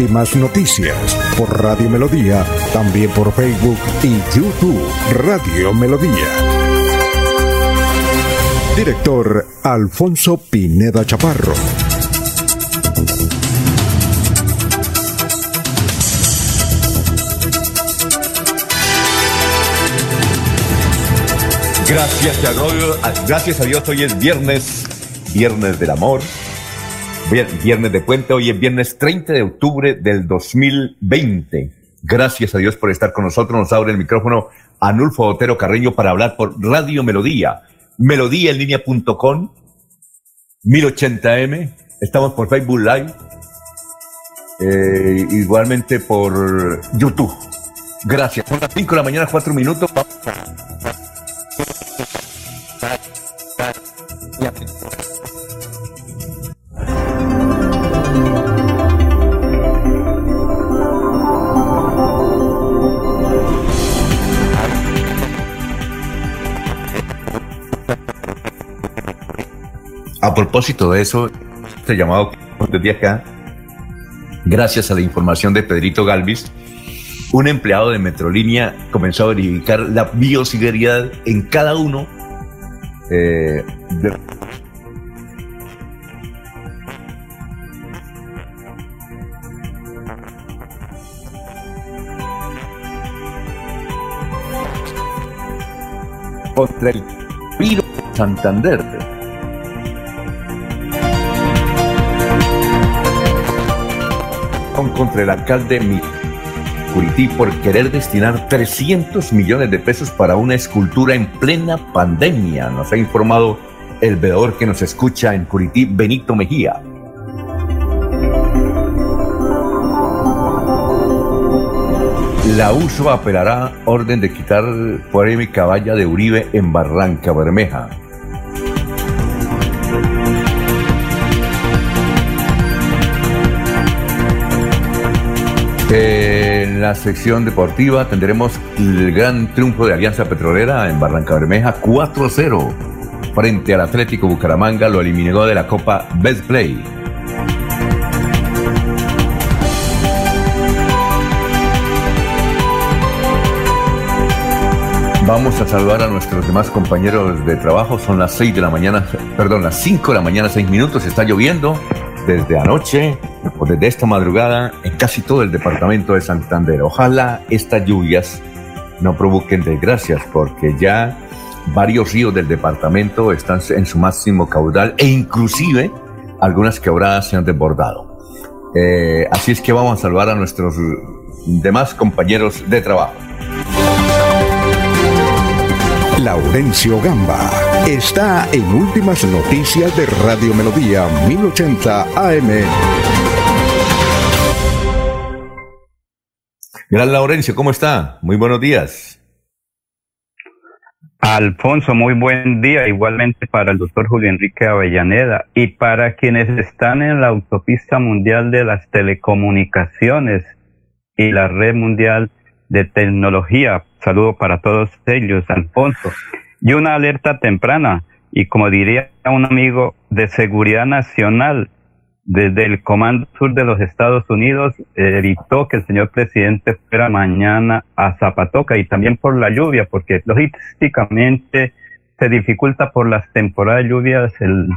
Últimas noticias por Radio Melodía, también por Facebook y YouTube Radio Melodía. Director Alfonso Pineda Chaparro. Gracias a, Dios, gracias a Dios, hoy es viernes, viernes del amor, Viernes de puente, hoy es viernes 30 de octubre del 2020. Gracias a Dios por estar con nosotros. Nos abre el micrófono Anulfo Otero Carreño para hablar por Radio Melodía. Melodía en línea.com, 1080m. Estamos por Facebook Live. Eh, igualmente por YouTube. Gracias. Son las 5 de la mañana, 4 minutos. Propósito de eso, este llamado desde acá, gracias a la información de Pedrito Galvis, un empleado de Metrolínea comenzó a verificar la biosiguridad en cada uno eh, de contra el virus Santander contra el alcalde Curití por querer destinar 300 millones de pesos para una escultura en plena pandemia, nos ha informado el veedor que nos escucha en Curití, Benito Mejía. La USO apelará orden de quitar polémica valla de Uribe en Barranca Bermeja. En la sección deportiva tendremos el gran triunfo de Alianza Petrolera en Barranca Bermeja 4-0 frente al Atlético Bucaramanga, lo eliminó de la Copa Best Play. Vamos a saludar a nuestros demás compañeros de trabajo. Son las 6 de la mañana, perdón, las 5 de la mañana, 6 minutos. Está lloviendo desde anoche o desde esta madrugada en casi todo el departamento de Santander. Ojalá estas lluvias no provoquen desgracias porque ya varios ríos del departamento están en su máximo caudal e inclusive algunas quebradas se han desbordado. Eh, así es que vamos a saludar a nuestros demás compañeros de trabajo. Laurencio Gamba está en Últimas Noticias de Radio Melodía 1080 AM. Gran Laurencio, ¿cómo está? Muy buenos días. Alfonso, muy buen día, igualmente para el doctor Julio Enrique Avellaneda y para quienes están en la autopista mundial de las telecomunicaciones y la red mundial de tecnología. Saludo para todos ellos, Alfonso. Y una alerta temprana, y como diría un amigo, de seguridad nacional desde el Comando Sur de los Estados Unidos evitó que el señor presidente fuera mañana a Zapatoca y también por la lluvia, porque logísticamente se dificulta por las temporadas de lluvias el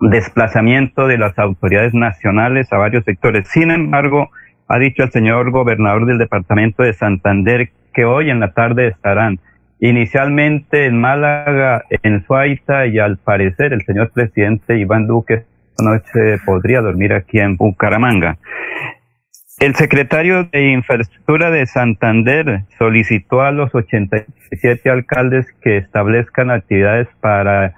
desplazamiento de las autoridades nacionales a varios sectores. Sin embargo, ha dicho el señor gobernador del departamento de Santander que hoy en la tarde estarán inicialmente en Málaga, en Suaita y al parecer el señor presidente Iván Duque esta noche podría dormir aquí en Bucaramanga. El secretario de Infraestructura de Santander solicitó a los 87 alcaldes que establezcan actividades para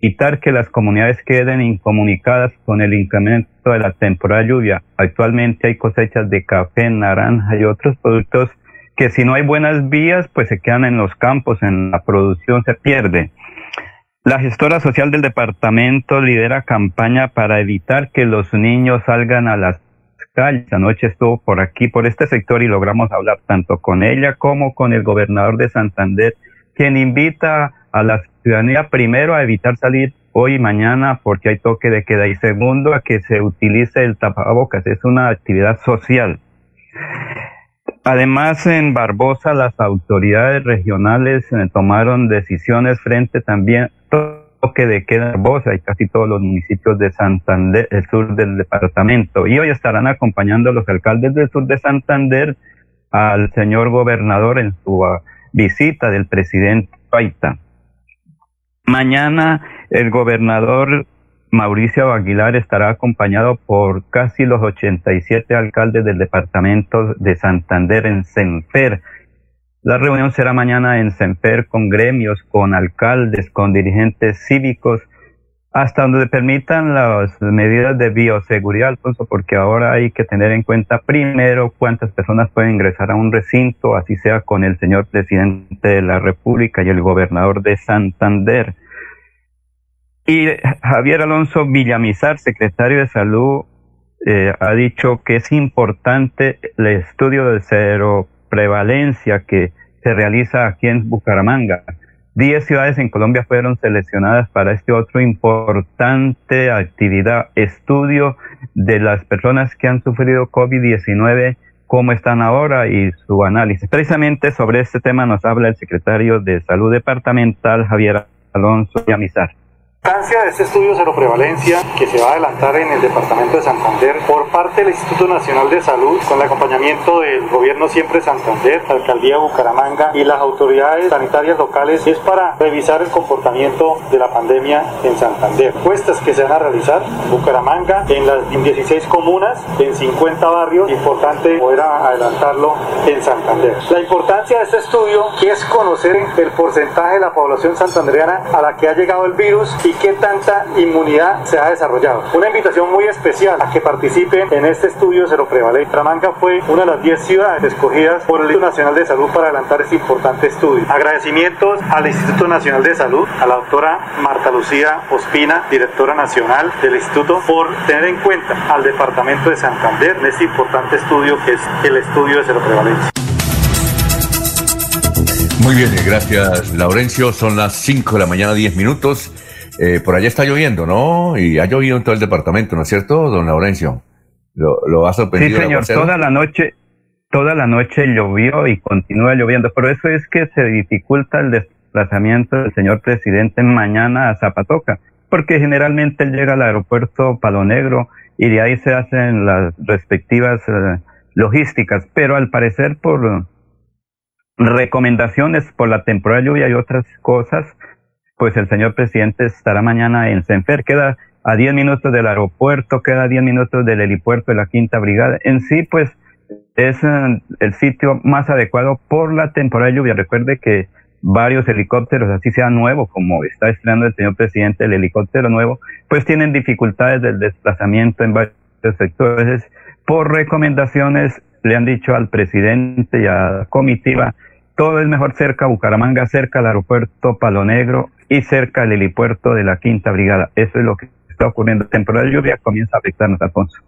evitar que las comunidades queden incomunicadas con el incremento de la temporada de lluvia. Actualmente hay cosechas de café, naranja y otros productos que si no hay buenas vías, pues se quedan en los campos, en la producción se pierde. La gestora social del departamento lidera campaña para evitar que los niños salgan a las calles. Anoche estuvo por aquí, por este sector, y logramos hablar tanto con ella como con el gobernador de Santander, quien invita a la ciudadanía primero a evitar salir hoy y mañana porque hay toque de queda y segundo a que se utilice el tapabocas. Es una actividad social. Además, en Barbosa las autoridades regionales eh, tomaron decisiones frente también toque de queda en Barbosa y casi todos los municipios de Santander, el sur del departamento. Y hoy estarán acompañando los alcaldes del sur de Santander al señor gobernador en su ah, visita del presidente Paita. Mañana el gobernador Mauricio Aguilar estará acompañado por casi los 87 alcaldes del departamento de Santander en Semper. La reunión será mañana en Semper con gremios, con alcaldes, con dirigentes cívicos, hasta donde permitan las medidas de bioseguridad, Alfonso, porque ahora hay que tener en cuenta primero cuántas personas pueden ingresar a un recinto, así sea con el señor presidente de la República y el gobernador de Santander. Y Javier Alonso Villamizar, secretario de Salud, eh, ha dicho que es importante el estudio de cero prevalencia que se realiza aquí en Bucaramanga. Diez ciudades en Colombia fueron seleccionadas para este otro importante actividad, estudio de las personas que han sufrido COVID-19, cómo están ahora y su análisis. Precisamente sobre este tema nos habla el secretario de Salud Departamental, Javier Alonso Villamizar importancia de este estudio cero prevalencia que se va a adelantar en el departamento de Santander por parte del Instituto Nacional de Salud con el acompañamiento del gobierno siempre Santander, la alcaldía Bucaramanga y las autoridades sanitarias locales es para revisar el comportamiento de la pandemia en Santander. Encuestas que se van a realizar en Bucaramanga en las 16 comunas, en 50 barrios, importante poder adelantarlo en Santander. La importancia de este estudio es conocer el porcentaje de la población santandereana a la que ha llegado el virus y qué tanta inmunidad se ha desarrollado. Una invitación muy especial a que participen en este estudio cero prevalente. Bucaramanga fue una de las 10 ciudades escogidas por el Instituto Nacional de Salud para adelantar este importante estudio. Agradecimientos al Instituto Nacional de Salud, a la doctora Marta Lucía Ospina, directora nacional del instituto, por tener en cuenta al Departamento de Santander en este importante estudio que es el estudio de cero prevalencia. Muy bien, gracias Laurencio. Son las 5 de la mañana, 10 minutos. Eh, por allá está lloviendo, ¿no? Y ha llovido en todo el departamento, ¿no es cierto, don Laurencio? ¿Lo, lo ha sorprendido? Sí, señor, toda la noche, toda la noche llovió y continúa lloviendo. Por eso es que se dificulta el desplazamiento del señor presidente mañana a Zapatoca, porque generalmente él llega al aeropuerto Palo Negro y de ahí se hacen las respectivas eh, logísticas, pero al parecer por recomendaciones por la temporada de lluvia y otras cosas, pues el señor presidente estará mañana en Senfer, queda a 10 minutos del aeropuerto, queda a 10 minutos del helipuerto de la Quinta Brigada. En sí, pues es eh, el sitio más adecuado por la temporada de lluvia. Recuerde que varios helicópteros, así sea nuevo, como está estrenando el señor presidente el helicóptero nuevo, pues tienen dificultades del desplazamiento en varios sectores. Por recomendaciones le han dicho al presidente y a la comitiva, todo es mejor cerca a Bucaramanga, cerca al aeropuerto Palo Negro y cerca del helipuerto de la Quinta Brigada. Eso es lo que está ocurriendo. De lluvia comienza a afectarnos, Alfonso.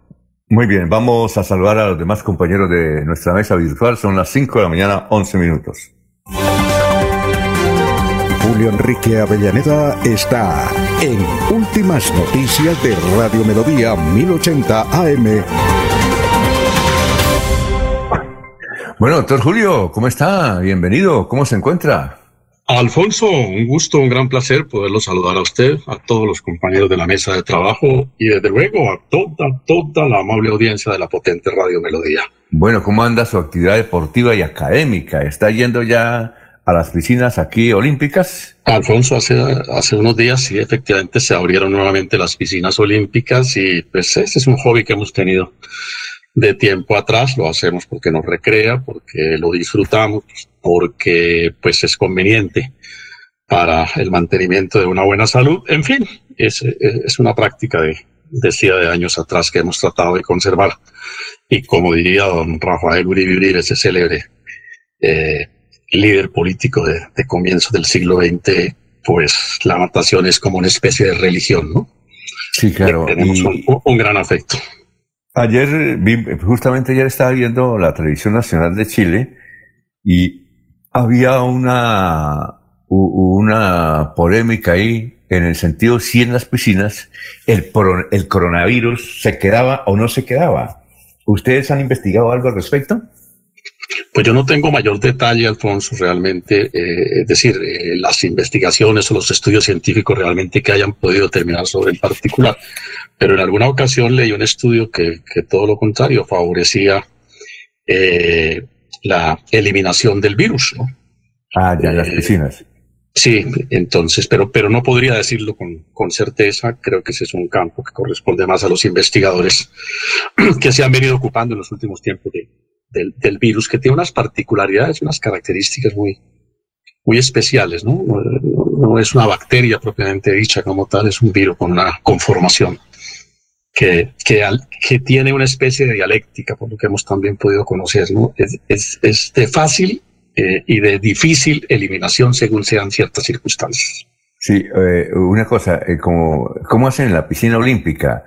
Muy bien, vamos a saludar a los demás compañeros de nuestra mesa virtual. Son las 5 de la mañana, 11 minutos. Julio Enrique Avellaneda está en Últimas Noticias de Radio Melodía 1080 AM. Bueno, doctor Julio, ¿cómo está? Bienvenido. ¿Cómo se encuentra? Alfonso, un gusto, un gran placer poderlo saludar a usted, a todos los compañeros de la mesa de trabajo y desde luego a toda, toda la amable audiencia de la potente Radio Melodía. Bueno, ¿cómo anda su actividad deportiva y académica? ¿Está yendo ya a las piscinas aquí olímpicas? Alfonso, hace, hace unos días sí, efectivamente se abrieron nuevamente las piscinas olímpicas y pues ese es un hobby que hemos tenido de tiempo atrás, lo hacemos porque nos recrea, porque lo disfrutamos, porque pues es conveniente para el mantenimiento de una buena salud. En fin, es, es una práctica de, decía de años atrás que hemos tratado de conservar. Y como diría don Rafael Uribe Uribe, ese célebre eh, líder político de, comienzo del siglo XX, pues la natación es como una especie de religión, ¿no? Sí, claro. tenemos un, gran afecto. Ayer, justamente ayer estaba viendo la televisión nacional de Chile y había una, una polémica ahí en el sentido si en las piscinas el, el coronavirus se quedaba o no se quedaba. ¿Ustedes han investigado algo al respecto? Pues yo no tengo mayor detalle, Alfonso, realmente, eh, es decir, eh, las investigaciones o los estudios científicos realmente que hayan podido terminar sobre el particular. Pero en alguna ocasión leí un estudio que, que todo lo contrario favorecía eh, la eliminación del virus. ¿no? Ah, ya, las piscinas. Sí, entonces, pero, pero no podría decirlo con, con, certeza. Creo que ese es un campo que corresponde más a los investigadores que se han venido ocupando en los últimos tiempos de, del, virus, que tiene unas particularidades, unas características muy, muy especiales, ¿no? ¿no? es una bacteria propiamente dicha como tal, es un virus con una conformación que, que, que tiene una especie de dialéctica, por lo que hemos también podido conocer, ¿no? Es, de fácil eh, y de difícil eliminación según sean ciertas circunstancias. Sí, eh, una cosa, eh, como, ¿cómo hacen en la piscina olímpica?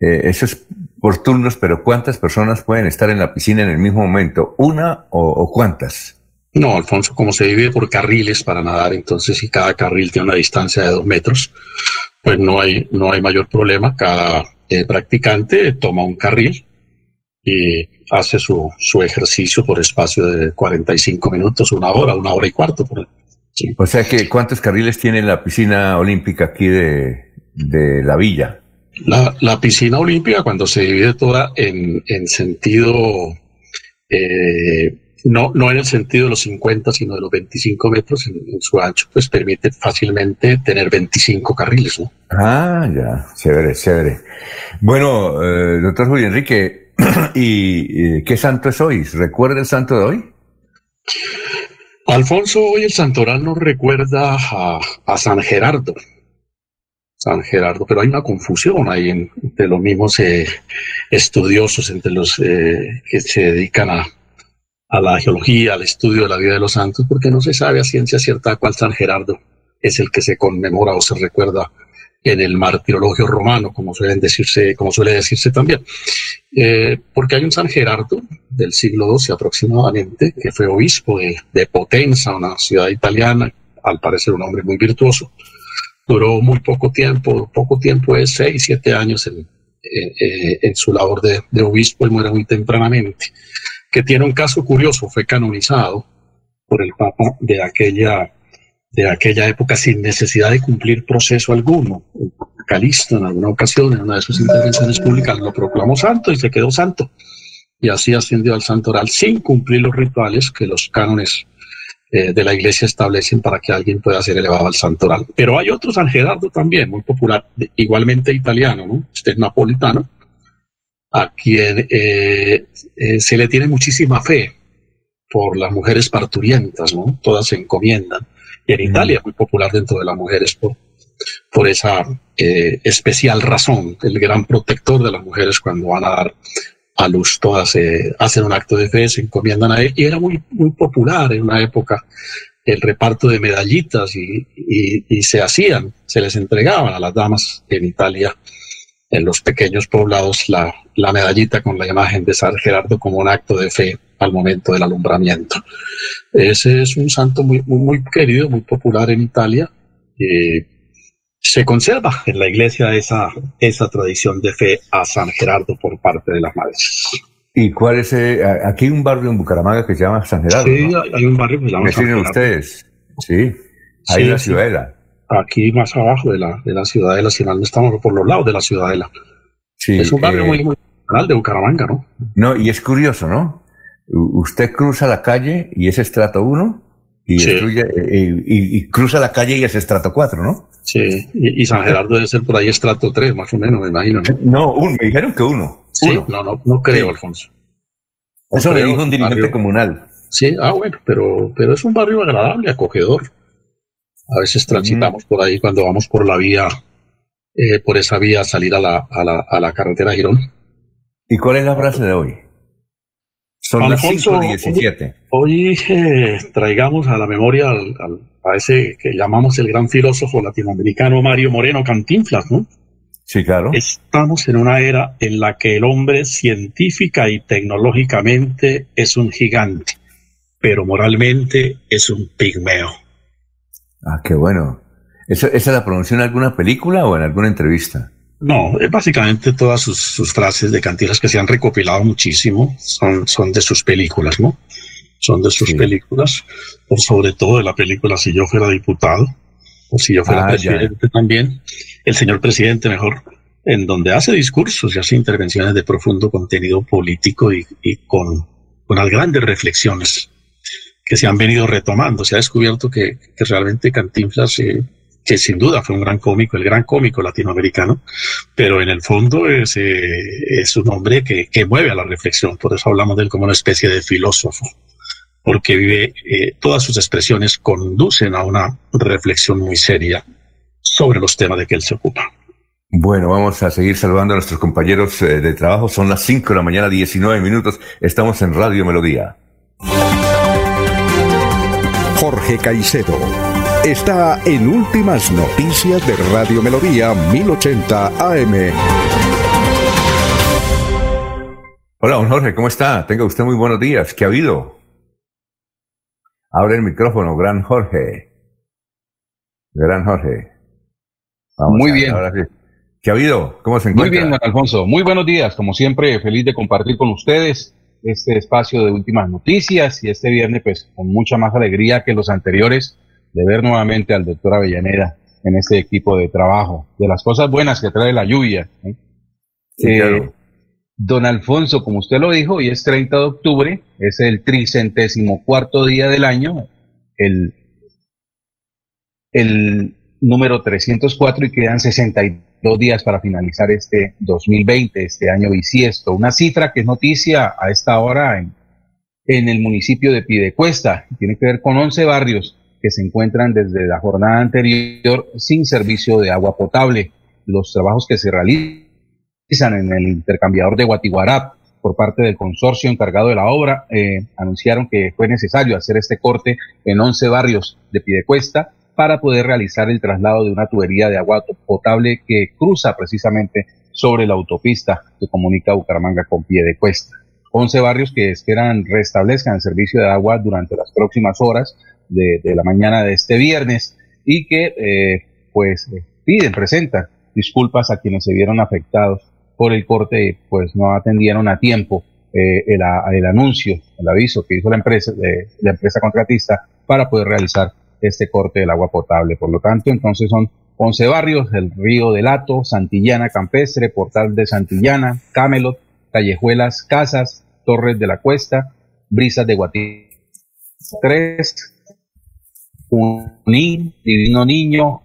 Eso es por turnos, pero ¿cuántas personas pueden estar en la piscina en el mismo momento? ¿Una o, o cuántas? No, Alfonso, como se divide por carriles para nadar, entonces si cada carril tiene una distancia de dos metros, pues no hay, no hay mayor problema. Cada eh, practicante toma un carril y hace su, su ejercicio por espacio de 45 minutos, una hora, una hora y cuarto. Por sí. O sea que, ¿cuántos carriles tiene la piscina olímpica aquí de, de la villa? La, la, piscina olímpica, cuando se divide toda en, en sentido, eh, no, no en el sentido de los 50, sino de los 25 metros en, en, su ancho, pues permite fácilmente tener 25 carriles. ¿no? Ah, ya, chévere, chévere. Bueno, eh, doctor Julio Enrique, ¿Y, ¿Y, qué santo es hoy? ¿Recuerda el santo de hoy? Alfonso, hoy el santoral nos recuerda a, a, San Gerardo. San Gerardo, pero hay una confusión ahí en, entre los mismos eh, estudiosos, entre los eh, que se dedican a, la geología, al estudio de la vida de los santos, porque no se sabe a ciencia cierta cuál San Gerardo es el que se conmemora o se recuerda en el martirologio romano, como suelen decirse, como suele decirse también. Eh, porque hay un San Gerardo del siglo XII aproximadamente, que fue obispo de, Potenza, una ciudad italiana, al parecer un hombre muy virtuoso. Duró muy poco tiempo, poco tiempo es seis, siete años en, en su labor de, obispo y muere muy tempranamente. Que tiene un caso curioso, fue canonizado por el Papa de aquella de aquella época sin necesidad de cumplir proceso alguno. Calisto en alguna ocasión, en una de sus intervenciones públicas, lo proclamó santo y se quedó santo. Y así ascendió al santoral sin cumplir los rituales que los cánones eh, de la iglesia establecen para que alguien pueda ser elevado al santoral. Pero hay otro San Gerardo también, muy popular, igualmente italiano, ¿no? Este es napolitano, a quien eh, eh, se le tiene muchísima fe por las mujeres parturientas, ¿no? Todas se encomiendan y en Italia muy popular dentro de las mujeres por, por esa eh, especial razón, el gran protector de las mujeres cuando van a dar a luz, todas eh, hacen un acto de fe, se encomiendan a él, y era muy, muy popular en una época el reparto de medallitas y, y, se hacían, se les entregaban a las damas en Italia, en los pequeños poblados, la, la medallita con la imagen de San Gerardo como un acto de fe al momento del alumbramiento. Ese es un santo muy, muy, muy querido, muy popular en Italia. Eh, se conserva en la iglesia esa, esa tradición de fe a San Gerardo por parte de las madres. ¿Y cuál es? Eh, aquí hay un barrio en Bucaramanga que se llama San Gerardo. Sí, ¿no? hay un barrio que se llama ¿Me San Gerardo. ustedes? Sí, ahí Sí, la sí. ciudadela. Aquí más abajo de la, de la ciudadela, si no estamos por los lados de la ciudadela. Sí, es un barrio eh, muy, muy de Bucaramanga, ¿no? No, y es curioso, ¿no? U- Usted cruza la calle y es estrato 1 y, Sí. destruye- eh, y, y cruza la calle y es estrato 4, ¿no? Sí, y, y San Gerardo debe ser por ahí estrato 3, más o menos, me imagino. ¿no? No, un- me dijeron que uno. Sí, uno. no, no, no creo, Sí. Alfonso. Eso le creo, dijo un dirigente barrio. comunal. Sí, ah, bueno, pero, pero es un barrio agradable, acogedor. A veces transitamos por ahí cuando vamos por la vía, eh, por esa vía a salir a la, a la, a la carretera Girón. ¿Y cuál es la frase de hoy? Son Alfonso, las 17. Hoy eh, traigamos a la memoria a ese que llamamos el gran filósofo latinoamericano Mario Moreno Cantinflas, ¿no? Sí, claro. Estamos en una era en la que el hombre científica y tecnológicamente es un gigante, pero moralmente es un pigmeo. Ah, qué bueno. ¿Esa, esa la pronunció en alguna película o en alguna entrevista? No, es básicamente todas sus, frases de Cantinflas que se han recopilado muchísimo son, son de sus películas, ¿no? Son de sus películas, o sobre todo de la película Si yo fuera diputado, o si yo fuera ah, presidente también, el señor presidente mejor, en donde hace discursos y hace intervenciones de profundo contenido político y, con unas grandes reflexiones que se han venido retomando. Se ha descubierto que, realmente Cantinflas, eh, que sin duda fue un gran cómico, el gran cómico latinoamericano, pero en el fondo es, eh, es un hombre que, que, mueve a la reflexión. Por eso hablamos de él como una especie de filósofo, porque vive, eh, todas sus expresiones conducen a una reflexión muy seria sobre los temas de que él se ocupa. Bueno, vamos a seguir saludando a nuestros compañeros eh, de trabajo. Son las 5 de la mañana, 19 minutos. Estamos en Radio Melodía. Jorge Caicedo está en Últimas Noticias de Radio Melodía 1080 AM. Hola, don Jorge, ¿cómo está? Tenga usted muy buenos días. ¿Qué ha habido? Abre el micrófono, gran Jorge. Gran Jorge. muy bien. ¿Qué ha habido? ¿Cómo se encuentra? Muy bien, don Alfonso. Muy buenos días. Como siempre, feliz de compartir con ustedes este espacio de últimas noticias y este viernes, pues, con mucha más alegría que los anteriores, de ver nuevamente al doctor Avellaneda en este equipo de trabajo, de las cosas buenas que trae la lluvia. Eh, don Alfonso, como usted lo dijo, hoy es 30 de octubre, es el tricentésimo cuarto día del año, el, el número 304 y quedan 62 días para finalizar este 2020, este año bisiesto. Una cifra que es noticia a esta hora en, en el municipio de Pidecuesta, tiene que ver con 11 barrios que se encuentran desde la jornada anterior sin servicio de agua potable. Los trabajos que se realizan en el intercambiador de Guatiguarap por parte del consorcio encargado de la obra eh, anunciaron que fue necesario hacer este corte en 11 barrios de Pidecuesta para poder realizar el traslado de una tubería de agua potable que cruza precisamente sobre la autopista que comunica Bucaramanga con Piedecuesta. 11 barrios que esperan restablezcan el servicio de agua durante las próximas horas de, la mañana de este viernes y que eh, pues eh, piden, presentan disculpas a quienes se vieron afectados por el corte, pues no atendieron a tiempo eh, el, el, anuncio, el aviso que hizo la empresa, la empresa contratista para poder realizar este corte del agua potable. Por lo tanto, entonces son 11 barrios, el Río del Lato, Santillana Campestre, Portal de Santillana, Camelot, Callejuelas, Casas, Torres de la Cuesta, Brisas de Guatí 3, Unín, Divino Niño,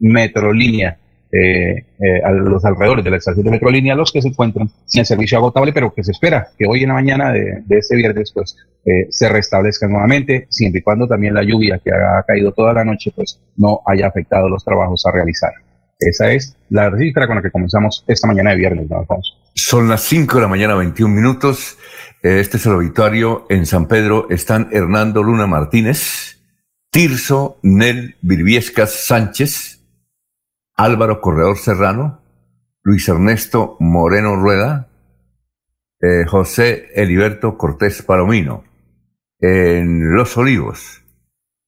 Metrolínea, eh, eh, a los alrededores de la estación de Metrolínea, los que se encuentran sin servicio agotable, pero que se espera que hoy en la mañana de, este viernes pues eh, se restablezcan nuevamente, siempre y cuando también la lluvia que ha caído toda la noche pues no haya afectado los trabajos a realizar. Esa es la cifra con la que comenzamos esta mañana de viernes. Son las 5 de la mañana, 21 minutos. Este es el auditorio en San Pedro. Están Hernando Luna Martínez, Tirso Nel Virviescas Sánchez, Álvaro Corredor Serrano, Luis Ernesto Moreno Rueda, eh, José Eliberto Cortés Palomino. En Los Olivos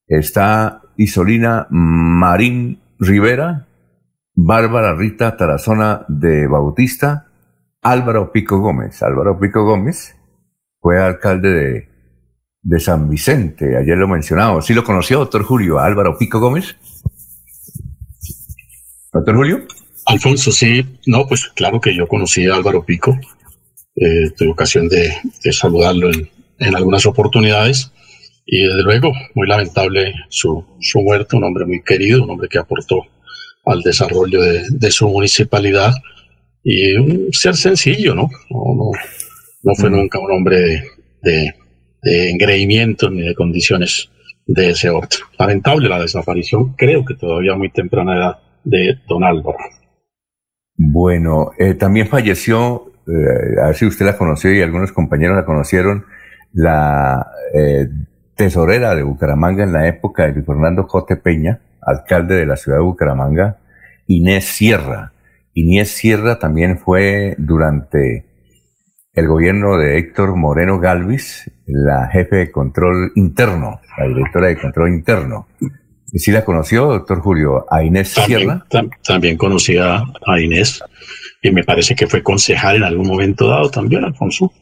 está Isolina Marín Rivera, Bárbara Rita Tarazona de Bautista, Álvaro Pico Gómez. Álvaro Pico Gómez fue alcalde de de San Vicente, ayer lo mencionamos. ¿Sí lo conoció, doctor Julio Álvaro Pico Gómez? Doctor Julio. Alfonso, sí, no, pues claro que yo conocí a Álvaro Pico, eh, tuve ocasión de, saludarlo en, algunas oportunidades y desde luego muy lamentable su, su muerte, un hombre muy querido, un hombre que aportó al desarrollo de, su municipalidad y un ser sencillo, ¿no? No, no, fue mm. nunca un hombre de de engreimiento ni de condiciones de ese orden. Lamentable la desaparición, creo que todavía muy temprana edad, de don Álvaro. Bueno, eh, también falleció, eh, a ver si usted la conoció y algunos compañeros la conocieron, la eh, tesorera de Bucaramanga en la época de Fernando J. Peña, alcalde de la ciudad de Bucaramanga, Inés Sierra. Inés Sierra también fue durante el gobierno de Héctor Moreno Galvis, la jefe de control interno, la directora de control interno. ¿Y si la conoció, doctor Julio, a Inés Sierra? también conocía a Inés y me parece que fue concejal en algún momento dado también, Alfonso.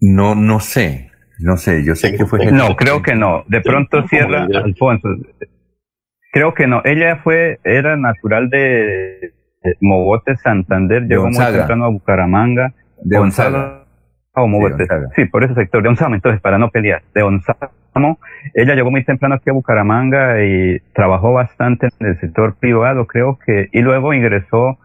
No, no sé, no sé, yo sé que fue... No, creo que no. De pronto Sierra, Alfonso, creo que no. Ella fue, era natural de, Mogote, Santander, llegó muy temprano a Bucaramanga. De Gonzalo. O Mogote. Sí, por ese sector, de Onzamo, entonces, para no pelear. De Onzamo, ella llegó muy temprano aquí a Bucaramanga y trabajó bastante en el sector privado, creo que, y luego ingresó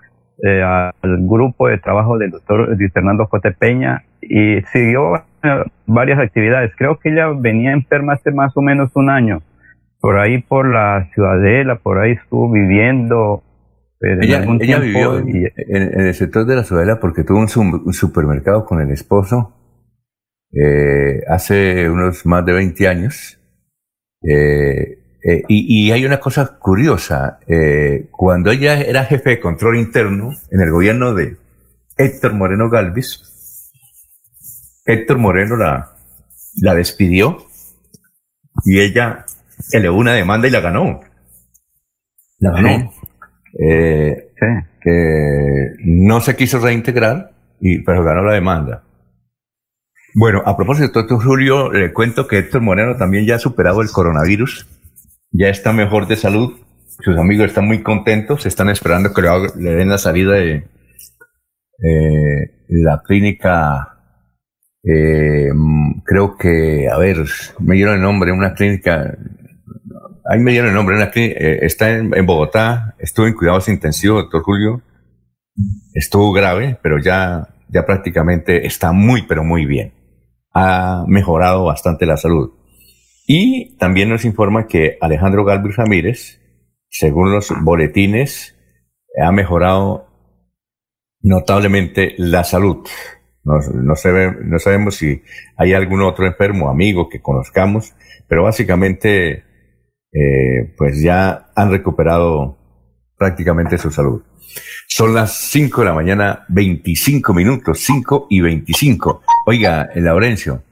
eh, al grupo de trabajo del doctor Fernando J. Peña y siguió eh, varias actividades. Creo que ella venía enferma hace más o menos un año. Por ahí por la ciudadela, por ahí estuvo viviendo. Eh, ella, vivió en, el sector de la ciudadela porque tuvo un, supermercado con el esposo hace unos más de 20 años. Eh, eh, y, hay una cosa curiosa, eh, cuando ella era jefe de control interno en el gobierno de Héctor Moreno Galvis, Héctor Moreno la, la despidió y ella elevó una demanda y la ganó. La ganó. Eh, que no se quiso reintegrar, y, pero ganó la demanda. Bueno, a propósito, doctor Julio, le cuento que Héctor Moreno también ya ha superado el coronavirus ya está mejor de salud, sus amigos están muy contentos, están esperando que le, den la salida de eh, la clínica, eh, creo que, a ver, me dieron el nombre, una clínica, ahí me dieron el nombre, clínica, eh, está en, en, Bogotá, estuvo en cuidados intensivos, doctor Julio, estuvo grave, pero ya, ya prácticamente está muy, pero muy bien. Ha mejorado bastante la salud. Y también nos informa que Alejandro Galvis Ramírez, según los boletines, ha mejorado notablemente la salud. No, no, no sabemos si hay algún otro enfermo, amigo que conozcamos, pero básicamente eh, pues ya han recuperado prácticamente su salud. Son las 5 de la mañana, 25 minutos, 5 y 25. Oiga, Laurencio.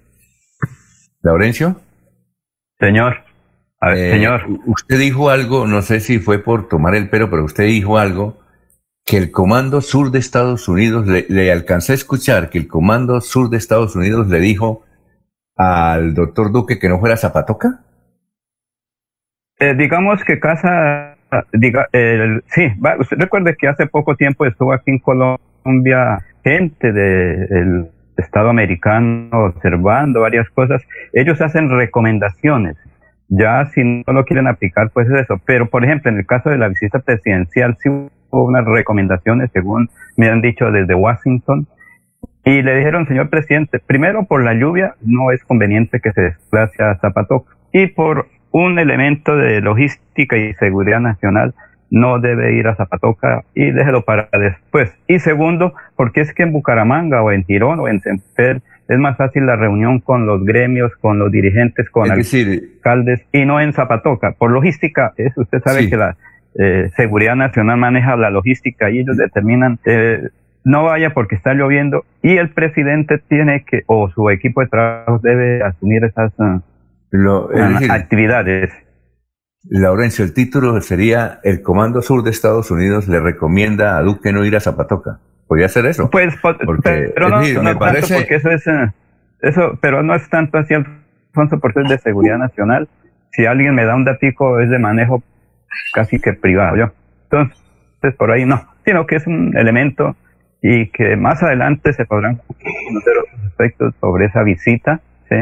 Laurencio. Señor, eh, señor. Usted dijo algo, no sé si fue por tomar el pelo, pero usted dijo algo que el Comando Sur de Estados Unidos, le, alcancé a escuchar que el Comando Sur de Estados Unidos le dijo al doctor Duque que no fuera Zapatoca. Eh, digamos que casa, diga, sí, usted recuerde que hace poco tiempo estuvo aquí en Colombia gente del Estado americano observando varias cosas, ellos hacen recomendaciones. Ya si no lo quieren aplicar, pues es eso. Pero, por ejemplo, en el caso de la visita presidencial, sí hubo unas recomendaciones, según me han dicho desde Washington, y le dijeron, señor presidente, primero por la lluvia no es conveniente que se desplace a Zapatoca. Y por un elemento de logística y seguridad nacional, no debe ir a Zapatoca y déjelo para después. Y segundo, porque es que en Bucaramanga o en Tirón o en Semper es más fácil la reunión con los gremios, con los dirigentes, con alcaldes y no en Zapatoca. Por logística, es, usted sabe que la eh, seguridad nacional maneja la logística y ellos determinan eh, no vaya porque está lloviendo y el presidente tiene que o su equipo de trabajo debe asumir esas uh, actividades. Laurencio, el título sería El Comando Sur de Estados Unidos le recomienda a Duque no ir a Zapatoca. ¿Podría ser eso? Pues, pero no, me parece... porque eso es, eh, eso, pero no es tanto así, Alfonso, porque es de seguridad nacional. Si alguien me da un datico, es de manejo casi que privado, yo. Entonces, por ahí no, sino que es un elemento y que más adelante se podrán conocer otros aspectos sobre esa visita, ¿sí?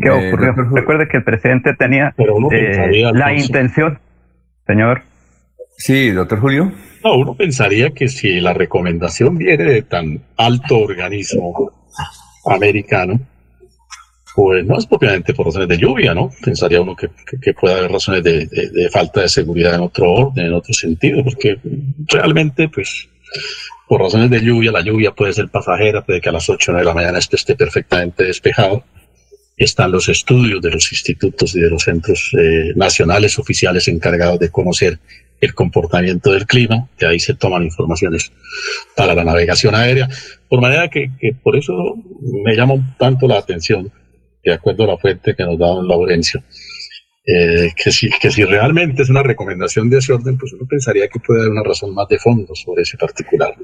¿Qué eh, ocurrió? Recuerde que el presidente tenía eh, la intención, señor. Sí, doctor Julio. No, uno pensaría que si la recomendación viene de tan alto organismo americano, pues no es propiamente por razones de lluvia, ¿no? Pensaría uno que, puede haber razones de, falta de seguridad en otro orden, en otro sentido, porque realmente, pues, por razones de lluvia, la lluvia puede ser pasajera, puede que a las 8 o 9 de la mañana esto esté perfectamente despejado, están los estudios de los institutos y de los centros eh, nacionales oficiales encargados de conocer el comportamiento del clima, de ahí se toman informaciones para la navegación aérea. Por manera que, por eso me llamó tanto la atención, de acuerdo a la fuente que nos da don Laurencio, eh, que, si, que si realmente es una recomendación de ese orden, pues uno pensaría que puede haber una razón más de fondo sobre ese particular.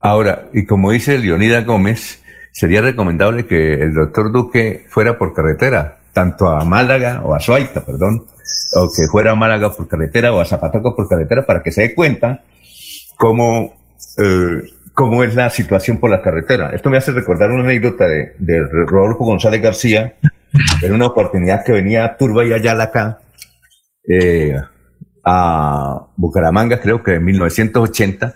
Ahora, y como dice Leonida Gómez, sería recomendable que el doctor Duque fuera por carretera, tanto a Málaga o a Suaita, perdón, o que fuera a Málaga por carretera o a Zapatoco por carretera para que se dé cuenta cómo, eh, cómo es la situación por la carretera. Esto me hace recordar una anécdota de, Rodolfo González García, en una oportunidad que venía Turba y Ayala acá, eh, a Bucaramanga, creo que en 1980,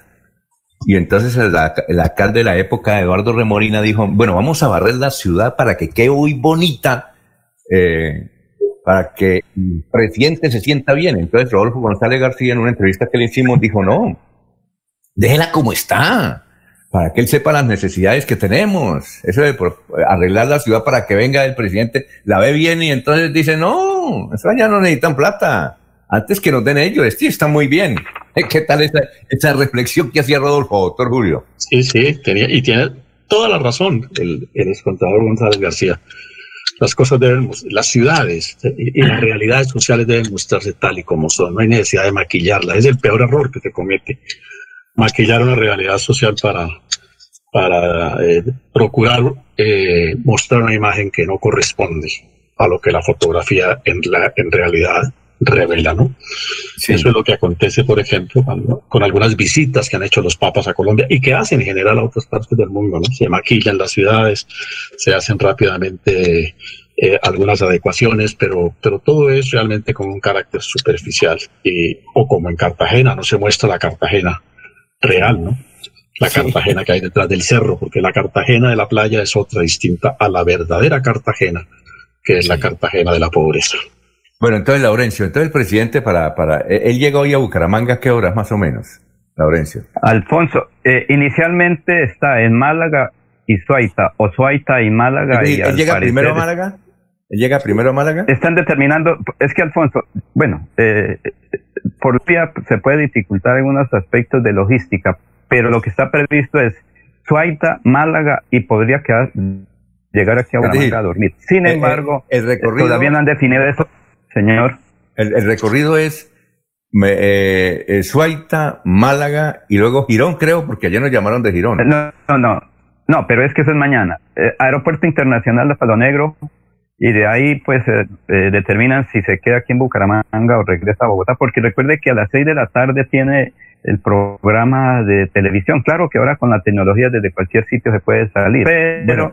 y entonces el, el, alcalde de la época, Eduardo Remorina, dijo, bueno, vamos a barrer la ciudad para que quede muy bonita, eh, para que el presidente se sienta bien. Entonces Rodolfo González García en una entrevista que le hicimos dijo, no, déjela como está, para que él sepa las necesidades que tenemos. Eso de arreglar la ciudad para que venga el presidente, la ve bien y entonces dice, no, eso ya no necesitan plata. Antes que nos den ellos, sí, está muy bien. ¿Qué tal esa, esa reflexión que hacía Rodolfo, doctor Julio? Sí, sí, tenía, y tiene toda la razón el, el González García las cosas deben, las ciudades y las realidades sociales deben mostrarse tal y como son. No hay necesidad de maquillarla. Es el peor error que se comete. Maquillar una realidad social para, para eh, procurar eh, mostrar una imagen que no corresponde a lo que la fotografía en, la, en realidad revela, ¿no? Eso es lo que acontece, por ejemplo, con algunas visitas que han hecho los papas a Colombia y que hacen en general a otras partes del mundo, ¿no? Se maquillan las ciudades, se hacen rápidamente eh, algunas adecuaciones, pero, pero todo es realmente con un carácter superficial. Y, o como en Cartagena, no se muestra la Cartagena real, ¿no? La Cartagena que hay detrás del cerro, porque la Cartagena de la playa es otra distinta a la verdadera Cartagena, que es la Cartagena de la pobreza. Bueno, entonces, Laurencio, entonces el presidente para, para, eh, él llega hoy a Bucaramanga, ¿qué horas más o menos, Laurencio? Alfonso, eh, inicialmente está en Málaga y Suaita, o Suaita y Málaga. ¿Él, y él llega primero a Málaga? ¿Él llega primero a Málaga? Están determinando, es que Alfonso, bueno, eh, por día se puede dificultar en unos aspectos de logística, pero lo que está previsto es Suaita, Málaga y podría quedar, llegar aquí a Bucaramanga a dormir. Sin embargo, el recorrido, todavía no han definido eso Señor. El, recorrido es eh, eh, Suaita, Málaga y luego Girón, creo, porque ayer nos llamaron de Girón. No, no, no, no pero es que eso es mañana. Eh, Aeropuerto Internacional de Palo Negro y de ahí pues determinan si se queda aquí en Bucaramanga o regresa a Bogotá, porque recuerde que a las seis de la tarde tiene el programa de televisión. Claro que ahora con la tecnología desde cualquier sitio se puede salir, pero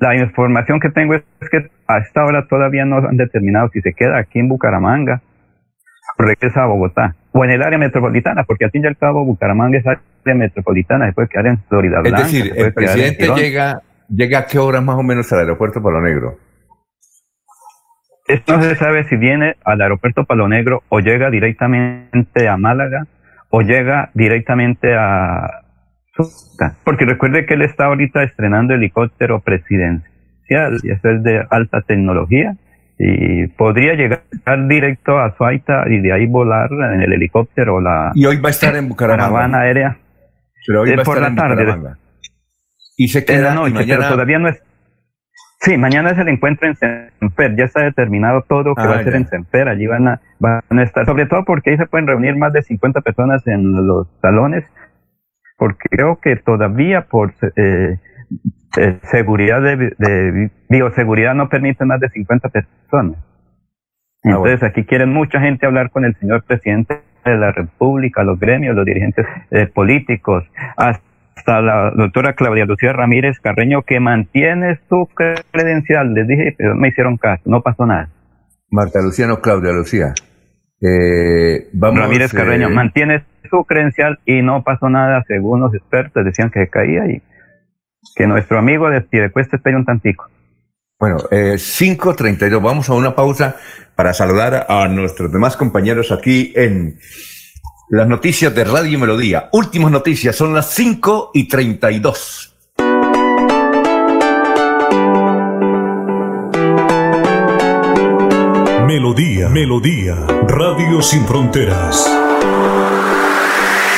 la información que tengo es que a esta hora todavía no han determinado si se queda aquí en Bucaramanga o regresa a Bogotá o en el área metropolitana, porque al fin y al cabo Bucaramanga es área metropolitana, puede quedar en Florida Blanca. Es decir, el presidente llega, llega a qué hora más o menos al aeropuerto Palo Negro. Esto no se sabe si viene al aeropuerto Palo Negro o llega directamente a Málaga o llega directamente a, porque recuerde que él está ahorita estrenando helicóptero presidencial y eso es de alta tecnología. Y podría llegar directo a Suaita y de ahí volar en el helicóptero la y hoy va a estar en Bucaramanga aérea. Pero hoy va a por estar la tarde. Bucaramanga. y se queda en la noche pero todavía no es sí mañana es el encuentro en Semper. Ya está determinado todo que va a ah, ser en Semper. Allí van a, van a estar. Sobre todo porque ahí se pueden reunir más de 50 personas en los salones porque creo que todavía por eh, eh, seguridad de, bioseguridad no permite más de 50 personas. Ah, Entonces aquí quieren mucha gente hablar con el señor presidente de la República, los gremios, los dirigentes eh, políticos, hasta la doctora Claudia Lucía Ramírez Carreño que mantiene su credencial. Les dije, pero me hicieron caso, no pasó nada. Marta Lucía, no Claudia Lucía. vamos, Ramírez Carreño mantiene su credencial y no pasó nada, según los expertos decían que caía y que nuestro amigo de Piedecuesta espere un tantico. Bueno, eh, 5.32, vamos a una pausa para saludar a nuestros demás compañeros aquí en las noticias de Radio Melodía. Últimas noticias, son las 5 y 32. Melodía, Melodía, Radio Sin Fronteras.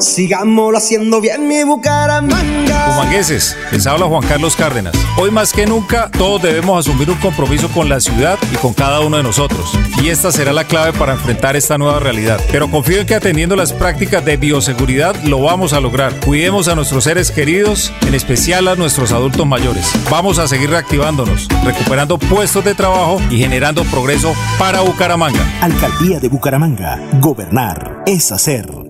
Sigámoslo haciendo bien mi Bucaramanga. Humangueses, les habla Juan Carlos Cárdenas. Hoy más que nunca, todos debemos asumir un compromiso con la ciudad y con cada uno de nosotros. Y esta será la clave para enfrentar esta nueva realidad. Pero confío en que atendiendo las prácticas de bioseguridad lo vamos a lograr. Cuidemos a nuestros seres queridos, en especial a nuestros adultos mayores. Vamos a seguir reactivándonos, recuperando puestos de trabajo y generando progreso para Bucaramanga. Alcaldía de Bucaramanga. Gobernar es hacer.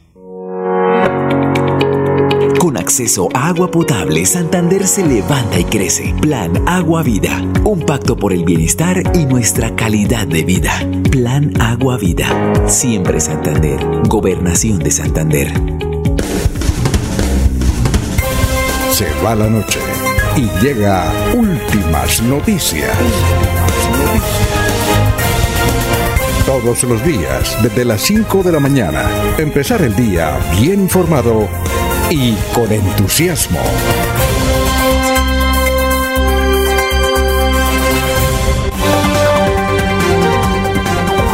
Con acceso a agua potable, Santander se levanta y crece. Plan Agua Vida. Un pacto por el bienestar y nuestra calidad de vida. Plan Agua Vida. Siempre Santander. Gobernación de Santander. Se va la noche y llega últimas noticias. Todos los días, desde las 5 de la mañana, empezar el día bien informado y con entusiasmo.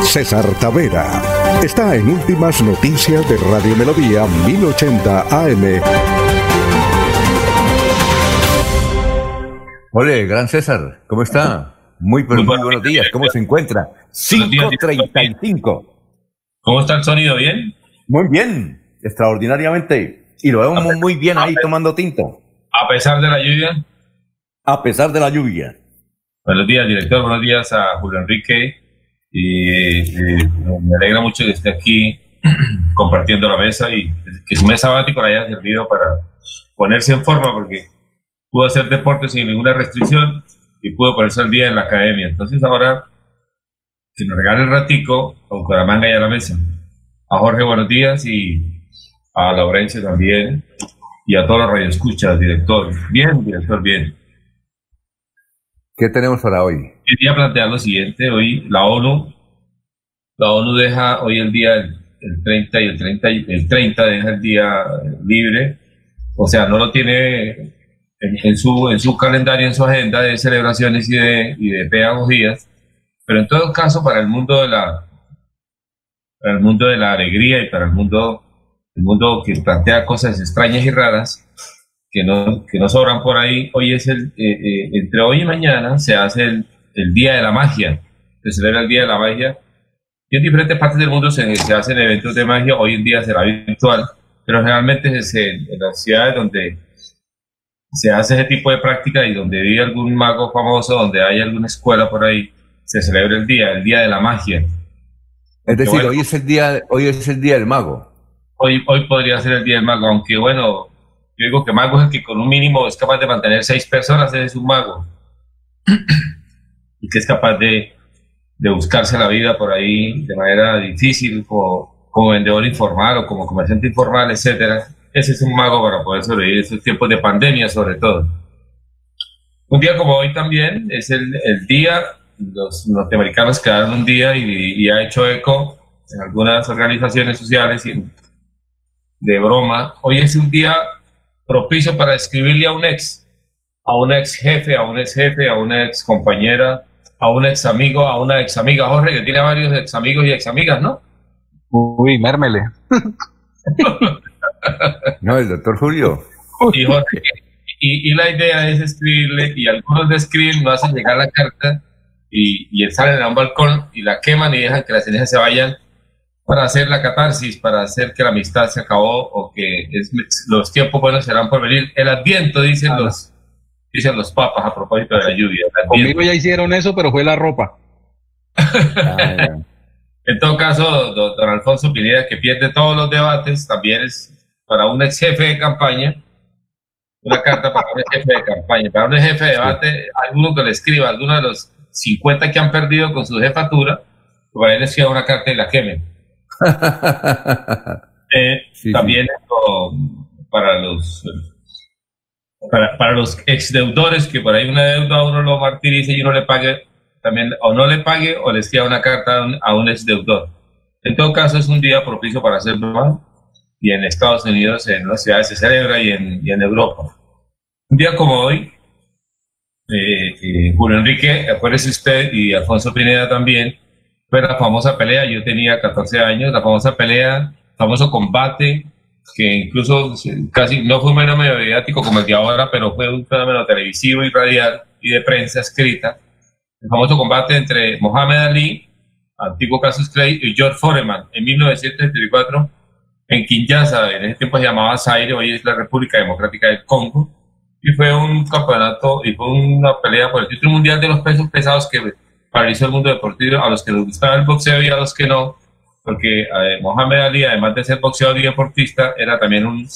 César Tavera está en Últimas Noticias de Radio Melodía 1080 AM. Hola, gran César, ¿cómo está? Muy, pero muy buenos días, ¿cómo se encuentra? 5.35. ¿Cómo está el sonido? ¿Bien? Muy bien, extraordinariamente. Y lo vemos muy bien ahí tomando tinto. A pesar de la lluvia. A pesar de la lluvia. Buenos días, director. Buenos días a Julio Enrique. Y eh, me alegra mucho que esté aquí compartiendo la mesa y que su mesa sabático le haya servido para ponerse en forma porque pudo hacer deporte sin ninguna restricción y pudo ponerse al día en la academia. Entonces ahora que nos regale el ratico con manga y a la mesa. A Jorge, buenos días y a Laurencia también y a todos los radioescuchas, director. Bien, director, bien. ¿Qué tenemos para hoy? Quería plantear lo siguiente, hoy la ONU, la ONU deja hoy el día el 30 y el 30, el 30 deja el día libre, o sea, no lo tiene en, su, en su calendario, en su agenda de celebraciones y de, y de pedagogías, pero en todo caso para el mundo de la para el mundo de la alegría y para el mundo el mundo que plantea cosas extrañas y raras que no, que no sobran por ahí. Hoy es el, eh, eh, entre hoy y mañana se hace el, el, Día de la Magia, se celebra el Día de la Magia. Y en diferentes partes del mundo se, se hacen eventos de magia, hoy en día será virtual, pero generalmente es en, en las ciudades donde se hace ese tipo de práctica y donde vive algún mago famoso, donde hay alguna escuela por ahí, se celebra el día, el Día de la Magia. Es decir, hoy, es el día, hoy es el Día del Mago hoy, hoy podría ser el día del mago, aunque bueno, yo digo que mago es el que con un mínimo es capaz de mantener seis personas, ese es un mago. y que es capaz de, de, buscarse la vida por ahí de manera difícil, como, vendedor informal o como comerciante informal, etcétera. Ese es un mago para poder sobrevivir estos tiempos de pandemia, sobre todo. Un día como hoy también es el, el día, los norteamericanos quedaron un día y, y ha hecho eco en algunas organizaciones sociales y en de broma, hoy es un día propicio para escribirle a un ex, a un ex jefe, a un ex jefe, a una ex compañera, a un ex amigo, a una ex amiga. Jorge, que tiene varios ex amigos y ex amigas, ¿no? Uy, mérmele. no, el doctor Julio. Y, Jorge, y, la idea es escribirle, y algunos le escriben, no hacen llegar la carta, y, y salen a un balcón y la queman y dejan que las cenizas se vayan para hacer la catarsis, para hacer que la amistad se acabó o que los tiempos buenos serán por venir. El adviento, dicen los dicen los papas a propósito de la lluvia. Conmigo ya hicieron eso, pero fue la ropa. en todo caso, don, Alfonso Pineda, que pierde todos los debates, también es para un ex jefe de campaña, una carta para un ex jefe de campaña, para un ex jefe de debate, alguno que le escriba, alguno de los 50 que han perdido con su jefatura, para él escriba una carta y la quemen. También para los para, para los exdeudores que por ahí una deuda uno lo martirice y uno le pague también o no le pague o le escriba una carta a un, a un exdeudor. En todo caso es un día propicio para hacer broma y en Estados Unidos, en las ciudades se celebra y en, y en Europa. Un día como hoy, eh, eh, Julio Enrique, acuérdese usted, y Alfonso Pineda también, fue la famosa pelea, yo tenía 14 años, la famosa pelea, famoso combate, que incluso casi no fue un fenómeno mediático como el de ahora, pero fue un fenómeno televisivo y radial y de prensa escrita, el famoso combate entre Mohamed Ali, antiguo Casus Clay, y George Foreman en 1974 en Kinshasa, en ese tiempo se llamaba Zaire, hoy es la República Democrática del Congo, y fue un campeonato y fue una pelea por el título mundial de los pesos pesados que paralizó el mundo deportivo a los que les gustaba el boxeo y a los que no, porque eh, Mohamed Ali, además de ser boxeador y deportista, era también un,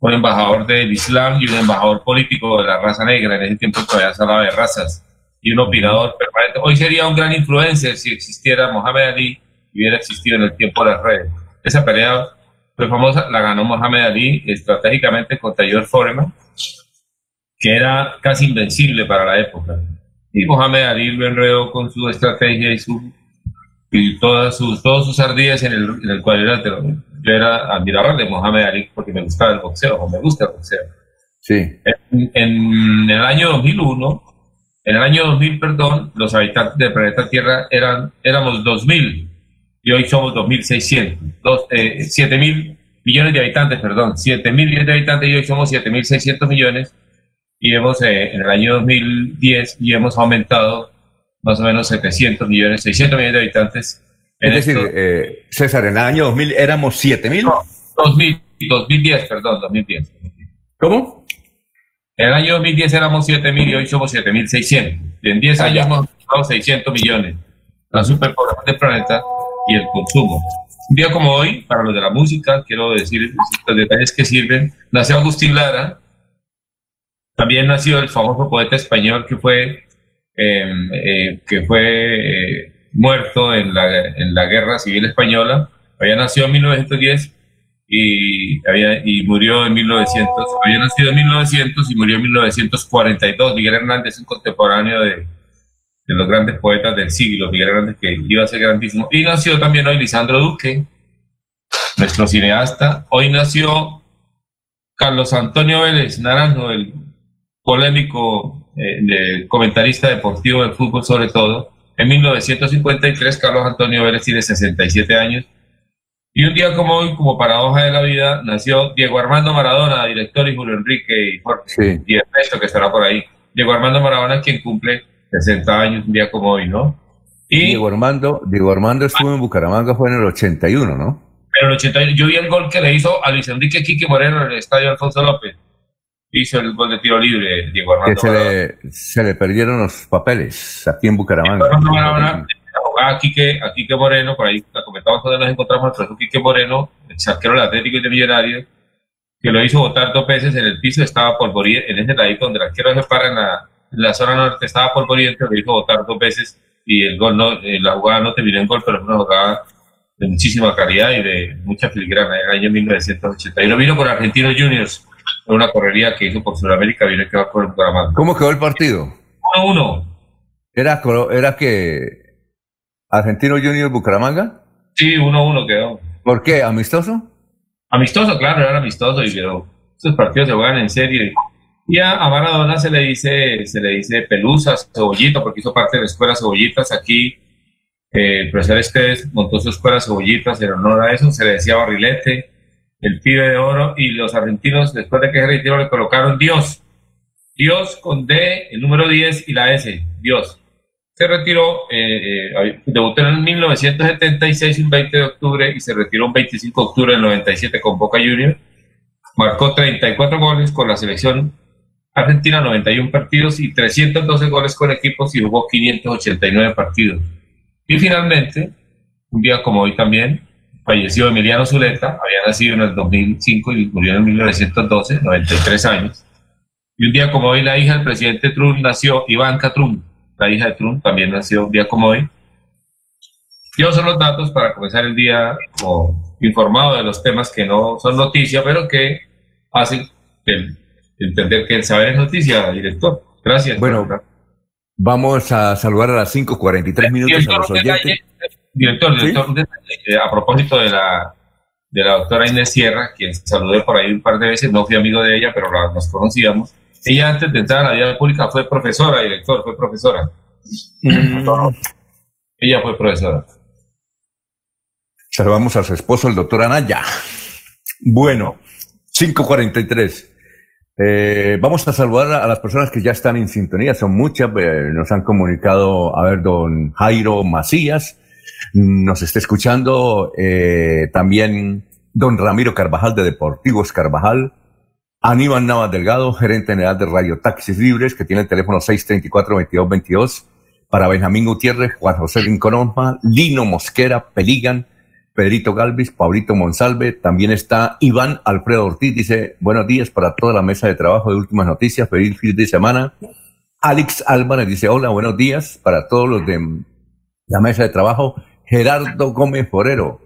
embajador del Islam y un embajador político de la raza negra. En ese tiempo todavía se hablaba de razas y un opinador permanente. Hoy sería un gran influencer si existiera Mohamed Ali y hubiera existido en el tiempo de las redes. Esa pelea fue famosa, la ganó Mohamed Ali estratégicamente contra George Foreman, que era casi invencible para la época. Y Mohamed Ali lo enredó con su estrategia y, su, y todas sus, todos sus ardillas en el, en el cual era, yo era admirador de Mohamed Ali porque me gustaba el boxeo, o me gusta el boxeo. Sí. En, en el año 2001, en el año 2000, perdón, los habitantes del planeta Tierra eran, éramos 2.000 y hoy somos 2.600, eh, 7.000 millones de habitantes, perdón, 7.000 millones de habitantes y hoy somos 7.600 millones y hemos eh, en el año 2010 y hemos aumentado más o menos 700 millones, 600 millones de habitantes. Es decir, eh, César, en el año 2000 éramos 7000. No, 2000, 2010, perdón, 2010. ¿Cómo? En el año 2010 éramos 7000 y hoy somos 7600. En 10 años hemos aumentado 600 millones. La superpoblación del planeta y el consumo. Un día como hoy, para los de la música, quiero decir los detalles que sirven. Nació Agustín Lara, también nació el famoso poeta español que fue, em, eh, que fue eh, muerto en la, en la Guerra Civil Española. Había nacido en 1910 y, había, y murió en 1900. Había nacido en 1900 y murió en 1942. Miguel Hernández, un contemporáneo de, de los grandes poetas del siglo, Miguel Hernández, que iba a ser grandísimo. Y nació también hoy Lisandro Duque, nuestro cineasta. Hoy nació Carlos Antonio Vélez Naranjo, el polémico eh, comentarista deportivo del fútbol sobre todo. En 1953 Carlos Antonio Vélez tiene 67 años. Y un día como hoy, como paradoja de la vida, nació Diego Armando Maradona, director y Julio Enrique y Jorge y Ernesto que estará por ahí. Diego Armando Maradona, quien cumple 60 años un día como hoy, ¿no? Y Diego Armando, Diego Armando estuvo en Bucaramanga, fue en el 81, ¿no? En el 81, yo vi el gol que le hizo a Luis Enrique Quique Moreno en el estadio Alfonso López hizo el gol de tiro libre, Diego Armando. Que se le, se le, perdieron los papeles aquí en Bucaramanga. a Quique, a Quique Moreno, por ahí la comentamos cuando nos encontramos, el Quique Moreno, el saquero del Atlético y de Millonarios, que lo hizo botar dos veces en el piso, estaba polvoriento, en ese ladito donde la arquero se para en la, en la zona norte, estaba polvoriento, lo hizo botar dos veces y el gol no, eh, la jugada no terminó en gol, pero fue una jugada de muchísima calidad y de mucha filigrana en el año 1981. Vino con Argentinos Juniors, una correría que hizo por Sudamérica, viene que va por Bucaramanga. ¿Cómo quedó el partido? 1-1. ¿Era, ¿Era que Argentino Junior Bucaramanga? Sí, 1-1 quedó. ¿Por qué? ¿Amistoso? Amistoso, claro, era amistoso, y pero estos partidos se juegan en serio. Y a, Maradona se le dice, se le dice Pelusa, Cebollita, porque hizo parte de la escuela Cebollitas aquí. Eh, el profesor Estés montó su escuela Cebollitas en honor a eso, se le decía Barrilete el pibe de oro, y los argentinos, después de que se retiró, le colocaron Dios. Dios con D, el número 10 y la S, Dios. Se retiró, eh, eh, debutó en 1976, un 20 de octubre, y se retiró un 25 de octubre del 97 con Boca Juniors. Marcó 34 goles con la selección argentina, 91 partidos y 312 goles con equipos y jugó 589 partidos. Y finalmente, un día como hoy también, falleció Emiliano Zuleta, había nacido en el 2005 y murió en 1912, 93 años. Y un día como hoy, la hija del presidente Trump nació, Ivanka Trump, la hija de Trump, también nació un día como hoy. Yo son los datos para comenzar el día como informado de los temas que no son noticia, pero que hacen entender que el saber es noticia, director. Gracias. Bueno, vamos a saludar a las 5.43 minutos a los oyentes. Director, director eh, a propósito de la, de la doctora Inés Sierra, quien saludé por ahí un par de veces, no fui amigo de ella, pero nos conocíamos. Ella antes de entrar a la vida pública fue profesora, director, fue profesora. Mm. Ella fue profesora. Saludamos a su esposo, el doctor Anaya. Bueno, 543. Eh, vamos a saludar a las personas que ya están en sintonía, son muchas, eh, nos han comunicado, a ver, don Jairo Macías, nos está escuchando eh, también don Ramiro Carvajal de Deportivos Carvajal, Aníbal Navas Delgado, gerente general de Radio Taxis Libres, que tiene el teléfono 634-2222, para Benjamín Gutiérrez, Juan José Lincoln Lino Mosquera, Peligan, Pedrito Galvis, Pablito Monsalve, también está Iván Alfredo Ortiz, dice, buenos días para toda la mesa de trabajo de Últimas Noticias, feliz fin de semana. Alex Álvarez dice, hola, buenos días para todos los de la mesa de trabajo. Gerardo Gómez Forero,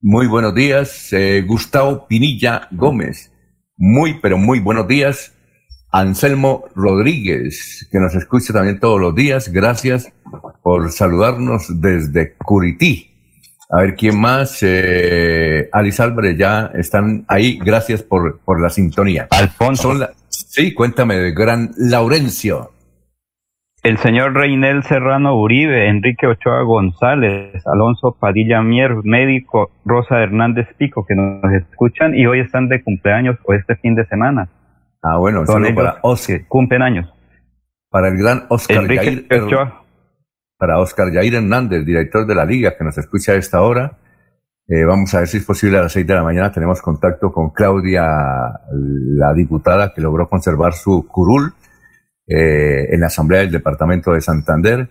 muy buenos días. Eh, Gustavo Pinilla Gómez, muy, pero muy buenos días. Anselmo Rodríguez, que nos escucha también todos los días, gracias por saludarnos desde Curití. A ver, ¿quién más? Eh, Alice Álvarez, ya están ahí. Gracias por, por la sintonía. Alfonso. sí, cuéntame, de gran Laurencio. El señor Reinel Serrano Uribe, Enrique Ochoa González, Alonso Padilla Mier, médico, Rosa Hernández Pico, que nos escuchan y hoy están de cumpleaños o este fin de semana. Ah, bueno, Son para Oscar. Cumplen años. Para el gran Oscar Enrique Ochoa para Oscar Jair Hernández, director de la Liga, que nos escucha a esta hora. Eh, vamos a ver si es posible a las seis de la mañana. Tenemos contacto con Claudia, la diputada que logró conservar su curul eh, en la Asamblea del Departamento de Santander.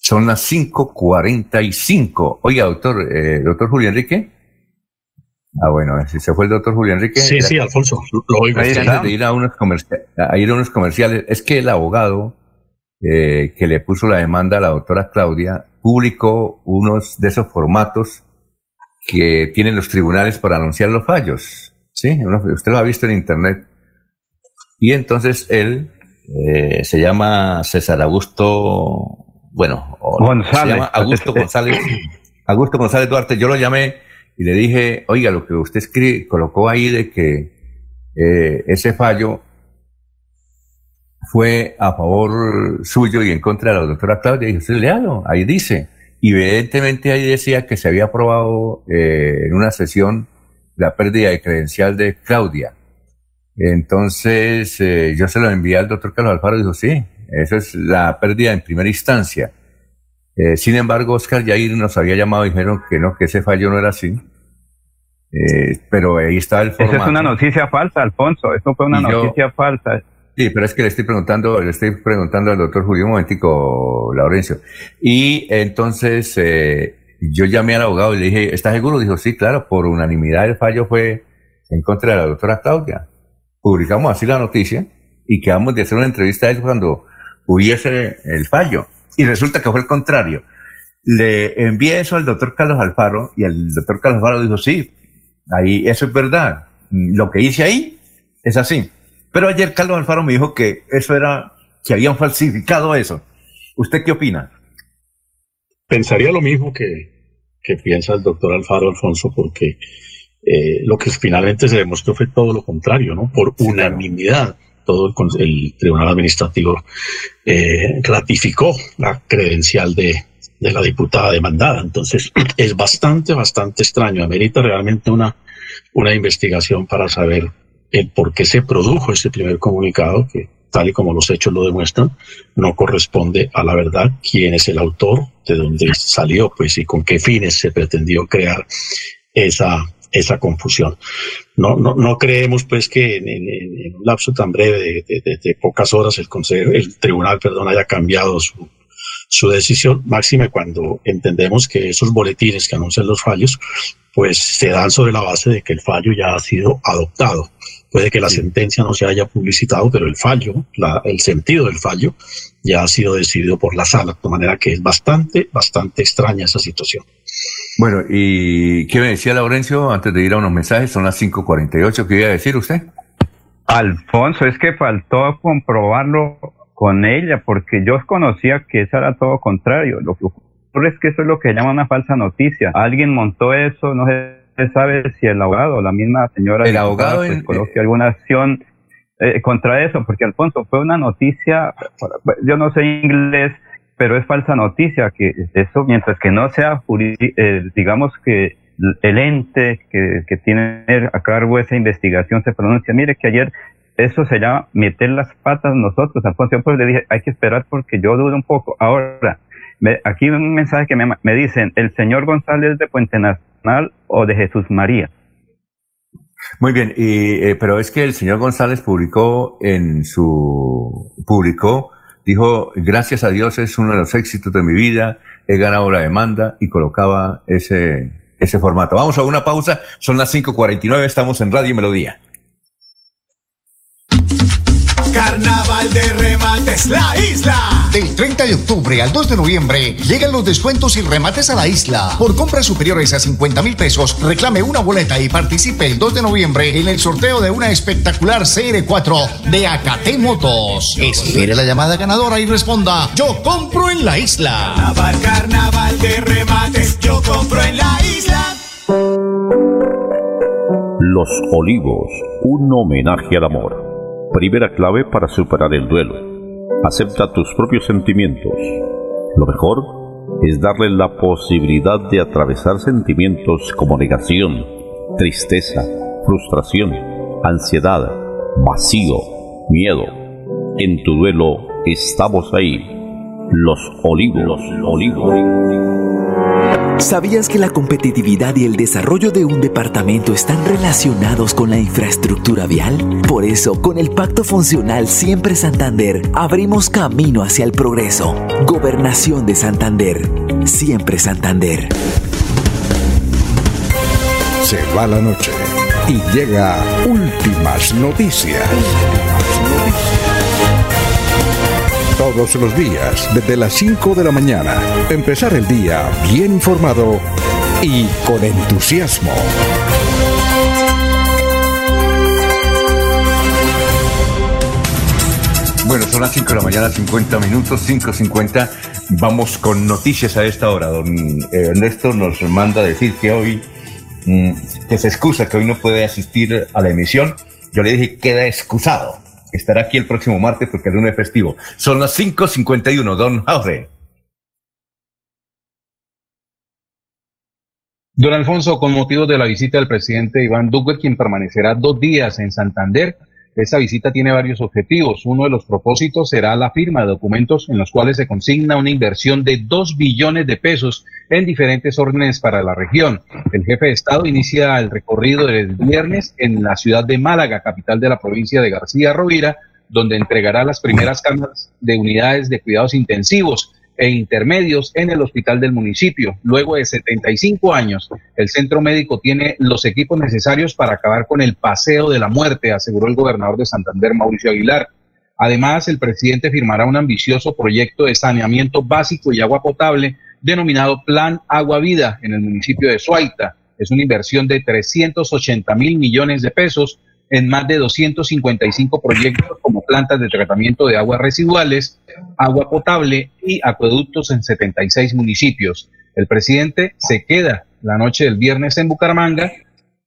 Son las 5.45. Oiga, doctor, eh, doctor Julio Enrique. Ah, bueno, si se fue el doctor Julio Enrique. Sí, sí, Alfonso, lo oigo. Antes de ir a unos, a ir a unos comerciales, es que el abogado eh, que le puso la demanda a la doctora Claudia, publicó unos de esos formatos que tienen los tribunales para anunciar los fallos. ¿sí? Usted lo ha visto en Internet. Y entonces él eh, se llama César Augusto, bueno, González. se llama Augusto González, Augusto González Duarte. Yo lo llamé y le dije, oiga, lo que usted escribe, colocó ahí de que eh, ese fallo fue a favor suyo y en contra de la doctora Claudia. Y usted léalo, ahí dice. Y evidentemente ahí decía que se había aprobado eh, en una sesión la pérdida de credencial de Claudia. Entonces eh, yo se lo envié al doctor Carlos Alfaro y dijo, sí, esa es la pérdida en primera instancia. Eh, sin embargo, Oscar Yair nos había llamado y dijeron que no, que ese fallo no era así. pero ahí está el formato. Esa es una noticia falsa, Alfonso. Eso fue una noticia falsa. Sí, pero es que le estoy preguntando, le estoy preguntando al doctor Julio un momentico, Laurencio. Y entonces eh, yo llamé al abogado y le dije, ¿estás seguro? Dijo, sí, claro, por unanimidad el fallo fue en contra de la doctora Claudia. Publicamos así la noticia y quedamos de hacer una entrevista a él cuando hubiese el fallo. Y resulta que fue el contrario. Le envié eso al doctor Carlos Alfaro y el doctor Carlos Alfaro dijo, sí, ahí eso es verdad. Lo que hice ahí es así. Pero ayer Carlos Alfaro me dijo que eso era, que habían falsificado eso. ¿Usted qué opina? Pensaría lo mismo que, que piensa el doctor Alfaro Alfonso, porque eh, lo que finalmente se demostró fue todo lo contrario, ¿no? Por unanimidad. Todo el, Tribunal Administrativo eh, ratificó la credencial de, de la diputada demandada. Entonces, es bastante, bastante extraño. Amerita realmente una, una investigación para saber el por qué se produjo ese primer comunicado, que tal y como los hechos lo demuestran, no corresponde a la verdad quién es el autor, de dónde salió, pues, y con qué fines se pretendió crear esa, esa confusión. No, no, no creemos, pues, que en, un lapso tan breve de, pocas horas el, consejo, el tribunal perdón, haya cambiado su, su decisión, máxime cuando entendemos que esos boletines que anuncian los fallos, pues se dan sobre la base de que el fallo ya ha sido adoptado. Puede que la sentencia no se haya publicitado, pero el fallo, la, el sentido del fallo, ya ha sido decidido por la sala, de manera que es bastante, bastante extraña esa situación. Bueno, ¿y qué me decía Laurencio antes de ir a unos mensajes? Son las 5.48, ¿qué iba a decir usted? Alfonso, es que faltó comprobarlo con ella, porque yo conocía que eso era todo contrario. Lo que ocurre es que eso es lo que llama una falsa noticia. Alguien montó eso, no se sabe si el abogado o la misma señora el abogado pues, coloque alguna acción eh, contra eso, porque Alfonso fue una noticia, yo no sé inglés, pero es falsa noticia que eso, mientras que no sea, eh, digamos que el ente que, que tiene a cargo esa investigación se pronuncia, mire que ayer eso se llama meter las patas nosotros, Alfonso, yo pues le dije, hay que esperar porque yo dudo un poco. Ahora, me, aquí un mensaje que me, me dicen, el señor González de Puente Nacional o de Jesús María. Muy bien, y, eh, pero es que el señor González publicó en su, publicó, dijo, gracias a Dios es uno de los éxitos de mi vida, he ganado la demanda y colocaba ese, ese formato. Vamos a una pausa, son las 5.49, estamos en Radio Melodía. Carnaval de remates La Isla. Del 30 de octubre al 2 de noviembre llegan los descuentos y remates a la isla. Por compras superiores a 50 mil pesos, reclame una boleta y participe el 2 de noviembre en el sorteo de una espectacular CR4 de Acate Motos. Espere la llamada ganadora y responda: Yo compro en la isla. Carnaval, carnaval de remates, yo compro en la isla. Los Olivos, un homenaje al amor. Primera clave para superar el duelo. Acepta tus propios sentimientos. Lo mejor es darle la posibilidad de atravesar sentimientos como negación, tristeza, frustración, ansiedad, vacío, miedo. En tu duelo estamos ahí. Los olivos, los olivos. ¿Sabías que la competitividad y el desarrollo de un departamento están relacionados con la infraestructura vial? Por eso, con el Pacto Funcional Siempre Santander, abrimos camino hacia el progreso. Gobernación de Santander. Siempre Santander. Se va la noche y llega últimas noticias todos los días desde las 5 de la mañana. Empezar el día bien informado y con entusiasmo. Bueno, son las 5 de la mañana, 50 minutos, 5.50. Vamos con noticias a esta hora. Don Ernesto nos manda decir que hoy, mm, que se excusa que hoy no puede asistir a la emisión. Yo le dije, queda excusado estará aquí el próximo martes porque es lunes festivo. Son las 5.51, don Jorge. Don Alfonso, con motivo de la visita del presidente Iván Duque, quien permanecerá dos días en Santander, esta visita tiene varios objetivos. Uno de los propósitos será la firma de documentos en los cuales se consigna una inversión de dos billones de pesos en diferentes órdenes para la región. El jefe de Estado inicia el recorrido del viernes en la ciudad de Málaga, capital de la provincia de García Rovira, donde entregará las primeras cámaras de unidades de cuidados intensivos e intermedios en el hospital del municipio. Luego de 75 años, el centro médico tiene los equipos necesarios para acabar con el paseo de la muerte, aseguró el gobernador de Santander, Mauricio Aguilar. Además, el presidente firmará un ambicioso proyecto de saneamiento básico y agua potable denominado Plan Agua Vida en el municipio de Suaita. Es una inversión de 380 mil millones de pesos en más de 255 proyectos como plantas de tratamiento de aguas residuales, agua potable y acueductos en 76 municipios. El presidente se queda la noche del viernes en Bucaramanga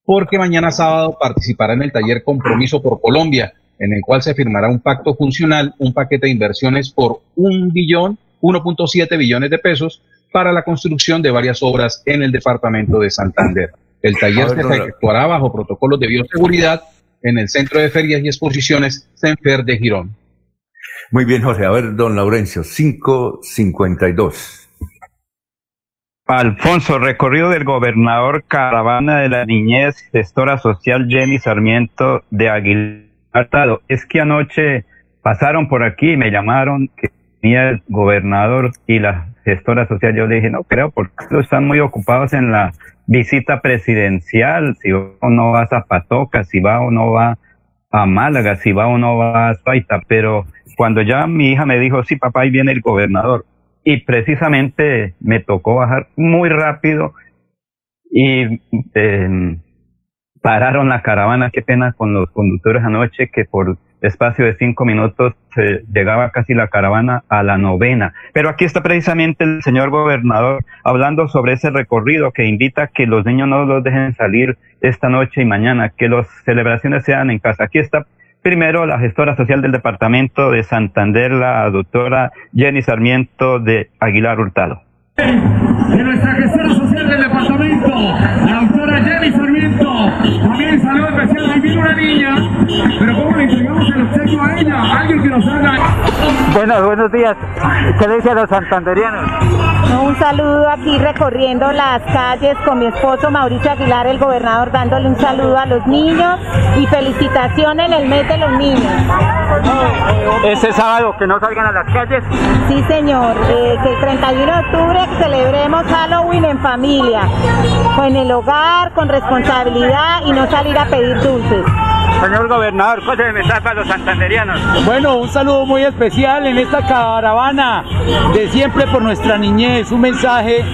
porque mañana sábado participará en el taller Compromiso por Colombia, en el cual se firmará un pacto funcional, un paquete de inversiones por un billón, 1.7 billones de pesos para la construcción de varias obras en el departamento de Santander. El taller se efectuará bajo protocolos de bioseguridad en el Centro de Ferias y Exposiciones Senfer de Girón. Muy bien, Jorge. A ver, don Laurencio, 552. Alfonso, recorrido del gobernador Caravana de la Niñez, gestora social Jenny Sarmiento de Aguilar. Es que anoche pasaron por aquí y me llamaron que venía el gobernador y la gestora social, yo le dije, no creo, porque están muy ocupados en la visita presidencial, si va o no va a Zapatoca, si va o no va a Málaga, si va o no va a Zaita, pero cuando ya mi hija me dijo, sí, papá, ahí viene el gobernador, y precisamente me tocó bajar muy rápido y eh, pararon la caravana, qué pena con los conductores anoche que por espacio de cinco minutos se llegaba casi la caravana a la novena. Pero aquí está precisamente el señor gobernador hablando sobre ese recorrido que invita que los niños no los dejen salir esta noche y mañana, que las celebraciones sean en casa. Aquí está primero la gestora social del departamento de Santander, la doctora Jenny Sarmiento de Aguilar Hurtado. De nuestra gestora social del departamento, la doctora Jenny Sarmiento, también saludo especial, ahí viene una niña, pero ¿cómo le entregamos el obsequio a ella? Alguien que nos haga... Buenos, buenos días. ¿Qué le dice a los santanderianos? Un saludo aquí recorriendo las calles con mi esposo Mauricio Aguilar, el gobernador, dándole un saludo a los niños y felicitación en el mes de los niños. Ese sábado que no salgan a las calles. Sí, señor, eh, que el 31 de octubre celebremos Halloween en familia, en el hogar, con responsabilidad y no salir a pedir dulces. Señor gobernador, ¿cuál es el mensaje para los santanderianos? Bueno, un saludo muy especial en esta caravana de siempre por nuestra niñez, un mensaje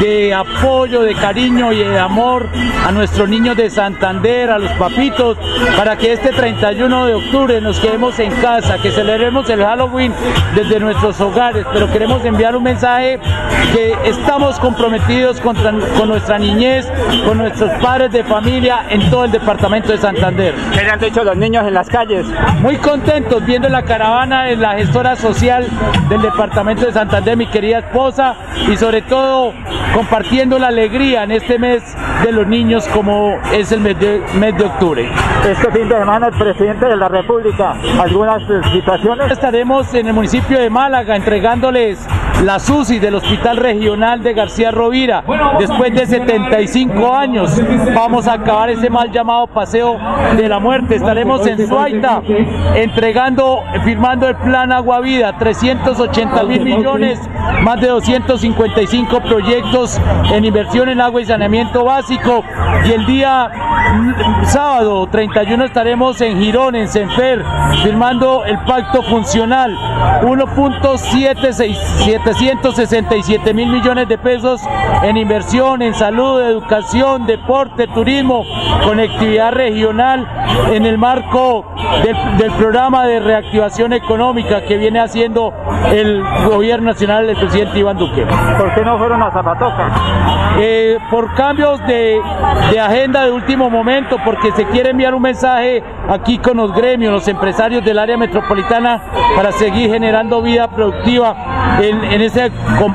de apoyo, de cariño y de amor a nuestros niños de Santander, a los papitos, para que este 31 de octubre nos quedemos en casa, que celebremos el Halloween desde nuestros hogares, pero queremos enviar un mensaje que estamos comprometidos con nuestra niñez, con nuestros padres de familia en todo el departamento de Santander. ¿Qué le han dicho los niños en las calles? Muy contentos viendo la caravana de la gestora social del departamento de Santander, mi querida esposa, y sobre todo compartiendo la alegría en este mes de los niños como es el mes de, mes de octubre. Este fin de semana el presidente de la República, algunas situaciones. Estaremos en el municipio de Málaga entregándoles la SUSI del Hospital Regional de García Rovira. Después de 75 años vamos a acabar ese mal llamado paseo de la muerte. Estaremos en Suaita entregando, firmando el plan Agua Vida, 380 mil millones, más de 255 proyectos en inversión en agua y saneamiento básico. Y el día sábado 31 estaremos en Girón, en Senfer, firmando el pacto funcional, 1.767 mil millones de pesos en inversión, en salud, educación, deporte, turismo, conectividad regional, en el marco del, del programa de reactivación económica que viene haciendo el gobierno nacional del presidente Iván Duque. ¿Por qué no fueron a Zapatoca? Eh, por cambios de, de agenda de último momento, porque se quiere enviar un mensaje aquí con los gremios, los empresarios del área metropolitana, para seguir generando vida productiva en, en ese,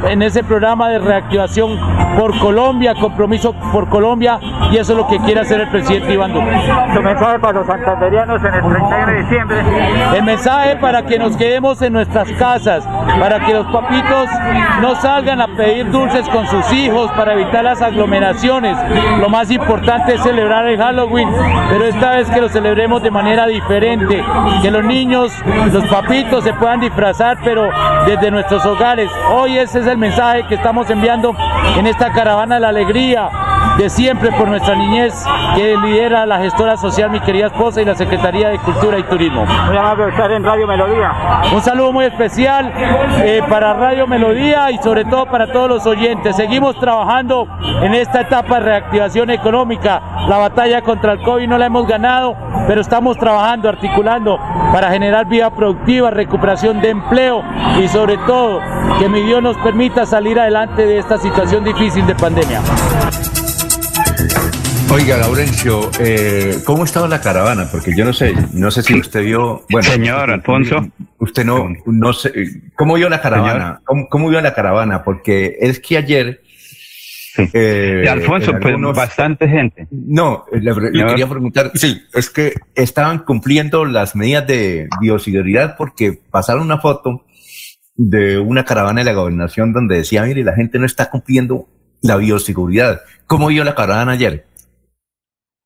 en ese programa de reactivación por Colombia, compromiso por Colombia, y eso es lo que quiere hacer el presidente Iván Duque. Los santanderianos en el 31 de diciembre. El mensaje para que nos quedemos en nuestras casas, para que los papitos no salgan a pedir dulces con sus hijos, para evitar las aglomeraciones. Lo más importante es celebrar el Halloween, pero esta vez que lo celebremos de manera diferente, que los niños, los papitos se puedan disfrazar, pero desde nuestros hogares. Hoy ese es el mensaje que estamos enviando en esta caravana de la alegría de siempre por nuestra niñez que lidera la gestora social, mi querida esposa y la Secretaría de Cultura y Turismo. Muy amable estar en Radio Melodía. Un saludo muy especial eh, para Radio Melodía y sobre todo para todos los oyentes. Seguimos trabajando en esta etapa de reactivación económica. La batalla contra el COVID no la hemos ganado, pero estamos trabajando, articulando para generar vida productiva, recuperación de empleo y sobre todo que mi Dios nos permita salir adelante de esta situación difícil de pandemia. Oiga, Laurencio, eh, ¿cómo estaba la caravana? Porque yo no sé, no sé si usted vio. Bueno, Señor Alfonso. Usted no, no sé. ¿Cómo vio la caravana? ¿Cómo, cómo vio la caravana? Porque es que ayer. Eh, y Alfonso, pues bastante gente. No, le, le Señor. quería preguntar. Sí, es que estaban cumpliendo las medidas de bioseguridad porque pasaron una foto de una caravana de la gobernación donde decía, mire, la gente no está cumpliendo la bioseguridad. ¿Cómo vio la caravana ayer?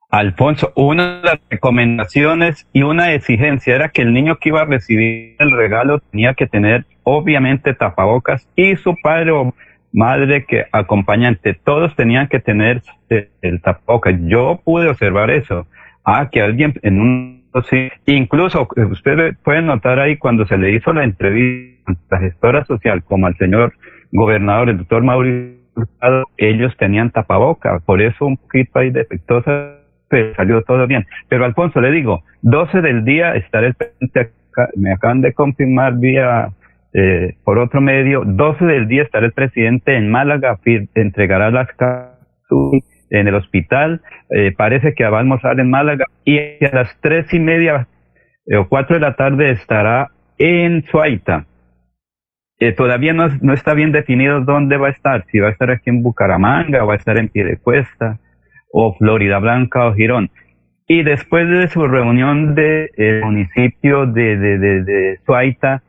Alfonso, una de las recomendaciones y una exigencia era que el niño que iba a recibir el regalo tenía que tener obviamente tapabocas y su padre o madre que acompañante, todos tenían que tener el tapabocas. Yo pude observar eso. Ah, que alguien en un incluso eh, ustedes pueden notar ahí cuando se le hizo la entrevista a la gestora social como al señor gobernador, el doctor Mauricio ellos tenían tapabocas, por eso un poquito ahí defectuosa, pero salió todo bien. Pero Alfonso, le digo, 12 del día estaré el presidente, me acaban de confirmar vía eh, por otro medio, 12 del día estará el presidente en Málaga, entregará las en el hospital, eh, parece que va a almorzar en Málaga y a las tres y media eh, o cuatro de la tarde estará en Suaita. Eh, todavía no, no, está bien definido dónde va a estar, si va a estar aquí en Bucaramanga, va a estar en Piedecuesta, o Florida Blanca o Girón. Y después de su reunión del de, municipio de, de, de, de Suaita,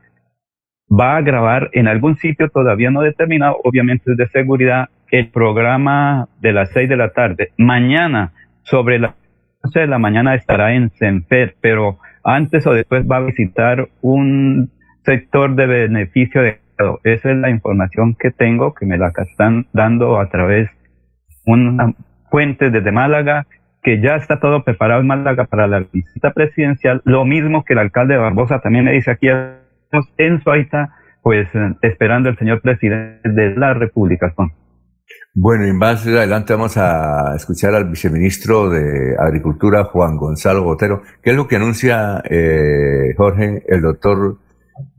va a grabar en algún sitio todavía no determinado, obviamente de seguridad, el programa de las seis de la tarde. Mañana, sobre las 11 de la mañana, estará en Senfer, pero antes o después va a visitar un sector de beneficio de esa es la información que tengo, que me la están dando a través de una fuente desde Málaga, que ya está todo preparado en Málaga para la visita presidencial. Lo mismo que el alcalde de Barbosa también me dice aquí en Suaita, pues esperando el señor presidente de la República. Bueno, y más adelante vamos a escuchar al viceministro de Agricultura, Juan Gonzalo Botero. ¿Qué es lo que anuncia eh, Jorge, el doctor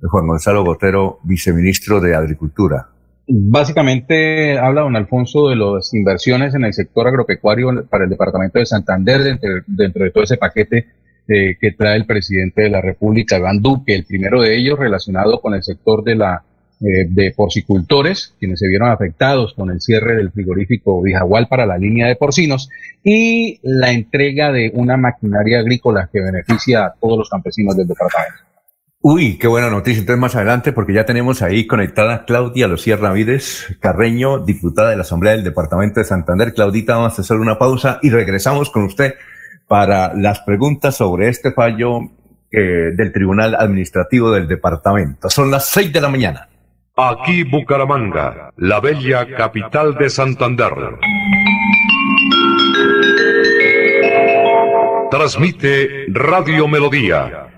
Juan Gonzalo Botero, viceministro de Agricultura? Básicamente habla don Alfonso de las inversiones en el sector agropecuario para el departamento de Santander dentro, de todo ese paquete eh, que trae el presidente de la República, Iván Duque, el primero de ellos relacionado con el sector de la eh, de porcicultores, quienes se vieron afectados con el cierre del frigorífico Vijagual para la línea de porcinos, y la entrega de una maquinaria agrícola que beneficia a todos los campesinos del departamento. Uy, qué buena noticia. Entonces más adelante, porque ya tenemos ahí conectada Claudia Lucía Ramírez Carreño, diputada de la Asamblea del Departamento de Santander. Claudita, vamos a hacer una pausa y regresamos con usted para las preguntas sobre este fallo eh, del Tribunal Administrativo del Departamento. Son las seis de la mañana. Aquí Bucaramanga, la bella capital de Santander. Transmite Radio Melodía,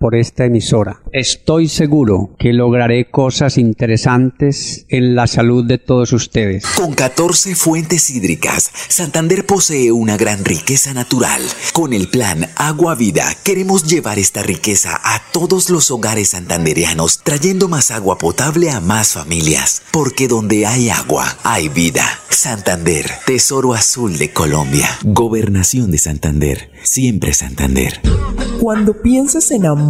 por esta emisora. Estoy seguro que lograré cosas interesantes en la salud de todos ustedes. Con 14 fuentes hídricas, Santander posee una gran riqueza natural. Con el plan Agua Vida queremos llevar esta riqueza a todos los hogares santanderianos, trayendo más agua potable a más familias. Porque donde hay agua, hay vida. Santander, Tesoro Azul de Colombia. Gobernación de Santander, siempre Santander. Cuando pienses en amor,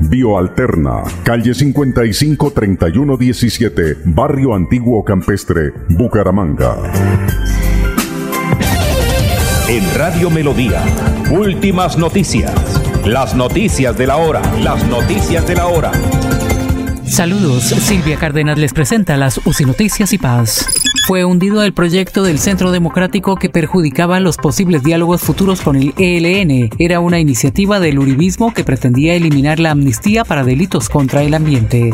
Bioalterna, calle 55 3117, Barrio Antiguo Campestre, Bucaramanga. En Radio Melodía, últimas noticias. Las noticias de la hora, las noticias de la hora. Saludos, Silvia Cárdenas les presenta las UCI Noticias y Paz. Fue hundido el proyecto del Centro Democrático que perjudicaba los posibles diálogos futuros con el ELN. Era una iniciativa del uribismo que pretendía eliminar la amnistía para delitos contra el ambiente.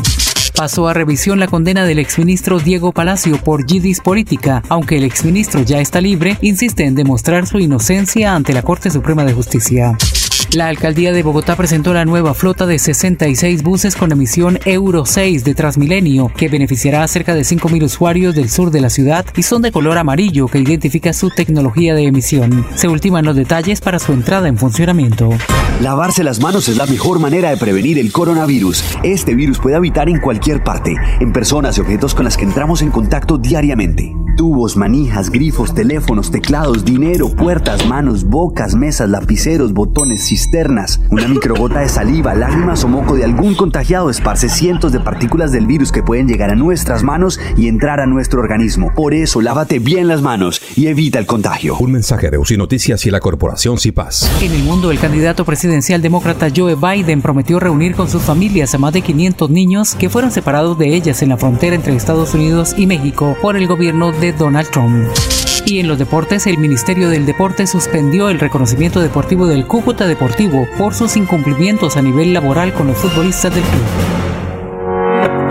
Pasó a revisión la condena del exministro Diego Palacio por Gidis política. Aunque el exministro ya está libre, insiste en demostrar su inocencia ante la Corte Suprema de Justicia. La alcaldía de Bogotá presentó la nueva flota de 66 buses con emisión Euro 6 de Transmilenio, que beneficiará a cerca de 5.000 usuarios del sur de la ciudad y son de color amarillo que identifica su tecnología de emisión. Se ultiman los detalles para su entrada en funcionamiento. Lavarse las manos es la mejor manera de prevenir el coronavirus. Este virus puede habitar en cualquier parte, en personas y objetos con las que entramos en contacto diariamente. Tubos, manijas, grifos, teléfonos, teclados, dinero, puertas, manos, bocas, mesas, lapiceros, botones, cisternas. Una microgota de saliva, lágrimas o moco de algún contagiado esparce cientos de partículas del virus que pueden llegar a nuestras manos y entrar a nuestro organismo. Por eso, lávate bien las manos y evita el contagio. Un mensaje de UCI Noticias y la corporación CIPAS. En el mundo, el candidato presidencial demócrata Joe Biden prometió reunir con sus familias a más de 500 niños que fueron separados de ellas en la frontera entre Estados Unidos y México por el gobierno de Donald Trump. Y en los deportes, el Ministerio del Deporte suspendió el reconocimiento deportivo del Cúcuta Deportivo por sus incumplimientos a nivel laboral con los futbolistas del club.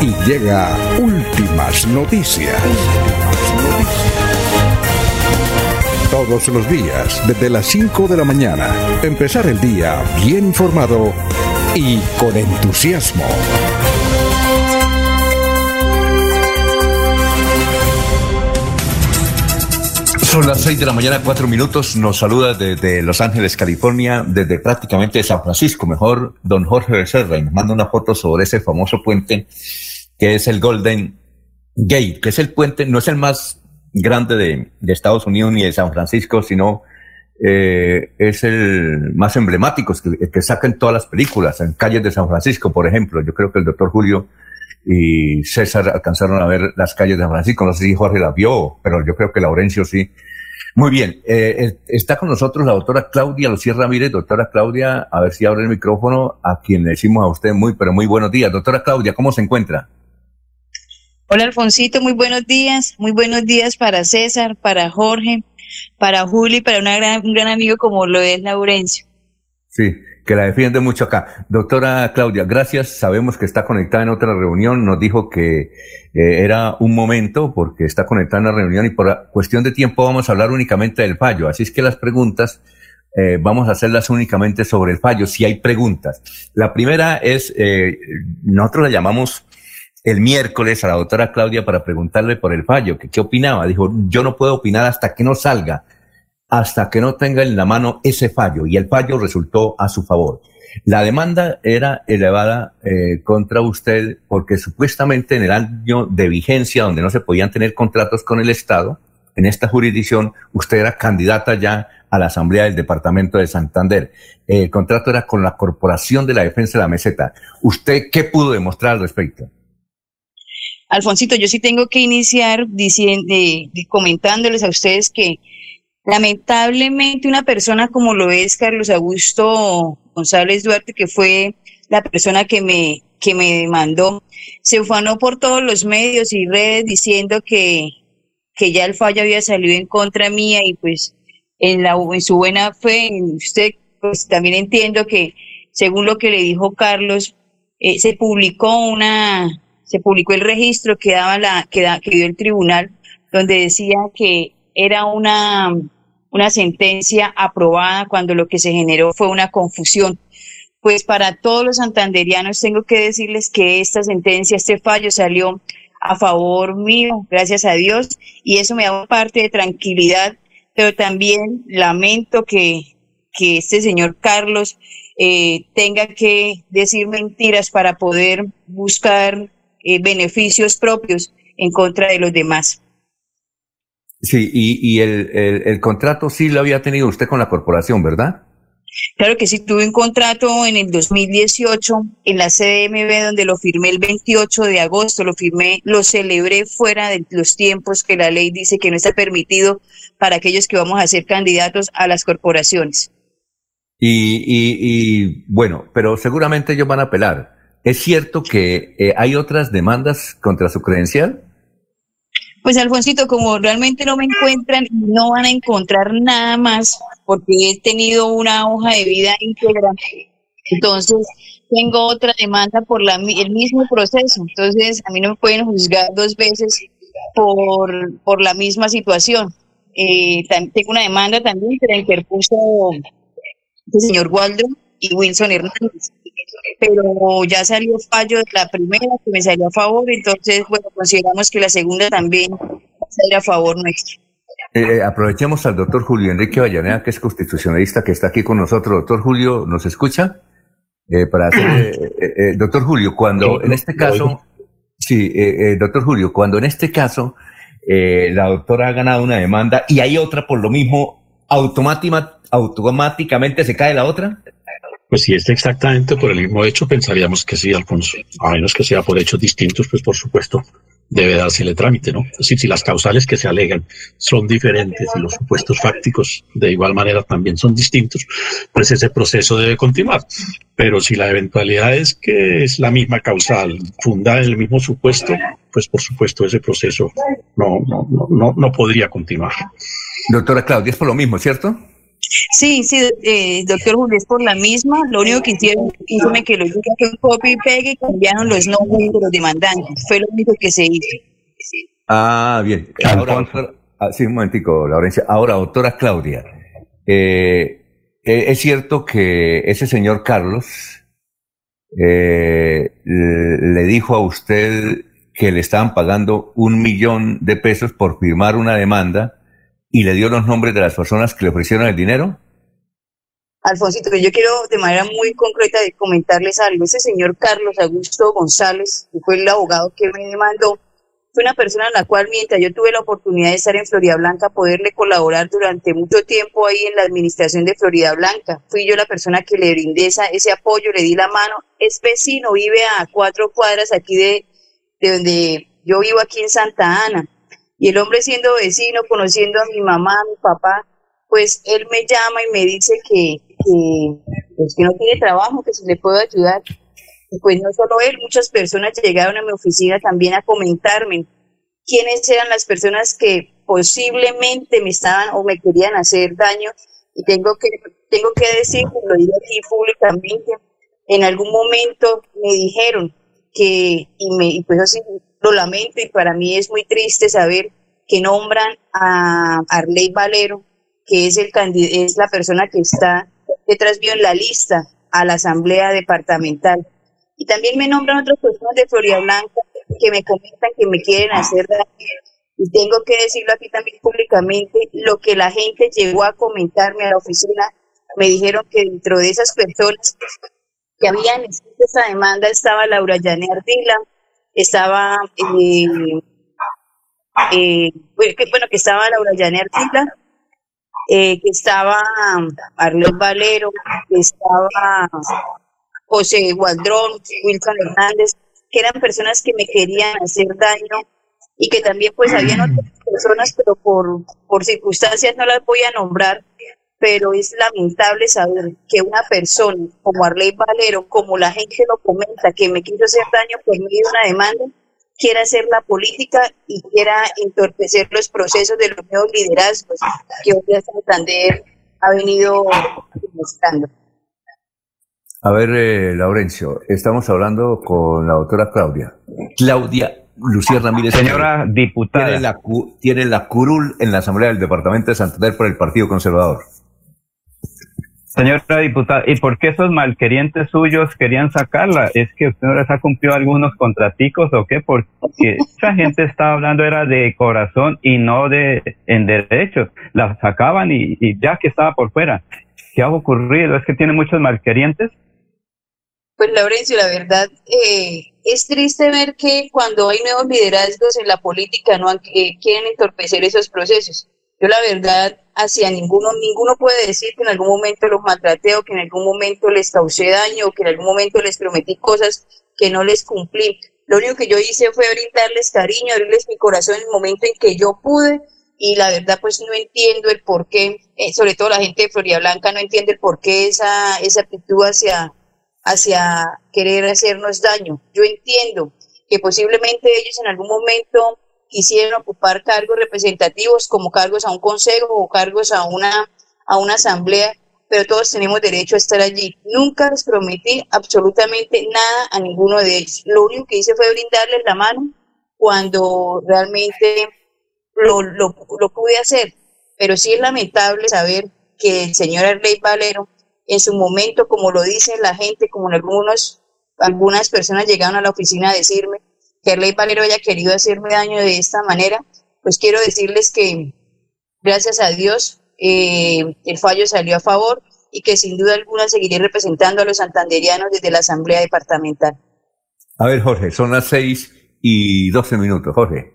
y llega últimas noticias. Todos los días, desde las 5 de la mañana, empezar el día bien informado y con entusiasmo. Son las 6 de la mañana, 4 minutos. Nos saluda desde Los Ángeles, California, desde prácticamente San Francisco, mejor, don Jorge Becerra, y nos manda una foto sobre ese famoso puente que es el Golden Gate, que es el puente, no es el más grande de, Estados Unidos ni de San Francisco, sino eh, es el más emblemático, que, que sacan todas las películas, en calles de San Francisco, por ejemplo. Yo creo que el doctor Julio y César alcanzaron a ver las calles de San Francisco. No sé si Jorge las vio, pero yo creo que Laurencio sí. Muy bien, eh, está con nosotros la doctora Claudia Lucía Ramírez. Doctora Claudia, a ver si abre el micrófono, a quien le decimos a usted muy, pero muy buenos días. Doctora Claudia, ¿cómo se encuentra? Hola Alfonsito, muy buenos días. Muy buenos días para César, para Jorge, para Juli, para una gran, un gran amigo como lo es Laurencio. Sí, que la defiende mucho acá. Doctora Claudia, gracias. Sabemos que está conectada en otra reunión. Nos dijo que eh, era un momento porque está conectada en la reunión y por cuestión de tiempo vamos a hablar únicamente del fallo. Así es que las preguntas eh, vamos a hacerlas únicamente sobre el fallo, si hay preguntas. La primera es, eh, nosotros la llamamos el miércoles a la doctora Claudia para preguntarle por el fallo, que qué opinaba. Dijo, yo no puedo opinar hasta que no salga, hasta que no tenga en la mano ese fallo. Y el fallo resultó a su favor. La demanda era elevada eh, contra usted porque supuestamente en el año de vigencia, donde no se podían tener contratos con el Estado, en esta jurisdicción, usted era candidata ya a la Asamblea del Departamento de Santander. El contrato era con la Corporación de la Defensa de la Meseta. ¿Usted qué pudo demostrar al respecto? Alfonsito, yo sí tengo que iniciar diciendo, comentándoles a ustedes que lamentablemente una persona como lo es Carlos Augusto González Duarte, que fue la persona que me, que me demandó, se ufanó por todos los medios y redes diciendo que, que ya el fallo había salido en contra mía y pues en, la, en su buena fe, usted pues también entiendo que según lo que le dijo Carlos, eh, se publicó una, se publicó el registro que daba la, que, dio el tribunal, donde decía que era una, una sentencia aprobada cuando lo que se generó fue una confusión. Pues para todos los santanderianos tengo que decirles que esta sentencia, este fallo salió a favor mío, gracias a Dios, y eso me da parte de tranquilidad, pero también lamento que, que este señor Carlos eh, tenga que decir mentiras para poder buscar eh, beneficios propios en contra de los demás. Sí, y, y el, el, el contrato sí lo había tenido usted con la corporación, ¿verdad? Claro que sí, tuve un contrato en el 2018 en la CDMB donde lo firmé el 28 de agosto, lo firmé, lo celebré fuera de los tiempos que la ley dice que no está permitido para aquellos que vamos a ser candidatos a las corporaciones. Y, y, y bueno, pero seguramente ellos van a apelar. ¿Es cierto que eh, hay otras demandas contra su credencial? Pues Alfonsito, como realmente no me encuentran, no van a encontrar nada más porque he tenido una hoja de vida íntegra. Entonces, tengo otra demanda por la, el mismo proceso. Entonces, a mí no me pueden juzgar dos veces por, por la misma situación. Eh, tengo una demanda también que la interpuso el señor Waldo y Wilson Hernández. Pero ya salió fallo de la primera que me salió a favor, entonces, bueno, consideramos que la segunda también sale a favor nuestro. Eh, aprovechemos al doctor Julio Enrique Vallanea, que es constitucionalista, que está aquí con nosotros. Doctor Julio, ¿nos escucha? Eh, para hacer, eh, doctor Julio, cuando en este caso, sí, doctor Julio, cuando en este caso la doctora ha ganado una demanda y hay otra por lo mismo, automáticamente se cae la otra. Pues si es exactamente por el mismo hecho, pensaríamos que sí, Alfonso. A menos que sea por hechos distintos, pues por supuesto debe dársele trámite, ¿no? Es decir, si las causales que se alegan son diferentes y los supuestos fácticos de igual manera también son distintos, pues ese proceso debe continuar. Pero si la eventualidad es que es la misma causal, fundada en el mismo supuesto, pues por supuesto ese proceso no, no, no, no podría continuar. Doctora Claudia, es por lo mismo, ¿cierto? Sí, sí, eh, doctor Julio, es por la misma. Lo único que hicieron, fue que lo que un copy y pegue y cambiaron los nombres de los demandantes. Fue lo único que se hizo. Ah, bien. Ahora, ah, sí, un momentico, Laurencia. Ahora, doctora Claudia, eh, eh, es cierto que ese señor Carlos eh, le dijo a usted que le estaban pagando un millón de pesos por firmar una demanda y le dio los nombres de las personas que le ofrecieron el dinero? Alfonsito, yo quiero de manera muy concreta comentarles algo. Ese señor Carlos Augusto González, que fue el abogado que me demandó, fue una persona en la cual mientras yo tuve la oportunidad de estar en Florida Blanca, poderle colaborar durante mucho tiempo ahí en la administración de Florida Blanca. Fui yo la persona que le brindé ese apoyo, le di la mano. Es vecino, vive a cuatro cuadras aquí de, de donde yo vivo aquí en Santa Ana. Y el hombre siendo vecino, conociendo a mi mamá, a mi papá, pues él me llama y me dice que, pues que no tiene trabajo, que si le puedo ayudar. Y pues no solo él, muchas personas llegaron a mi oficina también a comentarme quiénes eran las personas que posiblemente me estaban o me querían hacer daño. Y tengo que, tengo que decir, lo digo aquí públicamente, en algún momento me dijeron que, y, me, y pues así lo lamento y para mí es muy triste saber que nombran a Arley Valero, que es, el es la persona que está detrás mío en la lista a la asamblea departamental. Y también me nombran otras personas de Florida Blanca que me comentan que me quieren hacer daño. Y tengo que decirlo aquí también públicamente, lo que la gente llegó a comentarme a la oficina, me dijeron que dentro de esas personas que habían escrito esta demanda estaba Laura Yané Ardila, estaba, eh, eh, bueno, que estaba Laura Yané Ardila, eh, que estaba Arlés Valero, que estaba José Gualdrón, Wilson Hernández, que eran personas que me querían hacer daño y que también pues habían otras personas, pero por, por circunstancias no las voy a nombrar, pero es lamentable saber que una persona como Arley Valero, como la gente lo comenta, que me quiso hacer daño por medio de una demanda, quiera hacer la política y quiera entorpecer los procesos de los nuevos liderazgos que hoy Santander ha venido demostrando. A ver, eh, Laurencio, estamos hablando con la doctora Claudia. Claudia Lucía Ramírez. Señora diputada. Tiene la, tiene la curul en la Asamblea del Departamento de Santander por el Partido Conservador. Señora diputada, ¿y por qué esos malquerientes suyos querían sacarla? ¿Es que usted no les ha cumplido algunos contraticos o qué? Porque mucha gente estaba hablando era de corazón y no de en derecho. La sacaban y, y ya que estaba por fuera. ¿Qué ha ocurrido? ¿Es que tiene muchos malquerientes? Pues Laurencio, la verdad, eh, es triste ver que cuando hay nuevos liderazgos en la política no eh, quieren entorpecer esos procesos. Yo la verdad, hacia ninguno, ninguno puede decir que en algún momento los maltraté o que en algún momento les causé daño o que en algún momento les prometí cosas que no les cumplí. Lo único que yo hice fue brindarles cariño, abrirles mi corazón en el momento en que yo pude y la verdad pues no entiendo el por qué, eh, sobre todo la gente de Florida Blanca no entiende el por qué esa, esa actitud hacia hacia querer hacernos daño. Yo entiendo que posiblemente ellos en algún momento quisieran ocupar cargos representativos como cargos a un consejo o cargos a una, a una asamblea, pero todos tenemos derecho a estar allí. Nunca les prometí absolutamente nada a ninguno de ellos. Lo único que hice fue brindarles la mano cuando realmente lo, lo, lo pude hacer. Pero sí es lamentable saber que el señor Arley Valero en su momento, como lo dice la gente, como algunos, algunas personas llegaron a la oficina a decirme que Arley Valero haya querido hacerme daño de esta manera, pues quiero decirles que gracias a Dios eh, el fallo salió a favor y que sin duda alguna seguiré representando a los santanderianos desde la Asamblea Departamental. A ver, Jorge, son las seis y doce minutos, Jorge.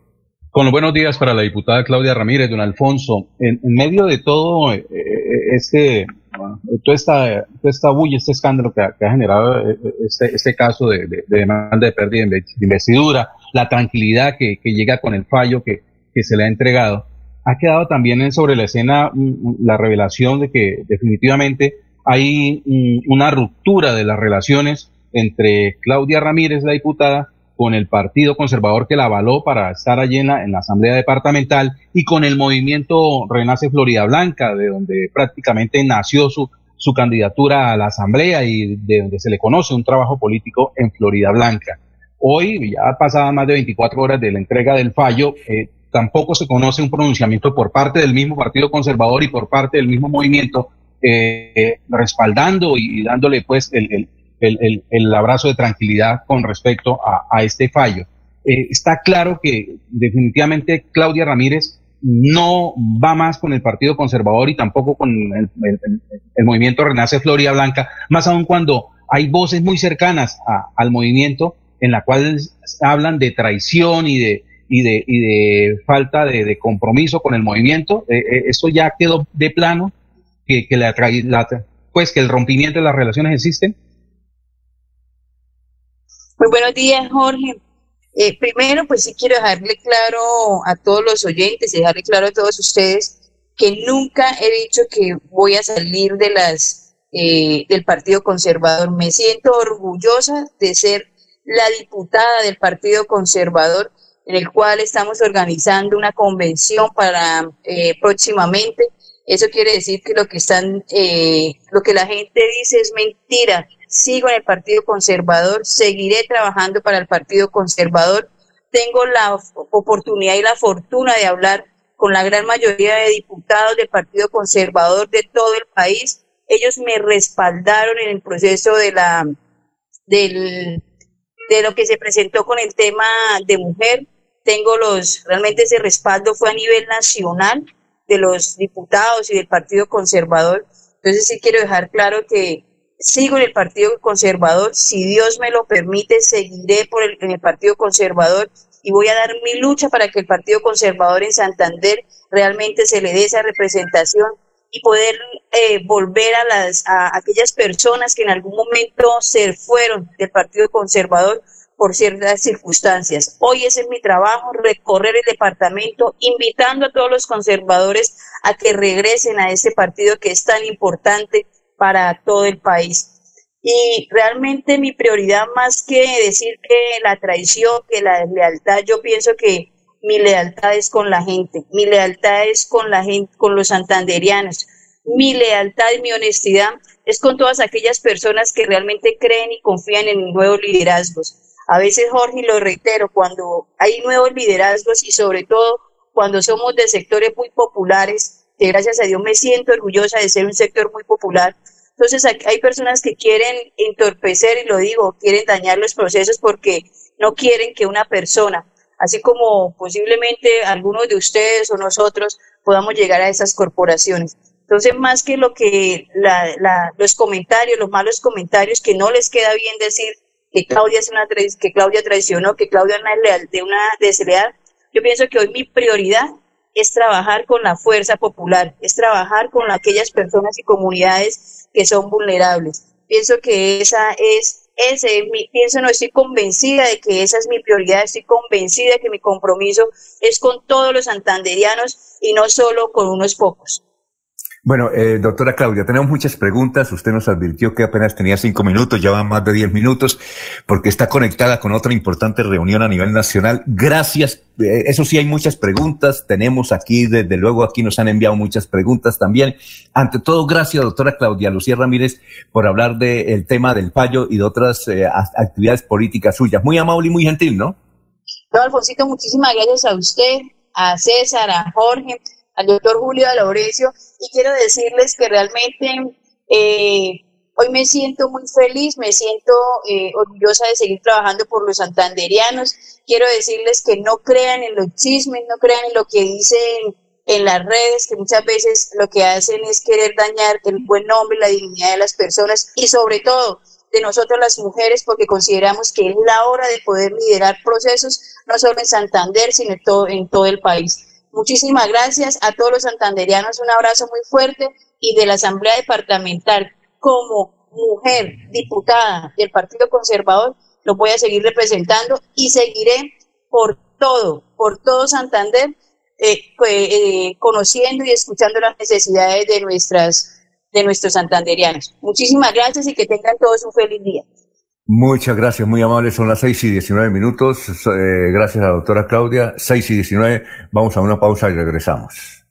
Con los buenos días para la diputada Claudia Ramírez, don Alfonso. En, medio de todo eh, eh, toda esta, toda esta bulla, este escándalo que ha, generado eh, eh, este, este caso de, demanda de pérdida de investidura, la tranquilidad que, llega con el fallo que, se le ha entregado, ha quedado también sobre la escena mm, mm, la revelación de que definitivamente hay mm, una ruptura de las relaciones entre Claudia Ramírez, la diputada, con el Partido Conservador que la avaló para estar allí en la, en la, Asamblea Departamental y con el movimiento Renace Florida Blanca, de donde prácticamente nació su, su candidatura a la Asamblea y de donde se le conoce un trabajo político en Florida Blanca. Hoy, ya pasadas más de 24 horas de la entrega del fallo, eh, tampoco se conoce un pronunciamiento por parte del mismo Partido Conservador y por parte del mismo movimiento eh, respaldando y dándole pues el, el, abrazo de tranquilidad con respecto a, este fallo. Eh, está claro que definitivamente Claudia Ramírez no va más con el Partido Conservador y tampoco con el, movimiento Renace Florida Blanca, más aún cuando hay voces muy cercanas al movimiento en la cual hablan de traición y de, y de, y de falta de, compromiso con el movimiento. Eh, eh, eso ya quedó de plano, que, que la, pues que el rompimiento de las relaciones existen muy buenos días, Jorge. Eh, primero, pues sí quiero dejarle claro a todos los oyentes y dejarle claro a todos ustedes que nunca he dicho que voy a salir de las eh, del Partido Conservador. Me siento orgullosa de ser la diputada del Partido Conservador, en el cual estamos organizando una convención para eh, próximamente. Eso quiere decir que lo que están, lo que la gente dice es mentira sigo en el Partido Conservador, seguiré trabajando para el Partido Conservador. Tengo la oportunidad y la fortuna de hablar con la gran mayoría de diputados del Partido Conservador de todo el país. Ellos me respaldaron en el proceso de la del, de lo que se presentó con el tema de mujer. Tengo los, realmente ese respaldo fue a nivel nacional de los diputados y del Partido Conservador. Entonces sí quiero dejar claro que sigo en el Partido Conservador, si Dios me lo permite, seguiré por el, en el Partido Conservador y voy a dar mi lucha para que el Partido Conservador en Santander realmente se le dé esa representación y poder eh, volver a las a aquellas personas que en algún momento se fueron del Partido Conservador por ciertas circunstancias. Hoy ese es mi trabajo, recorrer el departamento, invitando a todos los conservadores a que regresen a ese partido que es tan importante para todo el país. Y realmente mi prioridad más que decir que la traición, que la lealtad, yo pienso que mi lealtad es con la gente, mi lealtad es con la gente, con los santanderianos, mi lealtad y mi honestidad es con todas aquellas personas que realmente creen y confían en nuevos liderazgos. A veces, Jorge, lo reitero, cuando hay nuevos liderazgos y sobre todo cuando somos de sectores muy populares, que gracias a Dios me siento orgullosa de ser un sector muy popular. Entonces hay personas que quieren entorpecer, y lo digo, quieren dañar los procesos porque no quieren que una persona, así como posiblemente algunos de ustedes o nosotros, podamos llegar a esas corporaciones. Entonces, más que lo que los comentarios, los malos comentarios que no les queda bien decir que Claudia es una que Claudia traicionó, que Claudia es leal, de una desleal, yo pienso que hoy mi prioridad es trabajar con la fuerza popular, es trabajar con aquellas personas y comunidades que son vulnerables. Pienso que esa es, ese mi, pienso no estoy convencida de que esa es mi prioridad, estoy convencida de que mi compromiso es con todos los santanderianos y no solo con unos pocos. Bueno, eh, doctora Claudia, tenemos muchas preguntas. Usted nos advirtió que apenas tenía cinco minutos, ya van más de diez minutos, porque está conectada con otra importante reunión a nivel nacional. Gracias. Eh, eso sí, hay muchas preguntas. Tenemos aquí, desde luego, aquí nos han enviado muchas preguntas también. Ante todo, gracias, doctora Claudia Lucía Ramírez, por hablar del tema del fallo y de otras eh, actividades políticas suyas. Muy amable y muy gentil, ¿no? No, Alfonsito, muchísimas gracias a usted, a César, a Jorge al doctor Julio de Laurencio y quiero decirles que realmente eh, hoy me siento muy feliz, me siento eh, orgullosa de seguir trabajando por los santanderianos. Quiero decirles que no crean en los chismes, no crean en lo que dicen en las redes, que muchas veces lo que hacen es querer dañar el buen nombre, la dignidad de las personas y sobre todo de nosotros las mujeres porque consideramos que es la hora de poder liderar procesos no solo en Santander, sino en todo, en todo el país. Muchísimas gracias a todos los santanderianos, un abrazo muy fuerte y de la Asamblea Departamental como mujer diputada del Partido Conservador, lo voy a seguir representando y seguiré por todo, por todo Santander, eh, eh, conociendo y escuchando las necesidades de nuestras de nuestros santanderianos. Muchísimas gracias y que tengan todos un feliz día. Muchas gracias, muy amables. Son las seis y diecinueve minutos. Eh, gracias a la doctora Claudia. Seis y diecinueve. Vamos a una pausa y regresamos.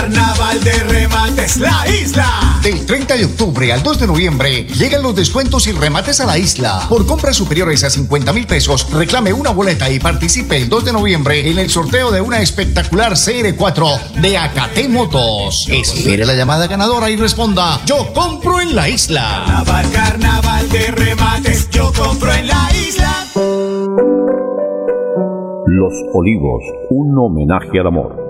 Carnaval de remates La Isla. Del 30 de octubre al 2 de noviembre llegan los descuentos y remates a la isla. Por compras superiores a 50 mil pesos, reclame una boleta y participe el 2 de noviembre en el sorteo de una espectacular CR4 de Acate Motos. Espere la llamada ganadora y responda: Yo compro en la isla. Carnaval, carnaval de remates, yo compro en la isla. Los Olivos, un homenaje al amor.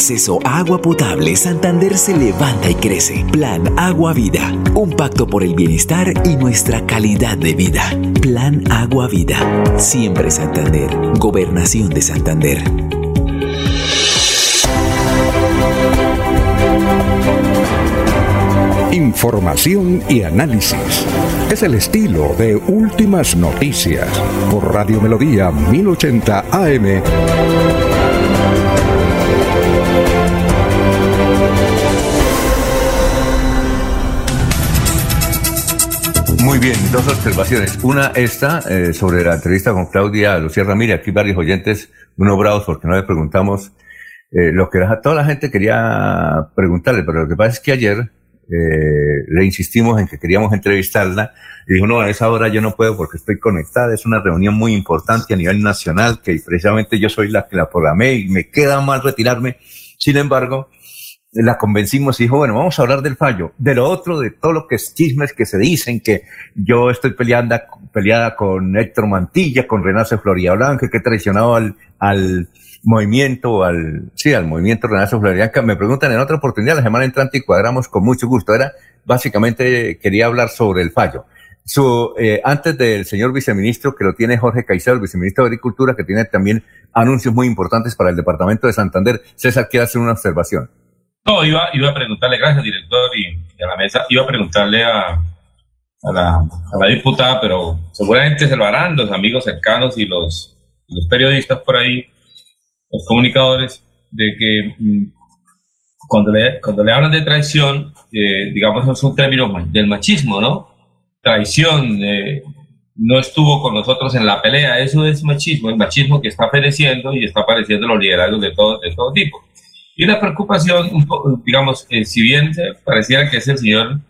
Acceso a agua potable, Santander se levanta y crece. Plan Agua Vida. Un pacto por el bienestar y nuestra calidad de vida. Plan Agua Vida. Siempre Santander. Gobernación de Santander. Información y análisis. Es el estilo de Últimas Noticias por Radio Melodía 1080 AM. Muy bien, dos observaciones. Una, esta, eh, sobre la entrevista con Claudia Lucía Ramírez. Aquí varios oyentes, uno bravos porque no le preguntamos eh, lo que toda la gente quería preguntarle, pero lo que pasa es que ayer eh, le insistimos en que queríamos entrevistarla y dijo, no, a esa hora yo no puedo porque estoy conectada, es una reunión muy importante a nivel nacional que precisamente yo soy la que la programé y me queda mal retirarme. Sin embargo, la convencimos y dijo, bueno, vamos a hablar del fallo, de lo otro, de todo lo que es chismes que se dicen, que yo estoy peleando, peleada con Héctor Mantilla, con Renace Floría Blanca, que he traicionado al, al movimiento, al, sí, al movimiento Renace Floría Blanca. Me preguntan en otra oportunidad, la semana entrante y cuadramos con mucho gusto. Era, básicamente, quería hablar sobre el fallo. Su, eh, antes del señor viceministro, que lo tiene Jorge Caicedo, el viceministro de Agricultura, que tiene también anuncios muy importantes para el departamento de Santander. César quiere hacer una observación. No, iba, iba a preguntarle, gracias director y, a la mesa, iba a preguntarle a, la, a, la, diputada, pero seguramente se lo harán los amigos cercanos y los, los periodistas por ahí, los comunicadores, de que mm, cuando, le, cuando le hablan de traición, eh, digamos, es un término del machismo, ¿no? Traición, eh, no estuvo con nosotros en la pelea, eso es machismo, el machismo que está pereciendo y está apareciendo en los liderazgos de todo, de todo tipo. Y la preocupación, digamos, eh, si bien pareciera que es el señor,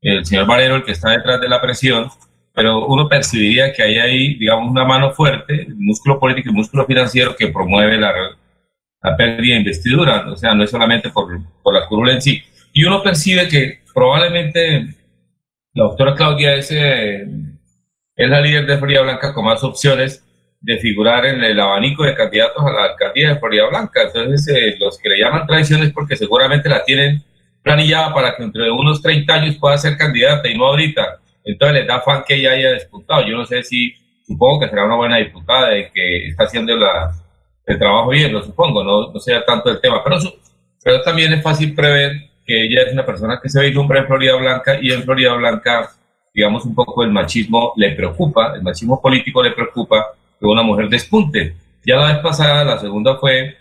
el señor Valero el que está detrás de la presión, pero uno percibiría que hay ahí, digamos, una mano fuerte, músculo político y músculo financiero que promueve la, la pérdida de investidura, o sea, no es solamente por, por la curula en sí. Y uno percibe que probablemente la doctora Claudia es, eh, es la líder de Florida Blanca con más opciones de figurar en el abanico de candidatos a la alcaldía de Florida Blanca. Entonces, eh, los que le llaman traiciones porque seguramente la tienen planillada para que entre unos 30 años pueda ser candidata y no ahorita. Entonces les da fan que ella haya disputado. Yo no sé si, supongo que será una buena diputada y que está haciendo la, el trabajo bien, lo supongo, no, no sea tanto el tema. Pero, pero también es fácil prever que ella es una persona que se vislumbra en Florida Blanca y en Florida Blanca, digamos, un poco el machismo le preocupa, el machismo político le preocupa que una mujer despunte. Ya la vez pasada, la segunda fue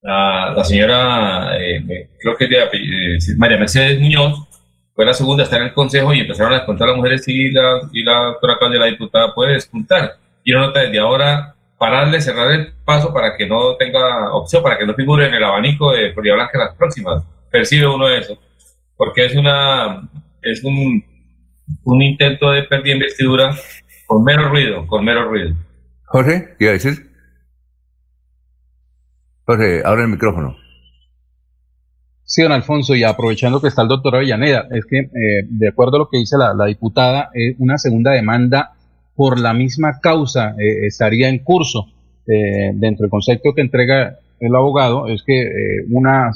la, la señora, eh, creo que de, eh, María Mercedes Muñoz, fue la segunda, está en el consejo y empezaron a descontar las mujeres y la, y la doctora de la diputada puede despuntar. Y una nota desde ahora pararle, cerrar el paso para que no tenga opción, para que no figure en el abanico de Florida Blanca las próximas. Percibe uno eso, porque es una es un, un intento de pérdida de investidura con mero ruido, con mero ruido. Jorge, ¿qué iba a decir? Jorge, abre el micrófono. Sí, don Alfonso, y aprovechando que está el doctor Avellaneda, es que eh, de acuerdo a lo que dice la, diputada, eh, una segunda demanda por la misma causa eh, estaría en curso. dentro del concepto que entrega el abogado es que una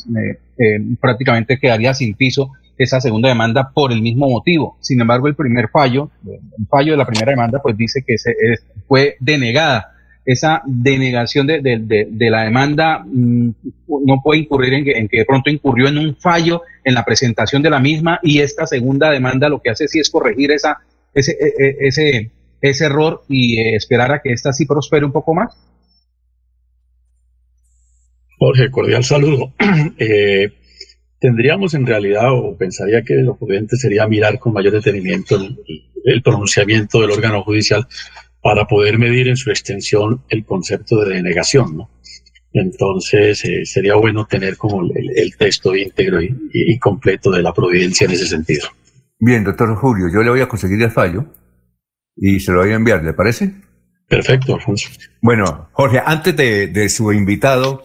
prácticamente quedaría sin piso esa segunda demanda por el mismo motivo. Sin embargo, el primer fallo, el fallo de la primera demanda, pues dice que se, fue denegada. Esa denegación de, de, la demanda mm, no puede incurrir en que, en que, de pronto incurrió en un fallo en la presentación de la misma y esta segunda demanda lo que hace sí es corregir esa, ese, e, e, ese, ese error y eh, esperar a que esta sí prospere un poco más. Jorge, cordial saludo. eh, tendríamos en realidad, o pensaría que lo prudente sería mirar con mayor detenimiento el, pronunciamiento del órgano judicial para poder medir en su extensión el concepto de denegación, ¿no? Entonces, eh, sería bueno tener como el, texto íntegro y, completo de la providencia en ese sentido. Bien, doctor Julio, yo le voy a conseguir el fallo y se lo voy a enviar, ¿le parece? Perfecto, Alfonso. Bueno, Jorge, antes de, su invitado,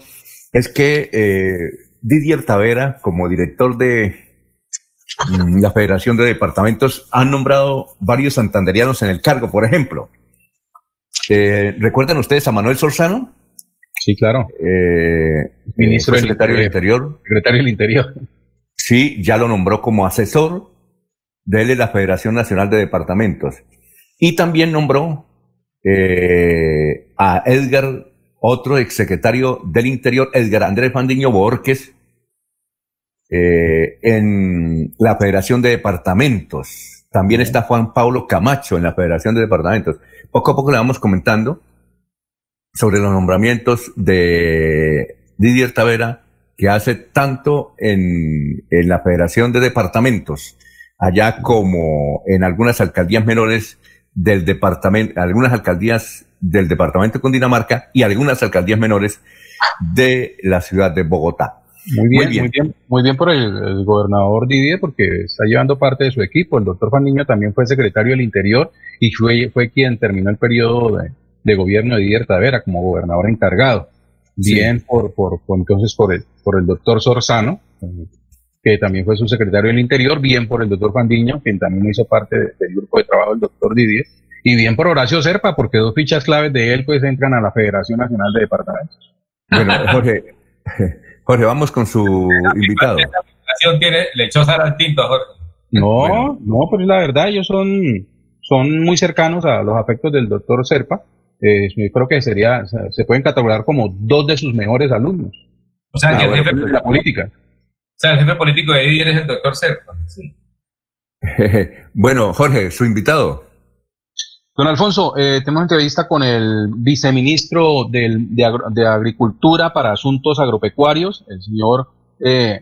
es que eh, Didier Tavera como director de mm, la Federación de Departamentos han nombrado varios santanderianos en el cargo, por ejemplo. Eh, ¿Recuerdan ustedes a Manuel Sorzano? Sí, claro. Eh, Ministro del secretario del Interior. Secretario del Interior. Sí, ya lo nombró como asesor de la Federación Nacional de Departamentos. Y también nombró eh, a Edgar, otro exsecretario del Interior, Edgar Andrés Fandiño Borges, eh, en la Federación de Departamentos. También está Juan Pablo Camacho en la Federación de Departamentos. Poco a poco le vamos comentando sobre los nombramientos de Didier Tavera, que hace tanto en, en la Federación de Departamentos, allá como en algunas alcaldías menores del departamento, algunas alcaldías del departamento de Cundinamarca y algunas alcaldías menores de la ciudad de Bogotá. Muy bien, muy bien, muy bien, por el, gobernador Didier, porque está llevando parte de su equipo. El doctor Juan Niño también fue secretario del Interior y fue, fue quien terminó el periodo de, gobierno de Didier Tavera como gobernador encargado. Bien por, por, entonces por el, por el doctor Sorzano, que también fue su secretario del Interior, bien por el doctor Juan Niño, quien también hizo parte del grupo de trabajo del doctor Didier, y bien por Horacio Serpa, porque dos fichas claves de él pues entran a la Federación Nacional de Departamentos. Bueno, Jorge, Jorge, vamos con su invitado. La tiene lechosa al tinto, Jorge. No, no, pero la verdad, ellos son, son muy cercanos a los afectos del doctor Serpa. Eh, yo creo que sería, se pueden catalogar como dos de sus mejores alumnos. O sea, el jefe de la política. O sea, el jefe político de Edir es el doctor Serpa. Sí. bueno, Jorge, su invitado. Don Alfonso, eh, tenemos entrevista con el viceministro de, Agricultura para Asuntos Agropecuarios, el señor eh,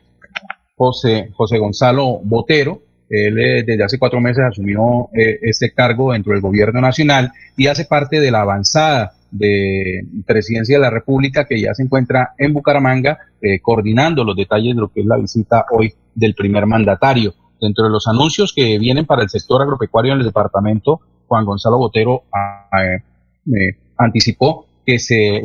José, José Gonzalo Botero. Él eh, desde hace cuatro meses asumió eh, este cargo dentro del gobierno nacional y hace parte de la avanzada de presidencia de la República que ya se encuentra en Bucaramanga coordinando los detalles de lo que es la visita hoy del primer mandatario. dentro de los anuncios que vienen para el sector agropecuario en el departamento, Juan Gonzalo Botero ah, eh, anticipó que se,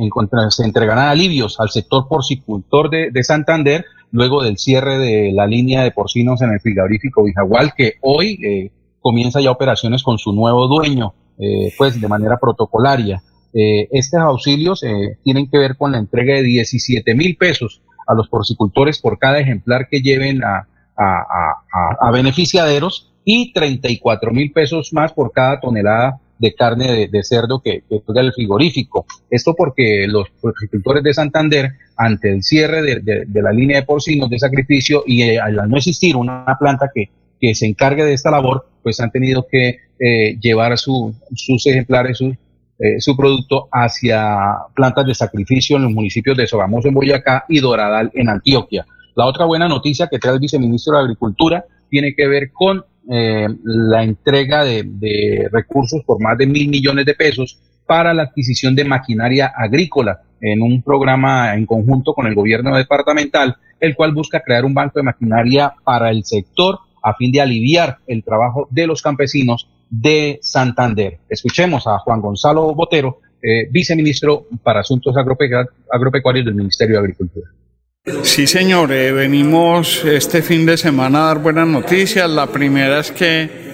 se entregarán alivios al sector porcicultor de, de, Santander luego del cierre de la línea de porcinos en el frigorífico Vijagual, que hoy eh, comienza ya operaciones con su nuevo dueño, eh, pues de manera protocolaria. Eh, estos auxilios eh, tienen que ver con la entrega de 17 mil pesos a los porcicultores por cada ejemplar que lleven a, a, beneficiaderos y 34 mil pesos más por cada tonelada de carne de, cerdo que, que el frigorífico. Esto porque los porcicultores de Santander, ante el cierre de, la línea de porcinos de sacrificio y eh, al no existir una planta que, se encargue de esta labor, pues han tenido que llevar sus ejemplares, sus eh, su producto hacia plantas de sacrificio en los municipios de Sogamoso en Boyacá y Doradal en Antioquia. La otra buena noticia que trae el viceministro de Agricultura tiene que ver con eh, la entrega de, recursos por más de mil millones de pesos para la adquisición de maquinaria agrícola en un programa en conjunto con el gobierno departamental, el cual busca crear un banco de maquinaria para el sector a fin de aliviar el trabajo de los campesinos de Santander. Escuchemos a Juan Gonzalo Botero, eh, viceministro para Asuntos Agropecuarios del Ministerio de Agricultura. Sí, señor, eh, venimos este fin de semana a dar buenas noticias. La primera es que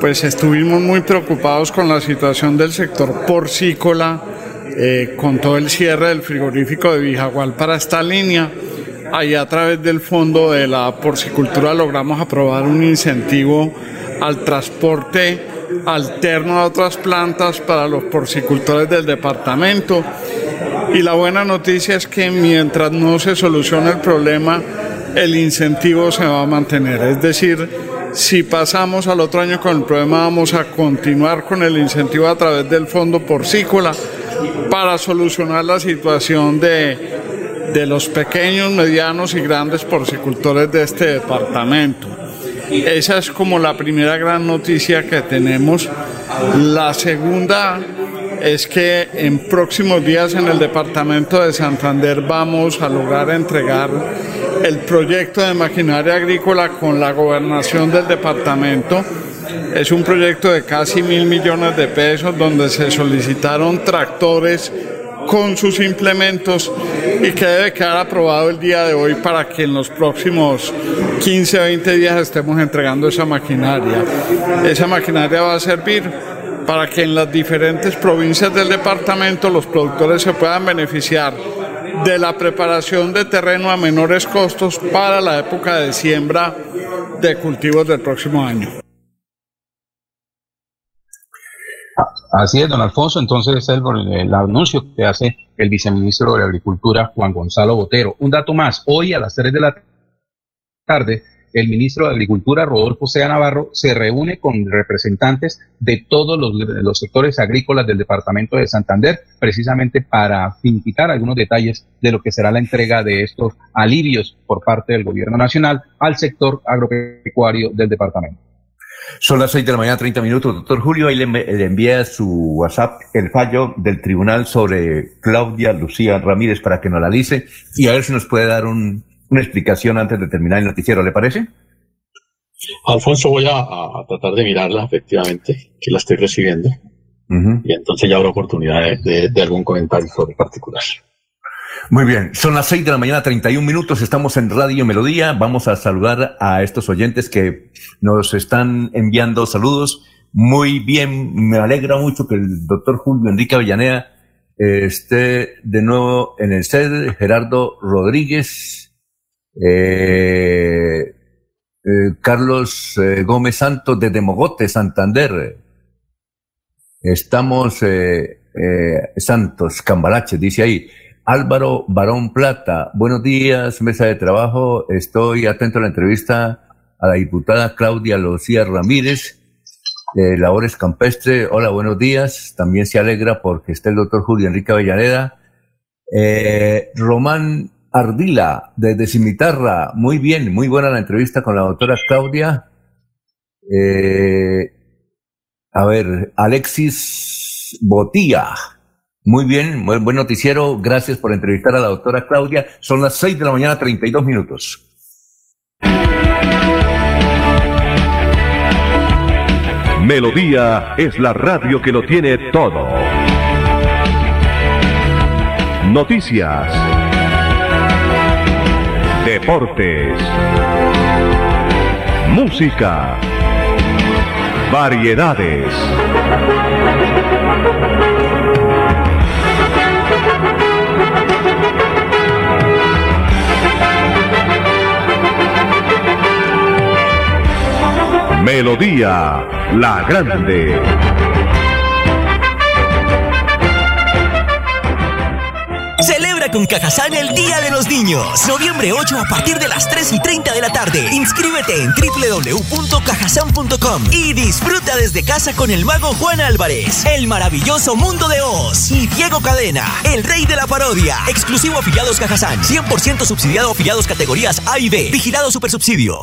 pues estuvimos muy preocupados con la situación del sector porcícola, eh, con todo el cierre del frigorífico de Vijagual para esta línea. Ahí a través del fondo de la porcicultura logramos aprobar un incentivo al transporte alterno a otras plantas para los porcicultores del departamento. Y la buena noticia es que mientras no se solucione el problema, el incentivo se va a mantener. Es decir, si pasamos al otro año con el problema, vamos a continuar con el incentivo a través del fondo porcícola para solucionar la situación de, de los pequeños, medianos y grandes porcicultores de este departamento. Esa es como la primera gran noticia que tenemos. La segunda es que en próximos días en el departamento de Santander vamos a lograr entregar el proyecto de maquinaria agrícola con la gobernación del departamento. Es un proyecto de casi mil millones de pesos donde se solicitaron tractores con sus implementos y que debe quedar aprobado el día de hoy para que en los próximos 15 o 20 días estemos entregando esa maquinaria. Esa maquinaria va a servir para que en las diferentes provincias del departamento los productores se puedan beneficiar de la preparación de terreno a menores costos para la época de siembra de cultivos del próximo año. Así es, don Alfonso. Entonces es el, anuncio que hace el viceministro de Agricultura, Juan Gonzalo Botero. Un dato más. Hoy a las 3 de la tarde, el ministro de Agricultura, Rodolfo Sea Navarro, se reúne con representantes de todos los, sectores agrícolas del departamento de Santander, precisamente para finiquitar algunos detalles de lo que será la entrega de estos alivios por parte del gobierno nacional al sector agropecuario del departamento. Son las seis de la mañana, 30 minutos. Doctor Julio, ahí le, le envía su WhatsApp el fallo del tribunal sobre Claudia Lucía Ramírez para que nos analice y a ver si nos puede dar una explicación antes de terminar el noticiero, ¿le parece? Alfonso, voy a, tratar de mirarla, efectivamente, que la estoy recibiendo. Y entonces ya habrá oportunidad de, de algún comentario sobre particular. Muy bien, son las seis de la mañana, 31 minutos, estamos en Radio Melodía. Vamos a saludar a estos oyentes que nos están enviando saludos. Muy bien, me alegra mucho que el doctor Julio Enrique Avellaneda eh, esté de nuevo en el sede. Gerardo Rodríguez, eh, eh, Carlos Gómez Santos de Demogote, Santander. Estamos, Santos, Cambalache, dice ahí. Álvaro Barón Plata, buenos días, mesa de trabajo. Estoy atento a la entrevista a la diputada Claudia Lucía Ramírez, de Labores Campestre. Hola, buenos días. También se alegra porque está el doctor Julio Enrique Avellaneda. Eh, Román Ardila, desde Cimitarra. Muy bien, muy buena la entrevista con la doctora Claudia. Eh, a ver, Alexis Botía. Muy bien, buen, noticiero. Gracias por entrevistar a la doctora Claudia. Son las seis de la mañana, 32 minutos. Melodía es la radio que lo tiene todo. Noticias. Deportes. Música. Variedades. Melodía La Grande. Celebra con Cajazán el Día de los Niños. Noviembre 8 a partir de las 3 y 30 de la tarde. Inscríbete en www.cajazán.com y disfruta desde casa con el mago Juan Álvarez, el maravilloso mundo de Oz y Diego Cadena, el rey de la parodia. Exclusivo afiliados Cajazán. 100% subsidiado afiliados categorías A y B. Vigilado Supersubsidio.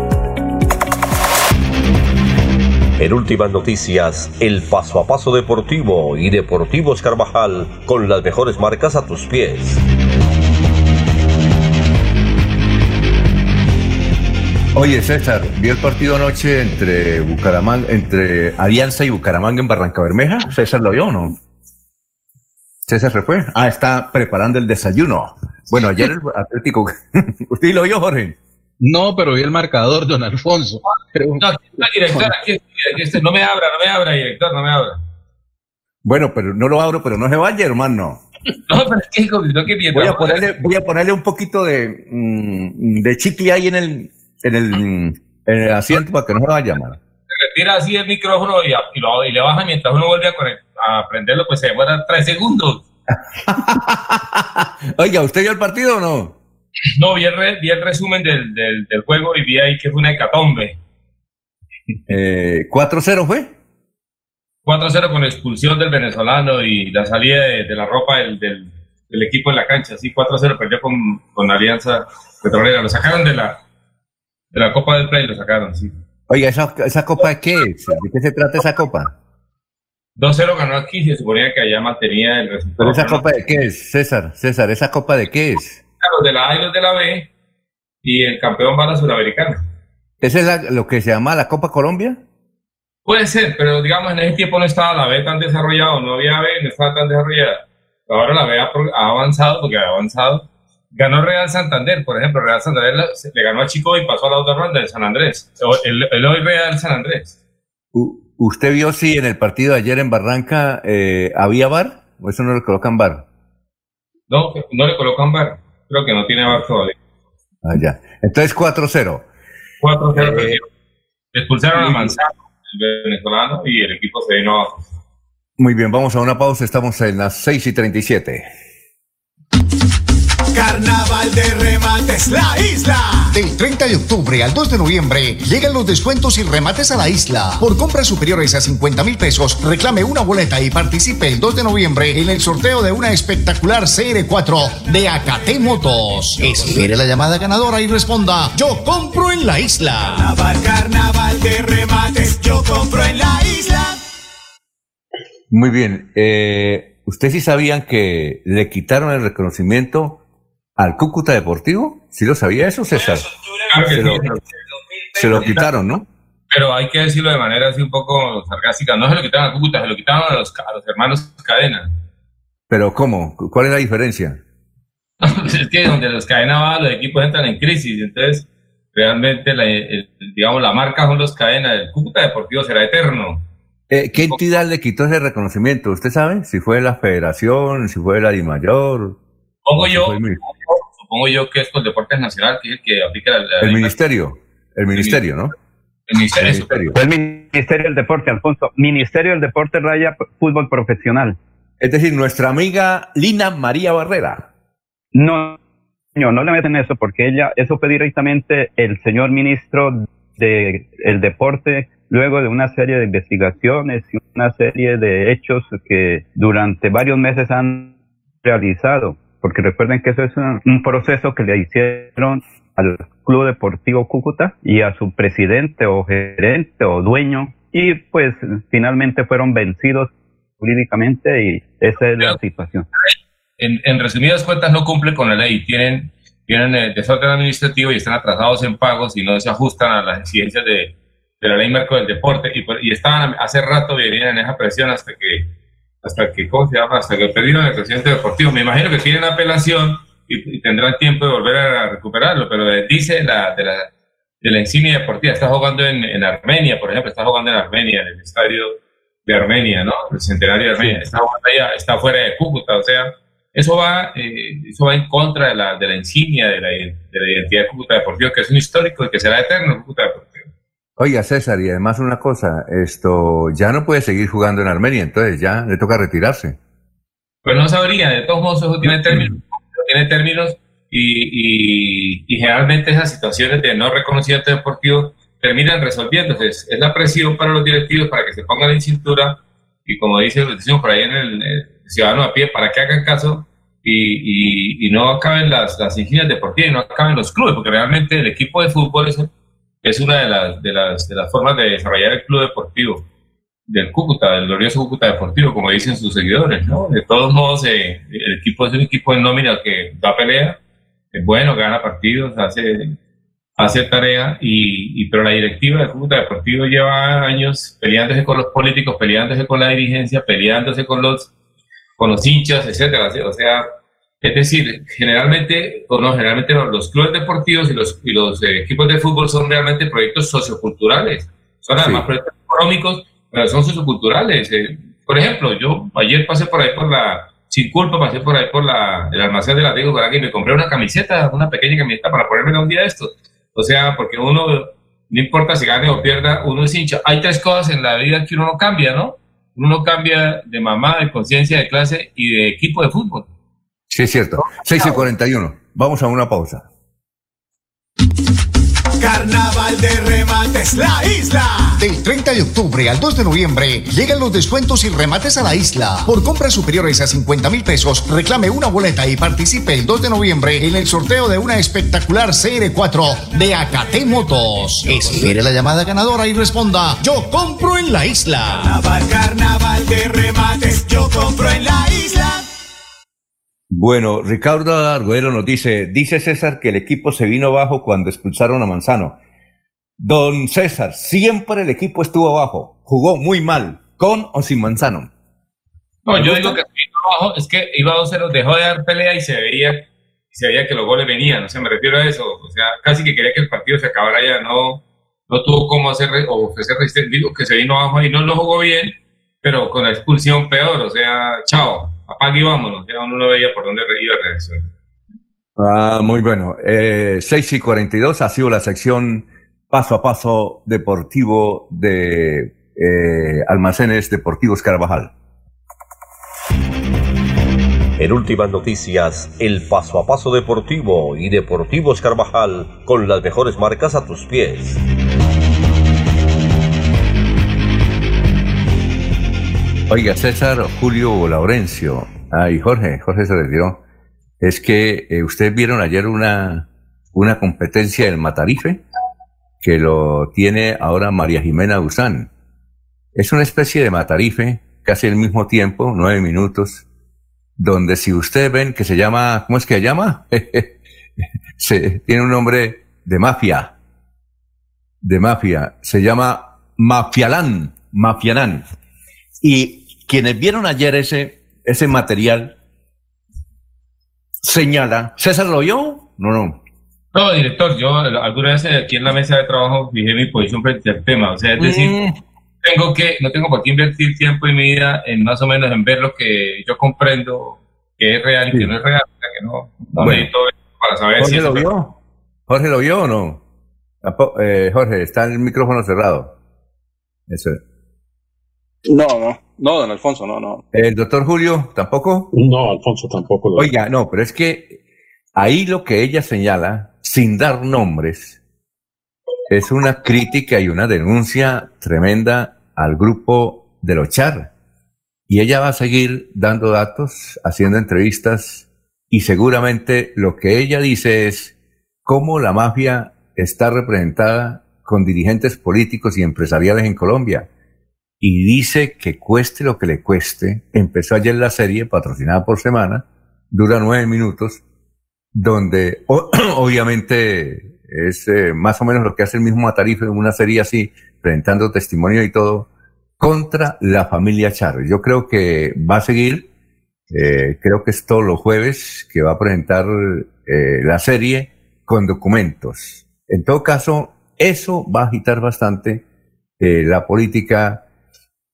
En últimas noticias, el paso a paso deportivo y Deportivos Carvajal con las mejores marcas a tus pies. Oye, César, vi el partido anoche entre Bucaramanga, entre Alianza y Bucaramanga en Barranca Bermeja. ¿César lo vio o no? César se fue. Ah, está preparando el desayuno. Bueno, ayer el Atlético. ¿Usted lo vio, Jorge? No, pero vi el marcador, don Alfonso. No, aquí está, director, aquí, aquí está. no me abra, no me abra, director, no me abra. Bueno, pero no lo abro, pero no se vaya, hermano. No, pero es que, no que voy a ponerle, voy a ponerle un poquito de, mm, de chicle ahí en el, en el, en el asiento para que no se vaya, mano. Se retira así el micrófono y, y, lo, y le baja mientras uno vuelve a, a prenderlo, pues se demora tres segundos. Oiga, ¿usted vio el partido o no? No, vi el, re, vi el resumen del, del, del, juego y vi ahí que fue una hecatombe. Eh, ¿4-0 fue? 4-0 con expulsión del venezolano y la salida de, de la ropa del, del, del, equipo en la cancha. Sí, 4-0 perdió con, con Alianza Petrolera. Lo sacaron de la, de la Copa del Play, lo sacaron, sí. Oiga, ¿esa, esa copa de qué es? ¿De qué se trata esa copa? 2-0 ganó aquí, se suponía que allá mantenía el resultado. ¿Pero esa copa de qué es, César? César, ¿esa copa de qué es? Los de la A y los de la B, y el campeón va a la Sudamericana. ¿Esa es la, lo que se llama la Copa Colombia? Puede ser, pero digamos en ese tiempo no estaba la B tan desarrollada, no había B, no estaba tan desarrollada. Ahora la B ha, avanzado porque ha avanzado. Ganó Real Santander, por ejemplo, Real Santander le, ganó a Chico y pasó a la otra ronda de San Andrés. El, el hoy Real San Andrés. ¿Usted vio si en el partido de ayer en Barranca eh, había bar o eso no le colocan bar? No, no le colocan bar. Creo que no tiene bar todavía. Ah, ya. Entonces 4-0. 4-0 eh, Expulsaron a Manzano, el venezolano, y el equipo se vino abajo. Muy bien, vamos a una pausa. Estamos en las 6 y 37. Carnaval de remates La Isla. Del 30 de octubre al 2 de noviembre llegan los descuentos y remates a la isla. Por compras superiores a 50 mil pesos, reclame una boleta y participe el 2 de noviembre en el sorteo de una espectacular CR4 de Acate Motos. Espere la llamada ganadora y responda: Yo compro en la isla. Carnaval, carnaval de remates, yo compro en la isla. Muy bien. Eh, ¿Ustedes sí sabían que le quitaron el reconocimiento al Cúcuta Deportivo? ¿Sí lo sabía eso, César? Se lo, se lo quitaron, ¿no? Pero hay que decirlo de manera así un poco sarcástica. No se lo quitaron a Cúcuta, se lo quitaron a los, a los hermanos Cadena. ¿Pero cómo? ¿Cuál es la diferencia? es que donde los Cadena van, los equipos entran en crisis. Entonces, realmente, la, el- digamos, la marca son los Cadena. El Cúcuta Deportivo será eterno. Eh, ¿Qué entidad le quitó ese reconocimiento? ¿Usted sabe? Si fue la federación, si fue la DIMAYOR. Supongo si yo, supongo yo que es con Deportes Nacional, que es el que aplica la, la- el ministerio. El ministerio, ¿no? el ministerio. El ministerio. Fue el Ministerio del Deporte, Alfonso. Ministerio del Deporte Raya Fútbol Profesional. Es decir, nuestra amiga Lina María Barrera. No, señor, no le meten eso porque ella, eso fue directamente el señor ministro de el deporte luego de una serie de investigaciones y una serie de hechos que durante varios meses han realizado. Porque recuerden que eso es un, un proceso que le hicieron al Club Deportivo Cúcuta y a su presidente o gerente o dueño y pues finalmente fueron vencidos jurídicamente y esa es la situación. en, en resumidas cuentas no cumplen con la ley, tienen, tienen eh, desorden administrativo y están atrasados en pagos y no se ajustan a las exigencias de, de la ley marco del deporte y, y estaban hace rato venían en esa presión hasta que hasta que ¿cómo se llama? hasta que perdieron el presidente deportivo me imagino que tienen apelación y, y tendrán tiempo de volver a recuperarlo pero dice la de la de la insignia deportiva está jugando en, en Armenia por ejemplo está jugando en Armenia en el estadio de Armenia no el centenario de Armenia está jugando allá está fuera de Cúcuta o sea eso va, eh, eso va en contra de la, de la insignia de la, de la identidad de Cúcuta Deportivo, que es un histórico y que será eterno Cúcuta Deportivo. Oiga, César, y además una cosa, esto ya no puede seguir jugando en Armenia, entonces ya le toca retirarse. Pues no sabría, de todos modos eso tiene términos, tiene términos y, y, generalmente esas situaciones de no reconocimiento deportivo terminan resolviéndose. Es, la presión para los directivos para que se pongan en cintura y como dice, decimos por ahí en el, eh, ciudadano a pie, para que hagan caso y, y, no acaben las, las insignias deportivas y no acaben los clubes, porque realmente el equipo de fútbol es, es una de las, de, las, de las formas de desarrollar el club deportivo del Cúcuta, del glorioso Cúcuta Deportivo, como dicen sus seguidores, ¿no? De todos modos, eh, el equipo es un equipo de nómina que da pelea, es bueno, gana partidos, hace, hace tarea, y, y pero la directiva del Cúcuta Deportivo lleva años peleándose con los políticos, peleándose con la dirigencia, peleándose con los, con los hinchas, etcétera. O sea, es decir, generalmente, o no, generalmente no, los clubes deportivos y los, y los eh, equipos de fútbol son realmente proyectos socioculturales. Son además proyectos económicos, pero son socioculturales. Eh, por ejemplo, yo ayer pasé por ahí por la, sin culpa, pasé por ahí por la, el almacén de la Diego Guaragua y me compré una camiseta, una pequeña camiseta para ponérmela un día de estos. O sea, porque uno, no importa si gane o pierda, uno es hincha. Hay tres cosas en la vida que uno no cambia, ¿no? Uno no cambia de mamá, de conciencia, de clase y de equipo de fútbol. Sí, es cierto. 6 y 41. Vamos a una pausa. Carnaval de remates La Isla. Del 30 de octubre al 2 de noviembre llegan los descuentos y remates a la isla. Por compras superiores a 50 mil pesos, reclame una boleta y participe el 2 de noviembre en el sorteo de una espectacular CR4 de Acate Motos. Espere la llamada ganadora y responda: Yo compro en la isla. Carnaval, carnaval de remates, yo compro en la isla. Bueno, Ricardo Arguero nos dice, dice César que el equipo se vino abajo cuando expulsaron a Manzano. Don César, siempre el equipo estuvo abajo, jugó muy mal, con o sin Manzano. No, ¿Te yo gusta? digo que se vino abajo, es que iba 2-0, dejó de dar pelea y se veía, y se veía que los goles venían, o sea, me refiero a eso, o sea, casi que quería que el partido se acabara ya, no, no tuvo cómo hacer o ofrecer resistencia, digo que se vino abajo y no lo jugó bien, pero con la expulsión peor, o sea, chao, apague y vámonos, ya uno no veía por dónde re- iba a reaccionar. Ah, muy bueno. Eh, 6 y 42 ha sido la sección paso a paso deportivo de eh, Almacenes Deportivos Carvajal. En últimas noticias, el paso a paso deportivo y Deportivos Carvajal con las mejores marcas a tus pies. Oiga, César, Julio o Laurencio. Ay, Jorge, Jorge se retiró. Es que eh, ustedes vieron ayer una, una competencia del Matarife que lo tiene ahora María Jimena Usán. Es una especie de Matarife, casi al mismo tiempo, nueve minutos, donde si ustedes ven que se llama, ¿cómo es que se llama? se, tiene un nombre de mafia, de mafia, se llama Mafialán, Mafialán. Y quienes vieron ayer ese, ese material, señala, ¿César lo vio? No, no. No, director, yo alguna vez aquí en la mesa de trabajo fijé mi posición frente al tema, o sea, es decir, Mm. tengo que, no tengo por qué invertir tiempo y mi vida en más o menos en ver lo que yo comprendo que es real y que no es real, o sea, que no, no Bueno. necesito ver para saber si ¿Jorge es lo vio? ¿Jorge lo vio o no? Eh, Jorge, está el micrófono cerrado. Eso. No, no, no, don Alfonso, no, no. ¿El doctor Julio tampoco? No, Alfonso tampoco. Lo Oiga, no, pero es que ahí lo que ella señala, sin dar nombres, es una crítica y una denuncia tremenda al grupo de los Char. Y ella va a seguir dando datos, haciendo entrevistas, y seguramente lo que ella dice es cómo la mafia está representada con dirigentes políticos y empresariales en Colombia. Y dice que cueste lo que le cueste. Empezó ayer la serie, patrocinada por semana, dura nueve minutos, donde obviamente es eh, más o menos lo que hace el mismo Matarife en una serie así, presentando testimonio y todo, contra la familia Char. Yo creo que va a seguir, eh, creo que es todos los jueves que va a presentar eh, la serie con documentos. En todo caso, eso va a agitar bastante eh, la política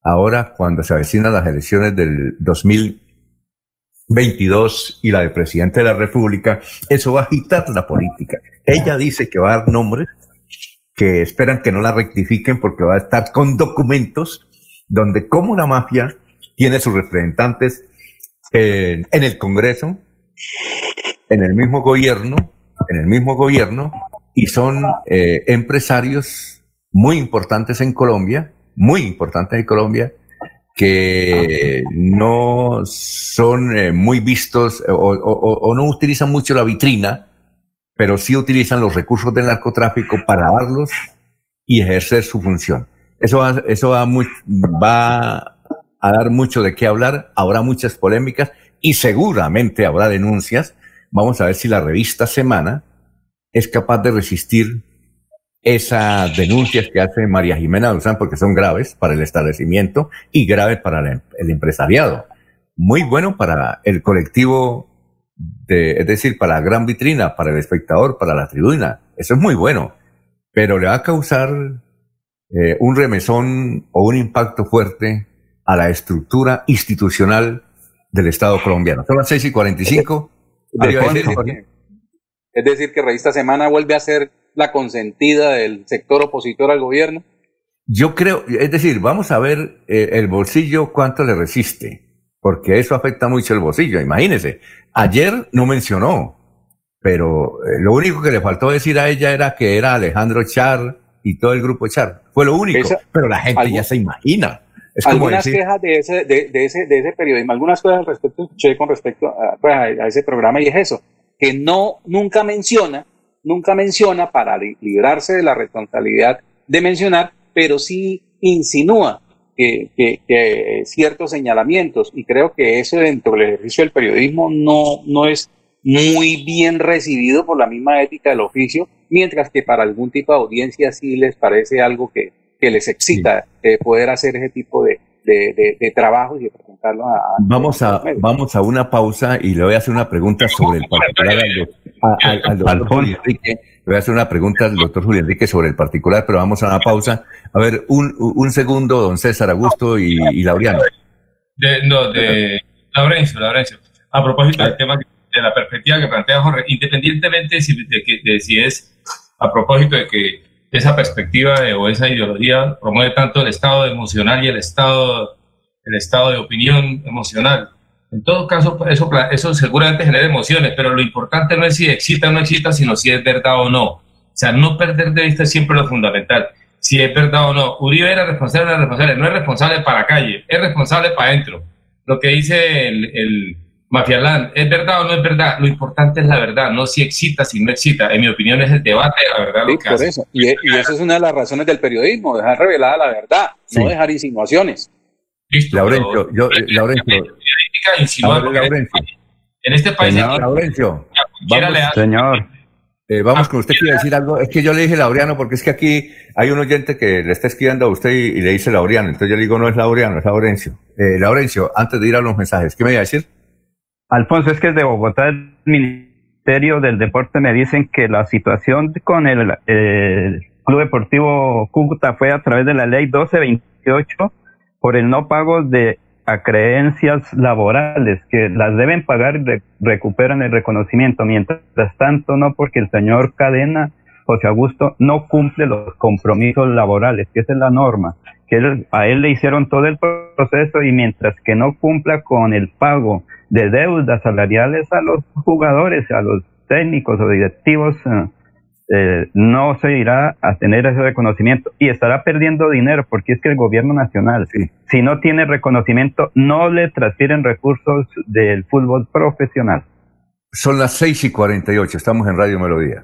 ahora cuando se avecinan las elecciones del 2022 y la del presidente de la República, eso va a agitar la política. Ella dice que va a dar nombres que esperan que no la rectifiquen porque va a estar con documentos donde como la mafia tiene sus representantes en el Congreso, en el mismo gobierno, en el mismo gobierno, y son eh, empresarios muy importantes en Colombia, muy importantes en Colombia, que no son eh, muy vistos o, o- o- o no utilizan mucho la vitrina, pero sí utilizan los recursos del narcotráfico para darlos y ejercer su función. Eso va, eso va, muy- va a dar mucho de qué hablar, habrá muchas polémicas y seguramente habrá denuncias. Vamos a ver si la revista Semana es capaz de resistir esas denuncias que hace María Jimena Duzán, porque son graves para el establecimiento y graves para el, el empresariado. Muy bueno para el colectivo, de, es decir, para la gran vitrina, para el espectador, para la tribuna. Eso es muy bueno, pero le va a causar eh, un remesón o un impacto fuerte a la estructura institucional del Estado colombiano. Son las 6 y 45. Mario, Alfonso, es decir, Es decir, que Revista Semana vuelve a ser la consentida del sector opositor al gobierno. Yo creo, es decir, vamos a ver eh, el bolsillo cuánto le resiste, porque eso afecta mucho el bolsillo. Imagínese, ayer no mencionó, pero eh, lo único que le faltó decir a ella era que era Alejandro Char y todo el grupo Char. Fue lo único, Esa- pero la gente ya se imagina. Es algunas decir, quejas de ese, de, de ese, de ese periodismo, algunas cosas al respecto escuché con respecto a, pues, a- a ese programa y es eso, que no, nunca menciona, nunca menciona para li- librarse de la responsabilidad de mencionar, pero sí insinúa que, que- que ciertos señalamientos y creo que eso dentro del ejercicio del periodismo no, no es muy bien recibido por la misma ética del oficio, mientras que para algún tipo de audiencia sí les parece algo que, que les excita eh, poder hacer ese tipo de, de, de- de trabajos y de presentarlo a, a- vamos a, vamos a una pausa y le voy a hacer una pregunta sobre el particular al, al- al doctor Julio Enrique. Le voy a hacer una pregunta al doctor Julio Enrique sobre el particular, pero vamos a una pausa. A ver, un, un segundo, don César Augusto y, y Laureano. De, no, de Laurencio, Laurencio. A propósito del tema de la perspectiva que plantea Jorge, independientemente de de de si es a propósito de que esa perspectiva de- o esa ideología promueve tanto el estado emocional y el estado, el estado de opinión emocional. En todo caso, eso, eso seguramente genera emociones, pero lo importante no es si excita o no excita, sino si es verdad o no. O sea, no perder de vista siempre lo fundamental. Si es verdad o no. Uribe era responsable, era responsable. No es responsable para la calle, es responsable para adentro. Lo que dice el, el Mafialán, ¿es verdad o no es verdad? Lo importante es la verdad, no si excita, si no excita. En mi opinión es el debate la verdad. lo que por eso. Y, y esa es una de las razones del periodismo, dejar revelada la verdad, no dejar insinuaciones. Listo, Laurencio, yo, eh, Laurencio, en este país. Señor Laurencio, vamos, señor. Eh, vamos con usted, quiere decir algo. Es que yo le dije Laureano porque es que aquí hay un oyente que le está escribiendo a usted y, y le dice Laureano. Entonces yo le digo, no es Laureano, es Laurencio. Eh, Laurencio, antes de ir a los mensajes, ¿qué me iba a decir? Alfonso, es que desde Bogotá, el Ministerio del Deporte me dicen que la situación con el, eh, Club Deportivo Cúcuta fue a través de la ley 1228 por el no pago de acreencias laborales, que las deben pagar y re- recuperan el reconocimiento. Mientras tanto, no porque el señor Cadena, José Augusto, no cumple los compromisos laborales, que esa es la norma. Que él- a él le hicieron todo el proceso y mientras que no cumpla con el pago de deudas salariales a los jugadores, a los técnicos o directivos, eh, eh, no se irá a tener ese reconocimiento y estará perdiendo dinero porque es que el gobierno nacional, si no tiene reconocimiento, no le transfieren recursos del fútbol profesional. Son las 6 y 48, estamos en Radio Melodía.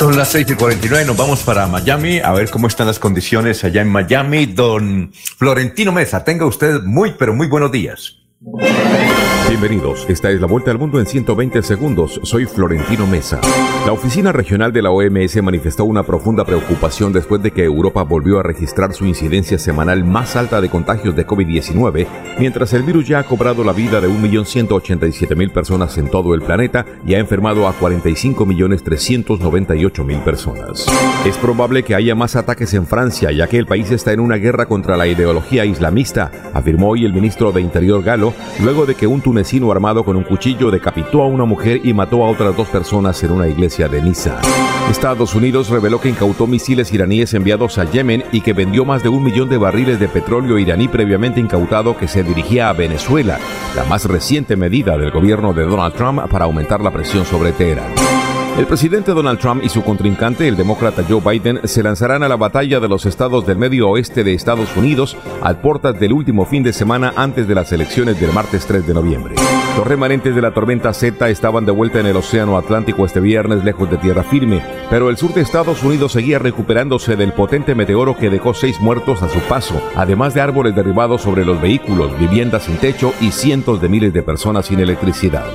Son las 6 y 49, nos vamos para Miami a ver cómo están las condiciones allá en Miami. Don Florentino Mesa, tenga usted muy, pero muy buenos días. Bienvenidos, esta es la vuelta al mundo en 120 segundos. Soy Florentino Mesa. La oficina regional de la OMS manifestó una profunda preocupación después de que Europa volvió a registrar su incidencia semanal más alta de contagios de COVID-19, mientras el virus ya ha cobrado la vida de 1.187.000 personas en todo el planeta y ha enfermado a 45.398.000 personas. Es probable que haya más ataques en Francia, ya que el país está en una guerra contra la ideología islamista, afirmó hoy el ministro de Interior galo, luego de que un tunecino armado con un cuchillo decapitó a una mujer y mató a otras dos personas en una iglesia de Niza. Estados Unidos reveló que incautó misiles iraníes enviados a Yemen y que vendió más de un millón de barriles de petróleo iraní previamente incautado que se dirigía a Venezuela, la más reciente medida del gobierno de Donald Trump para aumentar la presión sobre Teherán. El presidente Donald Trump y su contrincante, el demócrata Joe Biden, se lanzarán a la batalla de los estados del medio oeste de Estados Unidos al portas del último fin de semana antes de las elecciones del martes 3 de noviembre. Los remanentes de la tormenta Z estaban de vuelta en el Océano Atlántico este viernes lejos de tierra firme, pero el sur de Estados Unidos seguía recuperándose del potente meteoro que dejó seis muertos a su paso, además de árboles derribados sobre los vehículos, viviendas sin techo y cientos de miles de personas sin electricidad.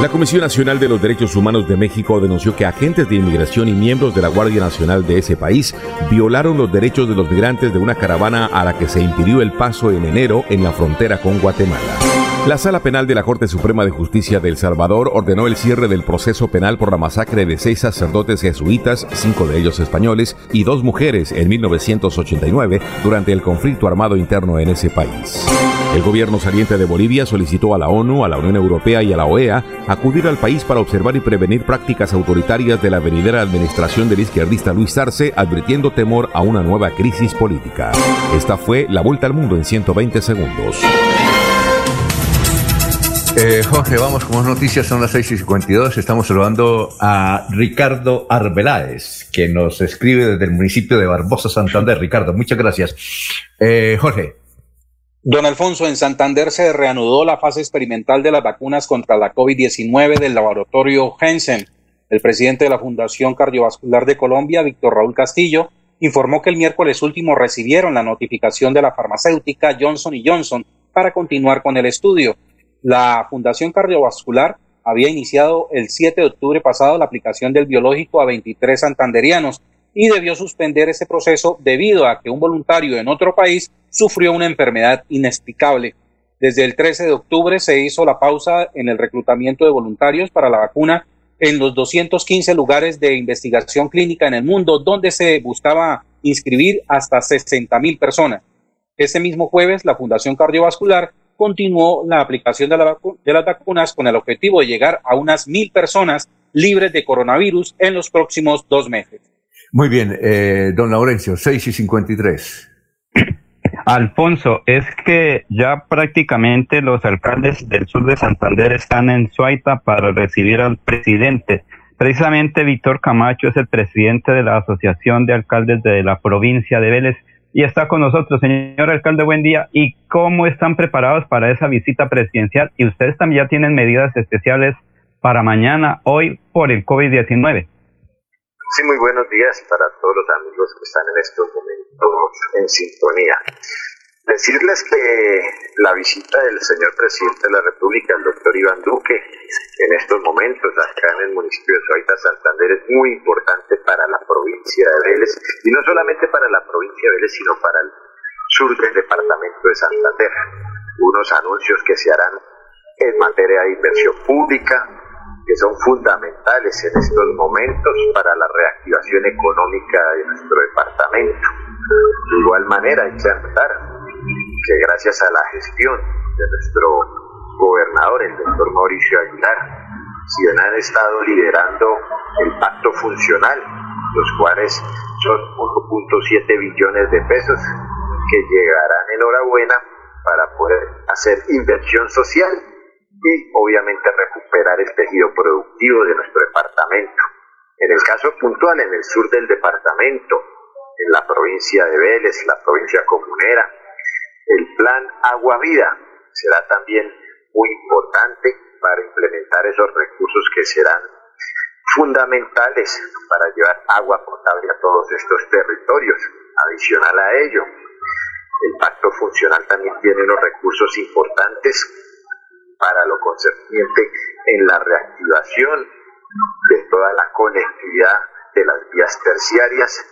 La Comisión Nacional de los Derechos Humanos de México denunció que agentes de inmigración y miembros de la Guardia Nacional de ese país violaron los derechos de los migrantes de una caravana a la que se impidió el paso en enero en la frontera con Guatemala. La Sala Penal de la Corte Suprema de Justicia de El Salvador ordenó el cierre del proceso penal por la masacre de seis sacerdotes jesuitas, cinco de ellos españoles, y dos mujeres en 1989 durante el conflicto armado interno en ese país. El gobierno saliente de Bolivia solicitó a la ONU, a la Unión Europea y a la OEA acudir al país para observar y prevenir prácticas autoritarias de la venidera administración del izquierdista Luis Arce, advirtiendo temor a una nueva crisis política. Esta fue la vuelta al mundo en 120 segundos. Eh, Jorge, vamos con noticias, son las 6 y 52. Estamos saludando a Ricardo Arbeláez, que nos escribe desde el municipio de Barbosa, Santander. Ricardo, muchas gracias. Eh, Jorge. Don Alfonso, en Santander se reanudó la fase experimental de las vacunas contra la COVID-19 del laboratorio Hansen. El presidente de la Fundación Cardiovascular de Colombia, Víctor Raúl Castillo, informó que el miércoles último recibieron la notificación de la farmacéutica Johnson Johnson para continuar con el estudio. La Fundación Cardiovascular había iniciado el 7 de octubre pasado la aplicación del biológico a 23 santanderianos y debió suspender ese proceso debido a que un voluntario en otro país sufrió una enfermedad inexplicable. Desde el 13 de octubre se hizo la pausa en el reclutamiento de voluntarios para la vacuna en los 215 lugares de investigación clínica en el mundo, donde se buscaba inscribir hasta 60 mil personas. Ese mismo jueves, la Fundación Cardiovascular continuó la aplicación de, de, las vacunas con el objetivo de llegar a unas mil personas libres de coronavirus en los próximos dos meses. Muy bien, eh, don Laurencio, 6 y 53. Alfonso, es que ya prácticamente los alcaldes del sur de Santander están en Suaita para recibir al presidente. Precisamente Víctor Camacho es el presidente de la Asociación de Alcaldes de la provincia de Vélez y está con nosotros. Señor alcalde, buen día. ¿Y cómo están preparados para esa visita presidencial? Y ustedes también ya tienen medidas especiales para mañana, hoy, por el COVID-19. Sí, muy buenos días para todos los amigos que están en estos momentos en sintonía. Decirles que la visita del señor presidente de la República, el doctor Iván Duque, en estos momentos acá en el municipio de Suaita, Santander, es muy importante para la provincia de Vélez, y no solamente para la provincia de Vélez, sino para el sur del departamento de Santander. Unos anuncios que se harán en materia de inversión pública, que son fundamentales en estos momentos para la reactivación económica de nuestro departamento. De igual manera, hay que que gracias a la gestión de nuestro gobernador, el doctor Mauricio Aguilar, si han estado liderando el pacto funcional, los cuales son 1.7 billones de pesos que llegarán enhorabuena para poder hacer inversión social y obviamente recuperar el tejido productivo de nuestro departamento. En el caso puntual, en el sur del departamento, en la provincia de Vélez, la provincia comunera, el plan Agua Vida será también muy importante para implementar esos recursos que serán fundamentales para llevar agua potable a todos estos territorios. Adicional a ello, el pacto funcional también tiene unos recursos importantes para lo concerniente en la reactivación de toda la conectividad de las vías terciarias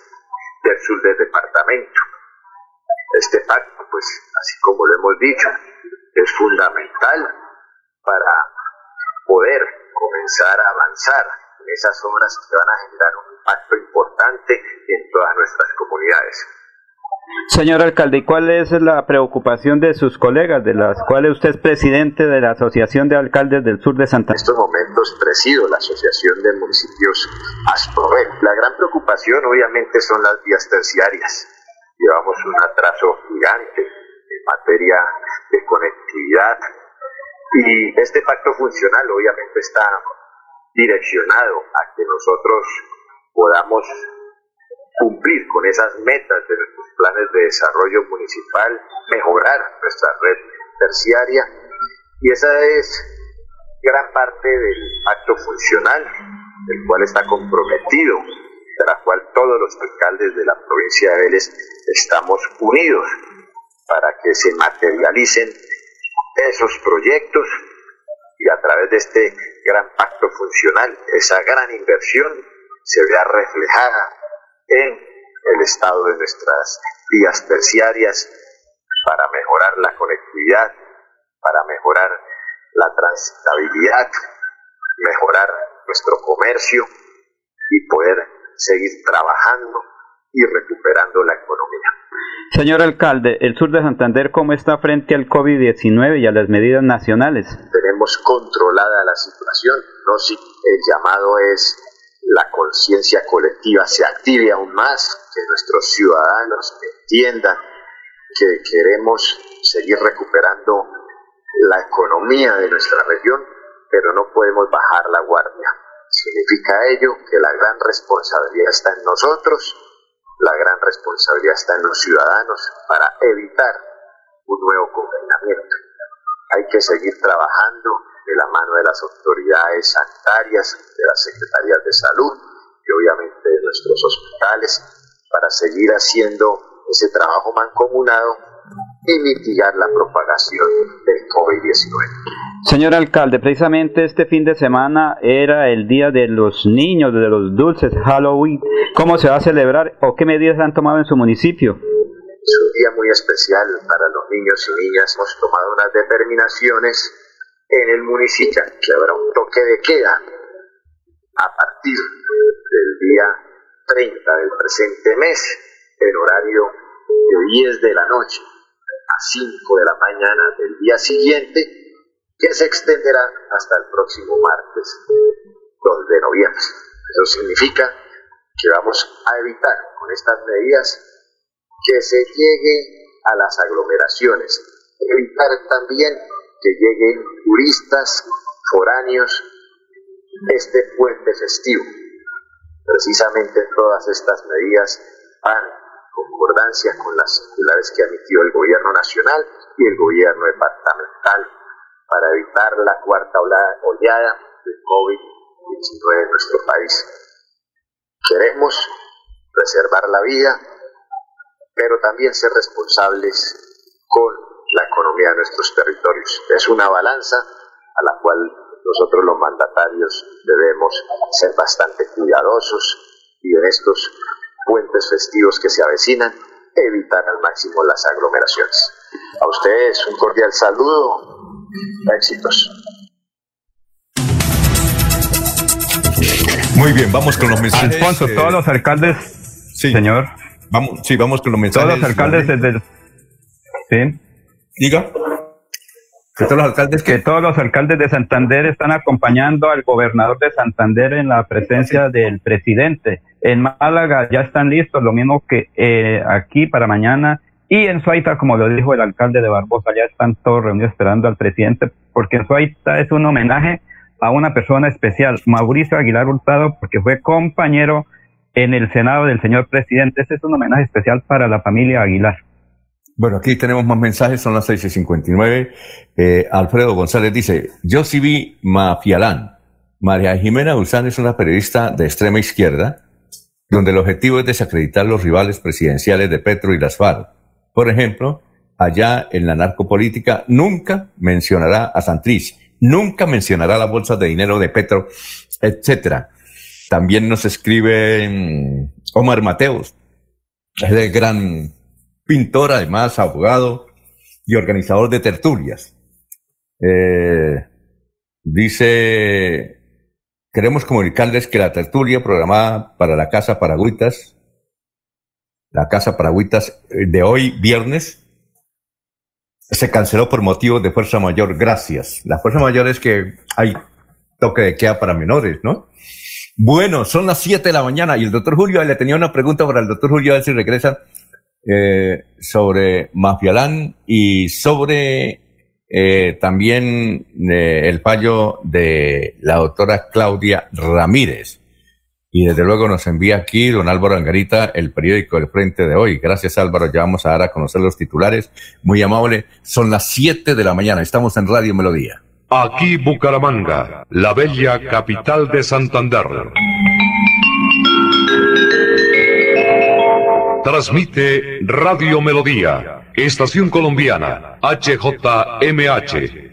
del sur del departamento. Este pacto, pues, así como lo hemos dicho, es fundamental para poder comenzar a avanzar en esas obras que van a generar un impacto importante en todas nuestras comunidades. Señor alcalde, ¿y cuál es la preocupación de sus colegas, de las cuales usted es presidente de la Asociación de Alcaldes del Sur de Santa En estos momentos presido la Asociación de Municipios Asprovel. La gran preocupación obviamente son las vías terciarias. Llevamos un atraso gigante en materia de conectividad. Y este pacto funcional obviamente está direccionado a que nosotros podamos cumplir con esas metas de nuestros planes de desarrollo municipal, mejorar nuestra red terciaria. Y esa es gran parte del acto funcional, el cual está comprometido, de la cual todos los alcaldes de la provincia de Vélez estamos unidos para que se materialicen esos proyectos y a través de este gran pacto funcional, esa gran inversión se vea reflejada en el estado de nuestras vías terciarias para mejorar la conectividad, para mejorar la transitabilidad, mejorar nuestro comercio y poder seguir trabajando y recuperando la economía. Señor alcalde, el sur de Santander, ¿cómo está frente al COVID-19 y a las medidas nacionales? Tenemos controlada la situación, no si el llamado es la conciencia colectiva se active aún más, que nuestros ciudadanos entiendan que queremos seguir recuperando la economía de nuestra región, pero no podemos bajar la guardia. Significa ello que la gran responsabilidad está en nosotros, la gran responsabilidad está en los ciudadanos para evitar un nuevo confinamiento. Hay que seguir trabajando de la mano de las autoridades sanitarias, de las secretarías de salud y obviamente de nuestros hospitales para seguir haciendo ese trabajo mancomunado y mitigar la propagación del COVID-19. Señor alcalde, precisamente este fin de semana era el Día de los Niños, de los Dulces, Halloween. ¿Cómo se va a celebrar o qué medidas han tomado en su municipio? Es un día muy especial para los niños y niñas. Hemos tomado unas determinaciones en el municipio que habrá un toque de queda a partir del día 30 del presente mes en horario de 10 de la noche a 5 de la mañana del día siguiente, que se extenderá hasta el próximo martes 2 de noviembre. Eso significa que vamos a evitar con estas medidas que se llegue a las aglomeraciones, evitar también que lleguen turistas foráneos este puente festivo. Precisamente todas estas medidas van concordancia con las circulares que ha emitido el gobierno nacional y el gobierno departamental para evitar la cuarta oleada de COVID-19 en nuestro país. Queremos preservar la vida, pero también ser responsables con la economía de nuestros territorios. Es una balanza a la cual nosotros los mandatarios debemos ser bastante cuidadosos y en estos puentes festivos que se avecinan, evitar al máximo las aglomeraciones. A ustedes un cordial saludo, éxitos. Muy bien, vamos con los mensajes. Alfonso, eh, todos los alcaldes, sí. señor, Vamos, sí, vamos con los mensajes. todos los alcaldes desde el... Sí. Diga. Que todos los alcaldes que todos los alcaldes de Santander están acompañando al gobernador de Santander en la presencia del presidente. En Málaga ya están listos, lo mismo que eh, aquí para mañana. Y en Suaita, como lo dijo el alcalde de Barbosa, ya están todos reunidos esperando al presidente, porque en Suaita es un homenaje a una persona especial, Mauricio Aguilar Hurtado, porque fue compañero en el Senado del señor presidente. Ese es un homenaje especial para la familia Aguilar. Bueno, aquí tenemos más mensajes, son las 6 y 59. Eh, Alfredo González dice, yo sí vi Mafialán. María Jimena Usán es una periodista de extrema izquierda, donde el objetivo es desacreditar los rivales presidenciales de Petro y las FARC. Por ejemplo, allá en la narcopolítica nunca mencionará a Santrich, nunca mencionará las bolsas de dinero de Petro, etcétera. También nos escribe mm, Omar Mateos, es el gran pintor, además abogado y organizador de tertulias. Eh, dice, queremos comunicarles que la tertulia programada para la Casa Paragüitas, la Casa Paragüitas eh, de hoy, viernes, se canceló por motivos de fuerza mayor. Gracias. La fuerza mayor es que hay toque de queda para menores, ¿no? Bueno, son las 7 de la mañana y el doctor Julio, le tenía una pregunta para el doctor Julio, a ver si regresa, eh, sobre Mafialán y sobre eh, también el fallo de la doctora Claudia Ramírez. Y desde luego nos envía aquí don Álvaro Angarita, el periódico El Frente de hoy. Gracias Álvaro, ya vamos a dar a conocer los titulares. Muy amable, son las 7 de la mañana, estamos en Radio Melodía. Aquí Bucaramanga, la bella capital de Santander. Transmite Radio Melodía, Estación Colombiana, HJMH,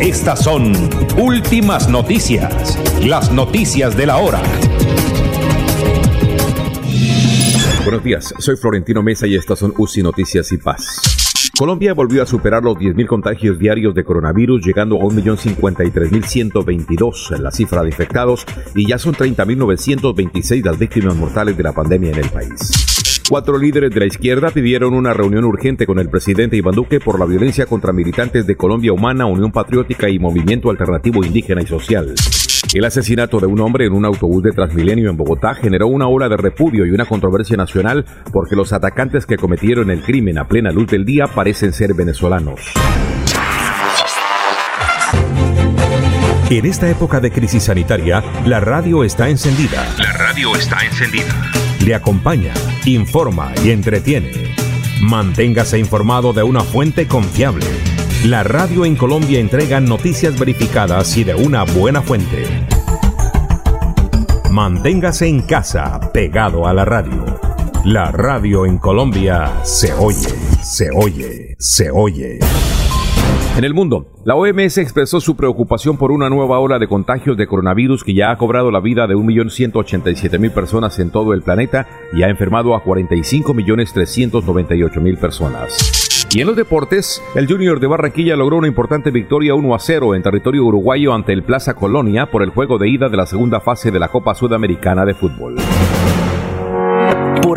Estas son últimas noticias, las noticias de la hora. Buenos días, soy Florentino Mesa y estas son UCI Noticias y Paz. Colombia volvió a superar los 10.000 contagios diarios de coronavirus, llegando a 1.053.122 en la cifra de infectados y ya son 30.926 las víctimas mortales de la pandemia en el país. Cuatro líderes de la izquierda pidieron una reunión urgente con el presidente Iván Duque por la violencia contra militantes de Colombia Humana, Unión Patriótica y Movimiento Alternativo Indígena y Social. El asesinato de un hombre en un autobús de Transmilenio en Bogotá generó una ola de repudio y una controversia nacional porque los atacantes que cometieron el crimen a plena luz del día parecen ser venezolanos. En esta época de crisis sanitaria, la radio está encendida. La radio está encendida. Le acompaña, informa y entretiene. Manténgase informado de una fuente confiable. La radio en Colombia entrega noticias verificadas y de una buena fuente. Manténgase en casa, pegado a la radio. La radio en Colombia se oye, se oye, se oye. En el mundo, la OMS expresó su preocupación por una nueva ola de contagios de coronavirus que ya ha cobrado la vida de 1.187.000 personas en todo el planeta y ha enfermado a 45.398.000 personas. Y en los deportes, el Junior de Barranquilla logró una importante victoria 1 a 0 en territorio uruguayo ante el Plaza Colonia por el juego de ida de la segunda fase de la Copa Sudamericana de Fútbol.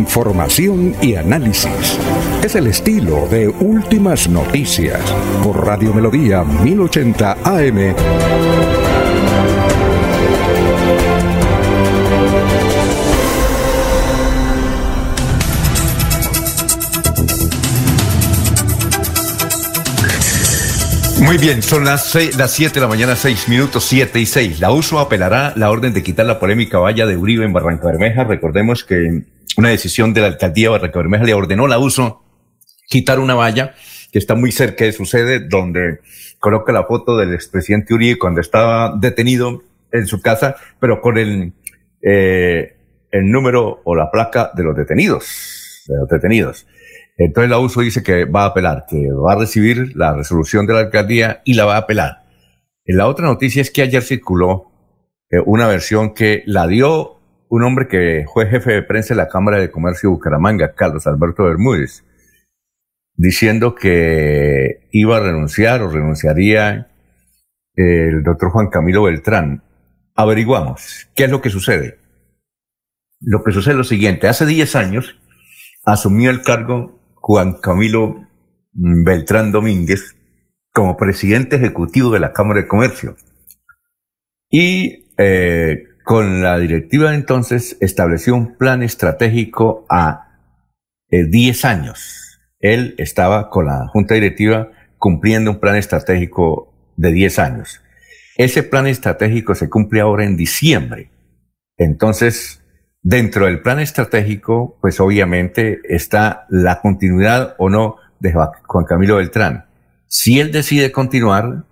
Información y análisis. Es el estilo de Últimas Noticias por Radio Melodía 1080 AM. Muy bien, son las, las 7 de la mañana, 6 minutos, 7 y 6. La USO apelará la orden de quitar la polémica valla de Uribe en Barranca Bermeja. Recordemos que una decisión de la alcaldía de Barranca Bermeja le ordenó la USO quitar una valla que está muy cerca de su sede, donde coloca la foto del expresidente Uribe cuando estaba detenido en su casa, pero con el, eh, el número o la placa de los detenidos, de los detenidos. Entonces la USO dice que va a apelar, que va a recibir la resolución de la alcaldía y la va a apelar. La otra noticia es que ayer circuló eh, una versión que la dio un hombre que fue jefe de prensa de la Cámara de Comercio de Bucaramanga, Carlos Alberto Bermúdez, diciendo que iba a renunciar o renunciaría el doctor Juan Camilo Beltrán. Averiguamos qué es lo que sucede. Lo que sucede es lo siguiente. Hace 10 años asumió el cargo Juan Camilo Beltrán Domínguez como presidente ejecutivo de la Cámara de Comercio. Y eh, con la directiva entonces estableció un plan estratégico a 10 años. Él estaba con la Junta Directiva cumpliendo un plan estratégico de 10 años. Ese plan estratégico se cumple ahora en diciembre. Entonces, dentro del plan estratégico, pues obviamente está la continuidad o no de Juan Camilo Beltrán. Si él decide continuar,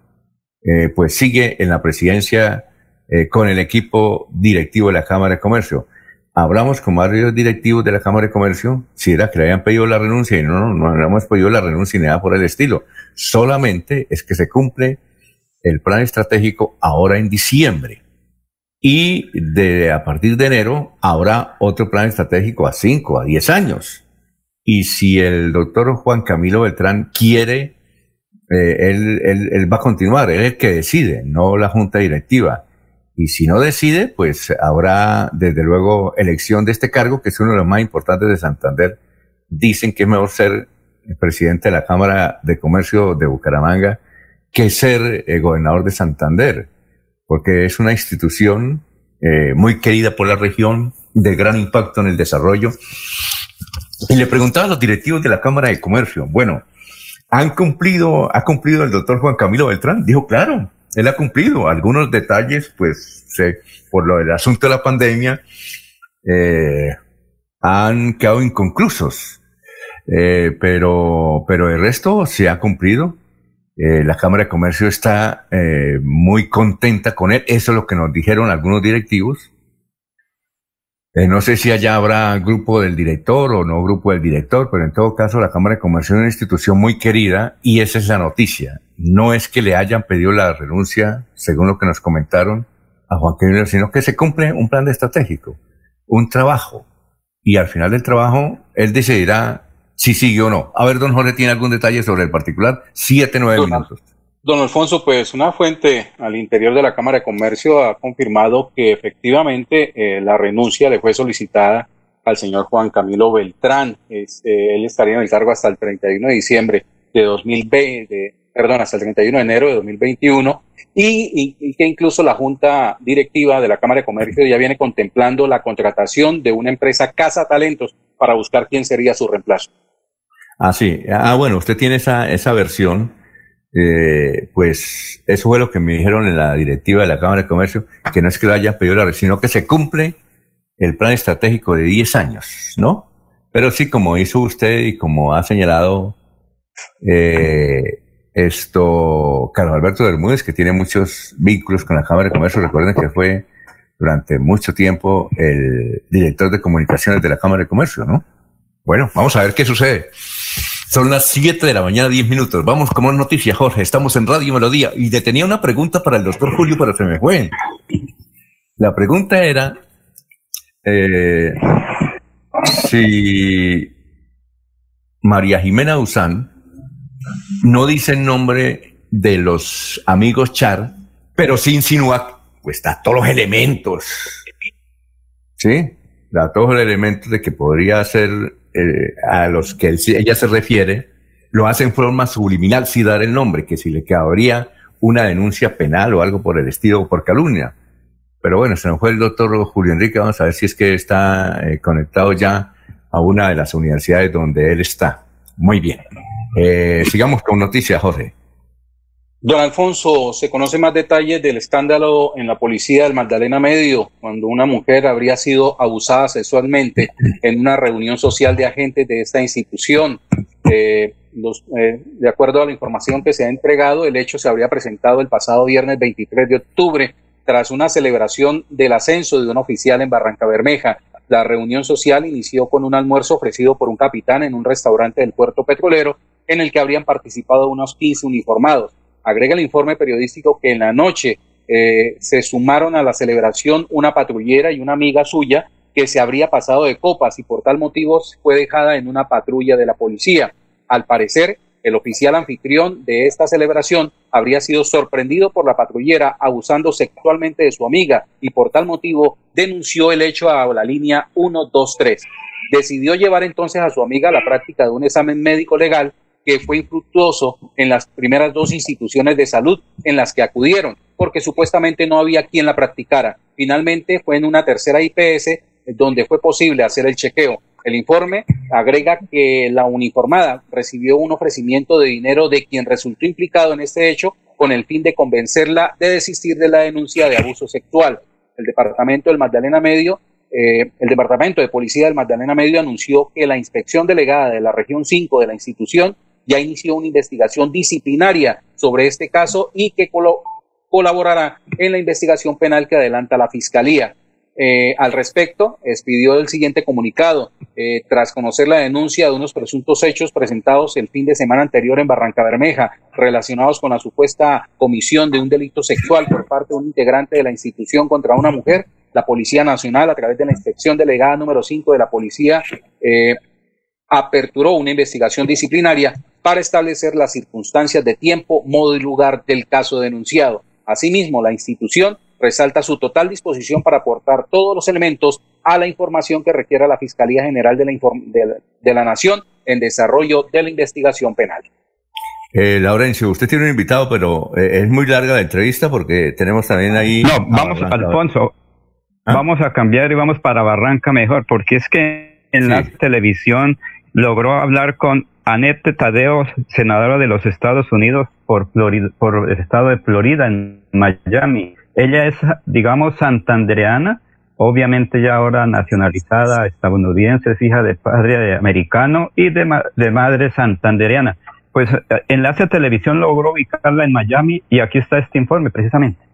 eh, pues sigue en la presidencia eh, con el equipo directivo de la Cámara de Comercio. Hablamos con varios directivos de la Cámara de Comercio, si era que le habían pedido la renuncia y no, no, no, no hemos pedido la renuncia ni nada por el estilo. Solamente es que se cumple el plan estratégico ahora en diciembre. Y de, a partir de enero habrá otro plan estratégico a 5, a 10 años. Y si el doctor Juan Camilo Beltrán quiere, eh, él, él, él, va a continuar, él es el que decide, no la junta directiva. Y si no decide, pues habrá desde luego elección de este cargo, que es uno de los más importantes de Santander. Dicen que es mejor ser presidente de la Cámara de Comercio de Bucaramanga que ser eh, gobernador de Santander, porque es una institución eh, muy querida por la región, de gran impacto en el desarrollo. Y le preguntaba a los directivos de la Cámara de Comercio, bueno, ¿han cumplido, ha cumplido el doctor Juan Camilo Beltrán? Dijo, claro, él ha cumplido. Algunos detalles, pues, se, por lo del asunto de la pandemia, eh, han quedado inconclusos. Eh, pero, pero el resto se ha cumplido. Eh, la Cámara de Comercio está eh, muy contenta con él. Eso es lo que nos dijeron algunos directivos. Eh, no sé si allá habrá grupo del director o no grupo del director, pero en todo caso la Cámara de Comercio es una institución muy querida y esa es la noticia. No es que le hayan pedido la renuncia, según lo que nos comentaron a Juan Quirino, sino que se cumple un plan estratégico, un trabajo. Y al final del trabajo, él decidirá si sigue o no. A ver, don Jorge, ¿tiene algún detalle sobre el particular? Siete, nueve minutos. Don Alfonso, pues una fuente al interior de la Cámara de Comercio ha confirmado que efectivamente eh, la renuncia le fue solicitada al señor Juan Camilo Beltrán. Este, él estaría en el cargo hasta el 31 de diciembre de 2020, perdón, hasta el 31 de enero de 2021 y, y, que incluso la Junta Directiva de la Cámara de Comercio ya viene contemplando la contratación de una empresa Casa Talentos para buscar quién sería su reemplazo. Ah, sí. Ah, bueno, usted tiene esa, esa versión. Eh, pues eso fue lo que me dijeron en la directiva de la Cámara de Comercio, que no es que lo hayan pedido la sino que se cumple el plan estratégico de 10 años, ¿no? Pero sí, como hizo usted y como ha señalado eh, esto Carlos Alberto Bermúdez, que tiene muchos vínculos con la Cámara de Comercio, recuerden que fue durante mucho tiempo el director de comunicaciones de la Cámara de Comercio, ¿no? Bueno, vamos a ver qué sucede. Son las 7 de la mañana, 10 minutos. Vamos con una noticia, Jorge. Estamos en Radio Melodía y tenía una pregunta para el doctor Julio, para se me fue. La pregunta era eh, si María Jimena Usán no dice el nombre de los amigos Char, pero sí insinúa, pues da todos los elementos. ¿Sí? Da todos los elementos de que podría ser eh, a los que ella se refiere, lo hace en forma subliminal, sin dar el nombre, que si le cabría una denuncia penal o algo por el estilo o por calumnia. Pero bueno, se nos fue el doctor Julio Enrique, vamos a ver si es que está eh, conectado ya a una de las universidades donde él está. Muy bien. Eh, sigamos con noticias, Jorge. Don Alfonso, se conoce más detalles del escándalo en la policía del Magdalena Medio, cuando una mujer habría sido abusada sexualmente en una reunión social de agentes de esta institución. Eh, eh, de acuerdo a la información que se ha entregado, el hecho se habría presentado el pasado viernes 23 de octubre tras una celebración del ascenso de un oficial en Barranca Bermeja. La reunión social inició con un almuerzo ofrecido por un capitán en un restaurante del puerto petrolero en el que habrían participado unos 15 uniformados. Agrega el informe periodístico que en la noche eh, se sumaron a la celebración una patrullera y una amiga suya que se habría pasado de copas y por tal motivo fue dejada en una patrulla de la policía. Al parecer, el oficial anfitrión de esta celebración habría sido sorprendido por la patrullera abusando sexualmente de su amiga y por tal motivo denunció el hecho a la línea 123. Decidió llevar entonces a su amiga a la práctica de un examen médico legal que fue infructuoso en las primeras dos instituciones de salud en las que acudieron, porque supuestamente no había quien la practicara. Finalmente fue en una tercera IPS donde fue posible hacer el chequeo. El informe agrega que la uniformada recibió un ofrecimiento de dinero de quien resultó implicado en este hecho con el fin de convencerla de desistir de la denuncia de abuso sexual. El departamento del Magdalena Medio, eh, el departamento de policía del Magdalena Medio anunció que la inspección delegada de la región 5 de la institución ya inició una investigación disciplinaria sobre este caso y que colaborará en la investigación penal que adelanta la Fiscalía. Eh, al respecto, expidió el siguiente comunicado. Eh, tras conocer la denuncia de unos presuntos hechos presentados el fin de semana anterior en Barranca Bermeja, relacionados con la supuesta comisión de un delito sexual por parte de un integrante de la institución contra una mujer, la Policía Nacional, a través de la inspección delegada número 5 de la Policía, eh, aperturó una investigación disciplinaria para establecer las circunstancias de tiempo, modo y lugar del caso denunciado. Asimismo, la institución resalta su total disposición para aportar todos los elementos a la información que requiera la Fiscalía General de la, de, la Nación en desarrollo de la investigación penal. Eh, Laurencio, usted tiene un invitado, pero eh, es muy larga la entrevista porque tenemos también ahí... No, vamos, Alfonso, ¿Ah? vamos a cambiar y vamos para Barranca mejor, porque es que en la televisión logró hablar con Anette Tadeo, senadora de los Estados Unidos por, por el estado de Florida, en Miami. Ella es, digamos, santandereana, obviamente ya ahora nacionalizada estadounidense, es hija de padre americano y de, de madre santandereana. Pues eh, Enlace Televisión logró ubicarla en Miami y aquí está este informe precisamente.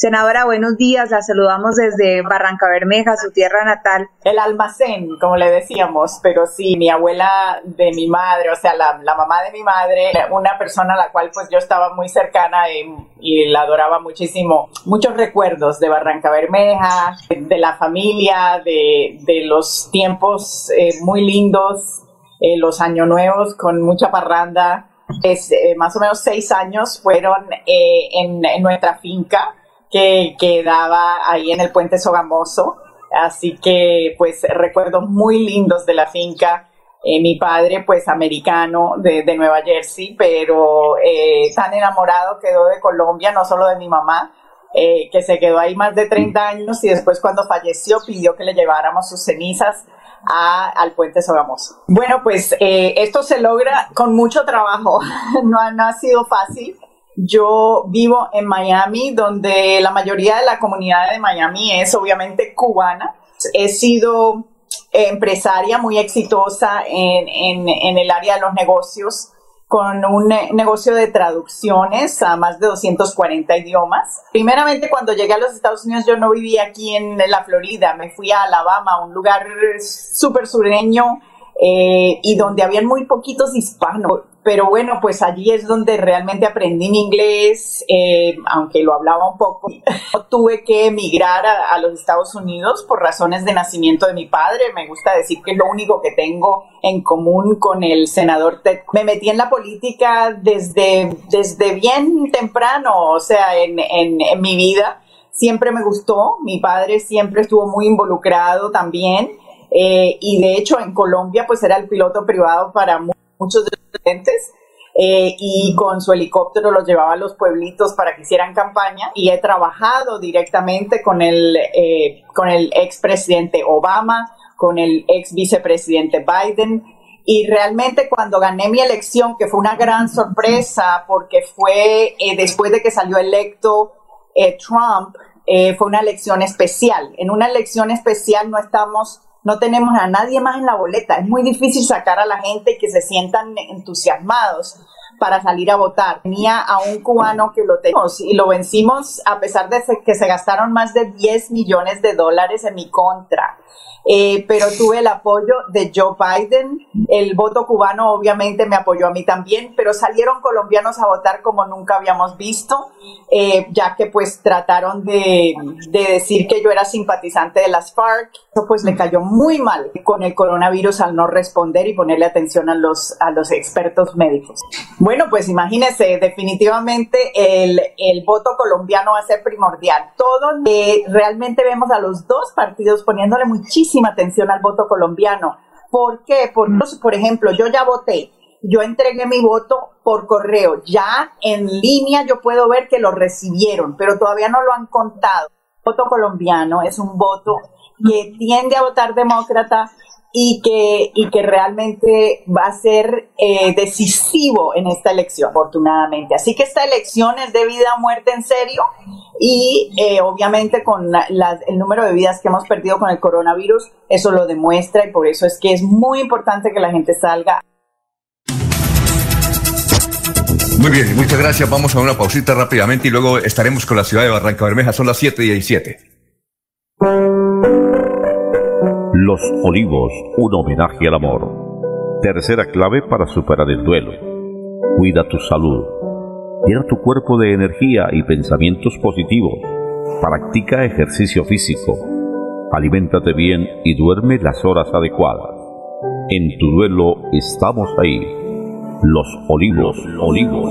Senadora, buenos días. La saludamos desde Barranca Bermeja, su tierra natal. El almacén, como le decíamos, pero sí, mi abuela de mi madre, o sea, la, mamá de mi madre, una persona a la cual pues yo estaba muy cercana y, la adoraba muchísimo. Muchos recuerdos de Barranca Bermeja, de la familia, de, los tiempos eh, muy lindos, eh, los años nuevos con mucha parranda. Eh, más o menos seis años fueron en nuestra finca que quedaba ahí en el puente Sogamoso. Así que pues recuerdos muy lindos de la finca. Eh, mi padre pues americano de, Nueva Jersey, pero eh, tan enamorado quedó de Colombia, no solo de mi mamá, eh, que se quedó ahí más de 30 años y después cuando falleció pidió que le lleváramos sus cenizas al puente Sogamoso. Bueno, pues esto se logra con mucho trabajo, no, no ha sido fácil. Yo vivo en Miami, donde la mayoría de la comunidad de Miami es obviamente cubana. He sido empresaria muy exitosa en, el área de los negocios con un negocio de traducciones a más de 240 idiomas. Primeramente, cuando llegué a los Estados Unidos, yo no vivía aquí en la Florida, me fui a Alabama, un lugar súper sureño eh, y donde habían muy poquitos hispanos pero bueno, pues allí es donde realmente aprendí mi inglés, eh, aunque lo hablaba un poco. Tuve que emigrar a, los Estados Unidos por razones de nacimiento de mi padre. Me gusta decir que es lo único que tengo en común con el senador Ted. Me metí en la política desde, desde bien temprano, o sea, en, en mi vida. Siempre me gustó, mi padre siempre estuvo muy involucrado también. Eh, y de hecho en Colombia pues era el piloto privado para muchos de los clientes. Eh, y con su helicóptero los llevaba a los pueblitos para que hicieran campaña y he trabajado directamente con el, eh, con el expresidente Obama, con el ex vicepresidente Biden y realmente cuando gané mi elección, que fue una gran sorpresa porque fue eh, después de que salió electo Trump, fue una elección especial. En una elección especial no estamos no tenemos a nadie más en la boleta. Es muy difícil sacar a la gente que se sientan entusiasmados para salir a votar. Tenía a un cubano que lo tenemos y lo vencimos a pesar de que se gastaron más de 10 millones de dólares en mi contra. Eh, pero tuve el apoyo de Joe Biden. El voto cubano obviamente me apoyó a mí también, pero salieron colombianos a votar como nunca habíamos visto, eh, ya que pues trataron de, decir que yo era simpatizante de las FARC. Eso pues le cayó muy mal con el coronavirus al no responder y ponerle atención a los, a los expertos médicos. Bueno, pues imagínense, definitivamente el, el voto colombiano va a ser primordial. Todos eh, realmente vemos a los dos partidos poniéndole muchísimo atención al voto colombiano. ¿Por qué? Por, por ejemplo, yo ya voté yo entregué mi voto por correo. Ya en línea yo puedo ver que lo recibieron, pero todavía no lo han contado. El voto colombiano es un voto que tiende a votar demócrata y que, y que realmente va a ser eh, decisivo en esta elección, afortunadamente. Así que esta elección es de vida o muerte en serio y eh, obviamente con el número de vidas que hemos perdido con el coronavirus, eso lo demuestra y por eso es que es muy importante que la gente salga. Muy bien, muchas gracias. Vamos a una pausita rápidamente y luego estaremos con la ciudad de Barranca Bermeja. Son las 7 y 17. Los Olivos, un homenaje al amor. Tercera clave para superar el duelo. Cuida tu salud. Llena tu cuerpo de energía y pensamientos positivos. Practica ejercicio físico. Aliméntate bien y duerme las horas adecuadas. En tu duelo estamos ahí. Los Olivos, Olivos.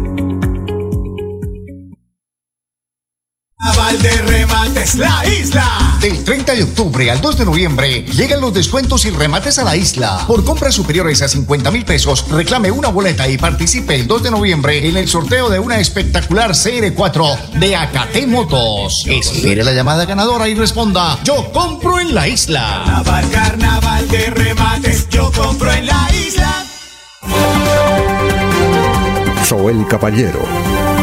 De remates La Isla. Del 30 de octubre al 2 de noviembre llegan los descuentos y remates a la isla. Por compras superiores a 50 mil pesos, reclame una boleta y participe el 2 de noviembre en el sorteo de una espectacular CR4 de Acate Motos. Espere la llamada ganadora y responda: Yo compro en la isla. Carnaval, carnaval de remates, yo compro en la isla. Soel Caballero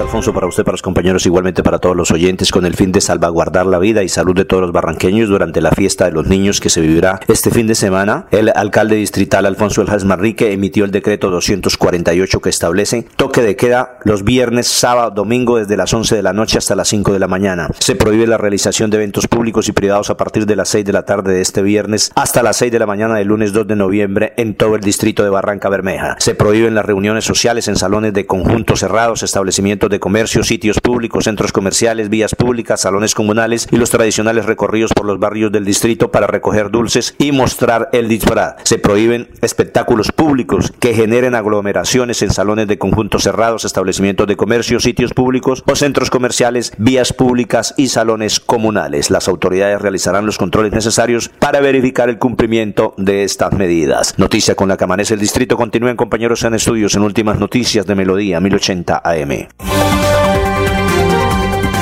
Alfonso, para usted, para los compañeros, igualmente para todos los oyentes, con el fin de salvaguardar la vida y salud de todos los barranqueños durante la fiesta de los niños que se vivirá este fin de semana. El alcalde distrital Alfonso Eljas Marrique emitió el decreto 248 que establece toque de queda los viernes, sábado, domingo desde las 11 de la noche hasta las 5 de la mañana. Se prohíbe la realización de eventos públicos y privados a partir de las 6 de la tarde de este viernes hasta las 6 de la mañana del lunes 2 de noviembre en todo el distrito de Barranca Bermeja. Se prohíben las reuniones sociales en salones de conjuntos cerrados, establecimientos de comercio, sitios públicos, centros comerciales, vías públicas, salones comunales y los tradicionales recorridos por los barrios del distrito para recoger dulces y mostrar el disfraz. Se prohíben espectáculos públicos que generen aglomeraciones en salones de conjuntos cerrados, establecimientos de comercio, sitios públicos o centros comerciales, vías públicas y salones comunales. Las autoridades realizarán los controles necesarios para verificar el cumplimiento de estas medidas. Noticia con la que amanece el distrito. Continúen compañeros en estudios en últimas noticias de Melodía 1080 AM.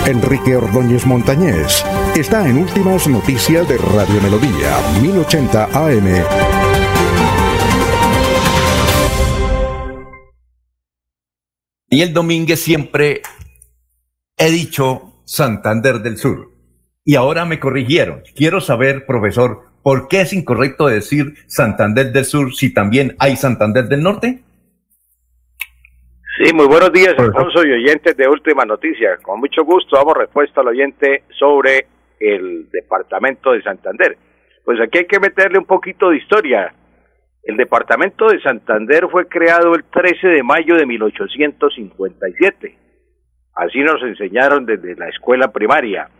Enrique Ordóñez Montañés está en Últimas Noticias de Radio Melodía 1080 AM. Y el Domínguez siempre he dicho Santander del Sur. Y ahora me corrigieron. Quiero saber, profesor, ¿por qué es incorrecto decir Santander del Sur si también hay Santander del Norte? Sí, muy buenos días, Alfonso y oyentes de Última Noticia. Con mucho gusto damos respuesta al oyente sobre el departamento de Santander. Pues aquí hay que meterle un poquito de historia. El departamento de Santander fue creado el 13 de mayo de 1857. Así nos enseñaron desde la escuela primaria.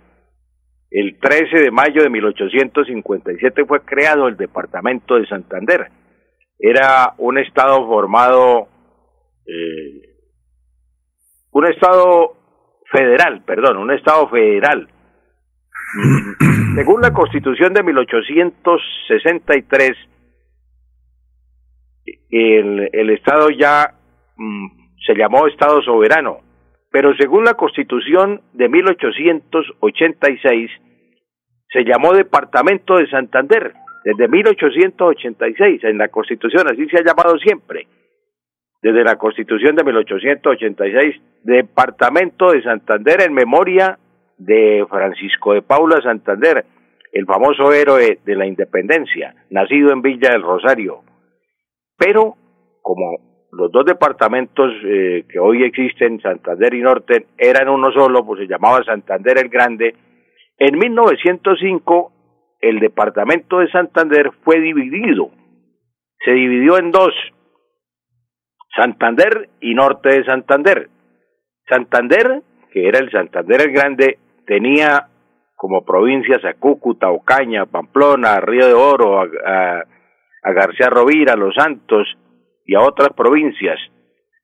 El 13 de mayo de 1857 fue creado el departamento de Santander. Era un estado formado eh, un Estado federal, perdón, un Estado federal. Según la Constitución de 1863, el, el Estado ya mm, se llamó Estado soberano, pero según la Constitución de 1886, se llamó Departamento de Santander, desde 1886, en la Constitución, así se ha llamado siempre desde la Constitución de 1886, Departamento de Santander en memoria de Francisco de Paula Santander, el famoso héroe de la independencia, nacido en Villa del Rosario. Pero, como los dos departamentos eh, que hoy existen, Santander y Norte, eran uno solo, pues se llamaba Santander el Grande, en 1905 el departamento de Santander fue dividido. Se dividió en dos, Santander y norte de Santander. Santander que era el Santander el Grande, tenía como provincias a Cúcuta, Ocaña, Pamplona, Río de Oro, a, García Rovira, a Los Santos y a otras provincias.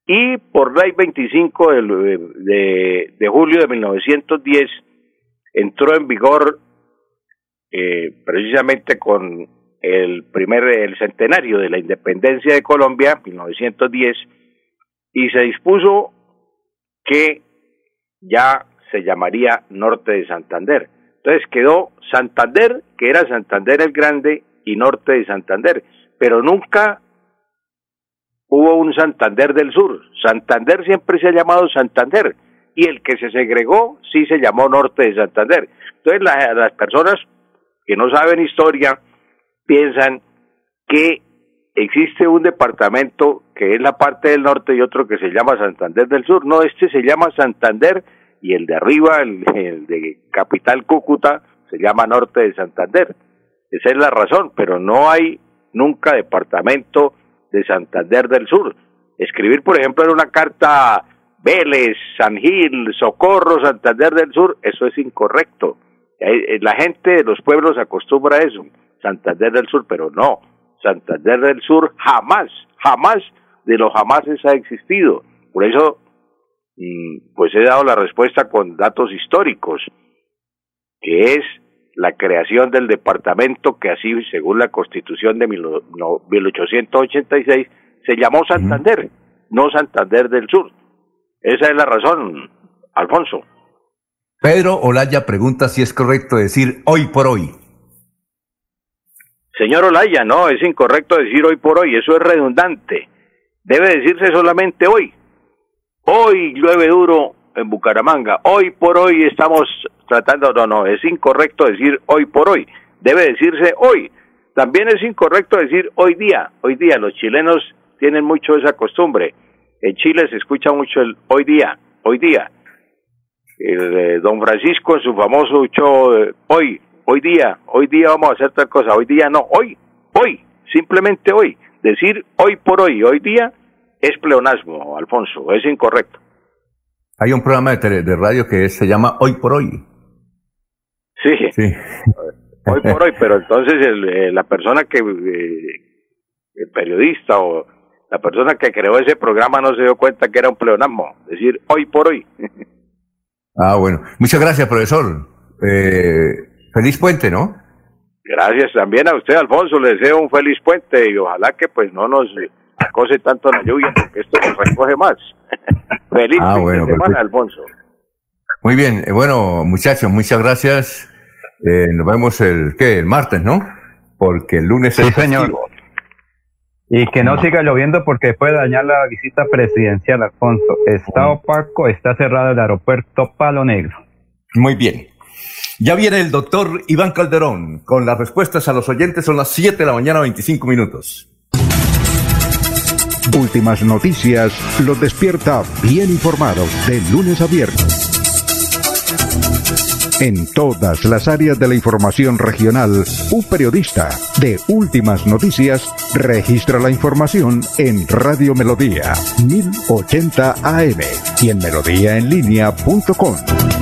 Y por ley 25 de, de, julio de 1910 entró en vigor eh, precisamente con el primer el centenario de la independencia de Colombia, 1910, y se dispuso que ya se llamaría Norte de Santander. Entonces quedó Santander, que era Santander el Grande, y Norte de Santander, pero nunca hubo un Santander del Sur. Santander siempre se ha llamado Santander, y el que se segregó sí se llamó Norte de Santander. Entonces las personas que no saben historia piensan que existe un departamento que es la parte del norte y otro que se llama Santander del Sur. No, este se llama Santander y el de arriba, el, de Capital Cúcuta, se llama Norte de Santander. Esa es la razón, pero no hay nunca departamento de Santander del Sur. Escribir, por ejemplo, en una carta Vélez, San Gil, Socorro, Santander del Sur, eso es incorrecto. Eh, la gente de los pueblos acostumbra a eso, Santander del Sur, pero no. Santander del Sur jamás, jamás de los jamases ha existido. Por eso Mm, pues he dado la respuesta con datos históricos, que es la creación del departamento que así, según la constitución de 1886, se llamó Santander, no Santander del Sur. Esa es la razón, Alfonso. Pedro Olaya pregunta si es correcto decir hoy por hoy. Señor Olaya, no, es incorrecto decir hoy por hoy, eso es redundante. Debe decirse solamente hoy. Hoy llueve duro en Bucaramanga. Hoy por hoy estamos tratando, no, no, es incorrecto decir hoy por hoy. Debe decirse hoy. También es incorrecto decir hoy día. Hoy día los chilenos tienen mucho esa costumbre. En Chile se escucha mucho el hoy día, hoy día. El, eh, don Francisco en su famoso show hoy, hoy día, hoy día vamos a hacer tal cosa, hoy día no, hoy, hoy, simplemente hoy. Decir hoy por hoy, hoy día, es pleonasmo, Alfonso, es incorrecto. Hay un programa de, de radio que se llama Hoy por Hoy. Sí, sí. hoy por hoy, pero entonces eh, la persona que, eh, el periodista o la persona que creó ese programa no se dio cuenta que era un pleonasmo, es decir, hoy por hoy. ah, bueno. Muchas gracias, profesor. Eh, feliz puente, ¿no? Gracias también a usted, Alfonso. Le deseo un feliz puente y ojalá que pues no nos cose tanto la lluvia porque esto nos recoge más. Feliz ah, bueno, semana, Alfonso. Muy bien, eh, bueno, muchachos, muchas gracias. Eh, nos vemos el, ¿qué? El martes, ¿no? Porque el lunes sí, señor. Y que no, siga lloviendo porque puede dañar la visita presidencial, Alfonso. Está opaco, está cerrado el aeropuerto Palo Negro. Muy bien. Ya viene el doctor Iván Calderón con las respuestas a los oyentes. Son las 7 de la mañana, 25 minutos. Últimas noticias los despierta bien informados de lunes a viernes. En todas las áreas de la información regional, un periodista de Últimas Noticias registra la información en Radio Melodía 1080 AM y en melodíaenlínea.com.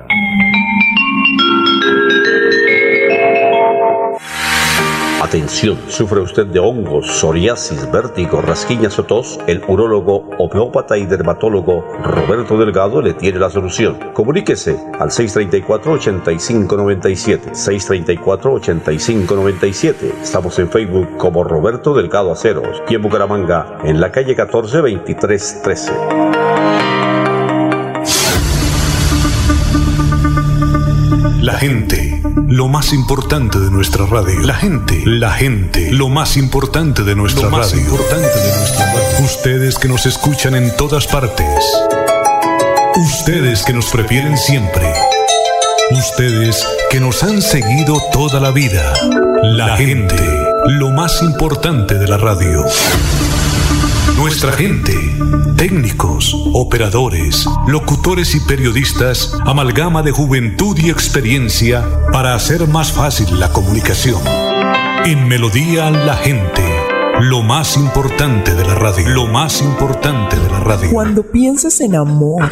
Atención, sufre usted de hongos, psoriasis, vértigo, rasquiñas o tos, el urólogo, homeópata y dermatólogo Roberto Delgado le tiene la solución. Comuníquese al 634-8597, 634-8597. Estamos en Facebook como Roberto Delgado Aceros y en Bucaramanga, en la calle 14 2313. La gente, lo más importante de nuestra radio. La gente, la gente, lo más importante de nuestra lo más importante de nuestra radio. Ustedes que nos escuchan en todas partes. Ustedes que nos prefieren siempre. Ustedes que nos han seguido toda la vida. La gente, lo más importante de la radio. Nuestra gente, técnicos, operadores, locutores y periodistas, amalgama de juventud y experiencia para hacer más fácil la comunicación. En Melodía la gente, lo más importante de la radio, lo más importante de la radio. Cuando pienses en amor,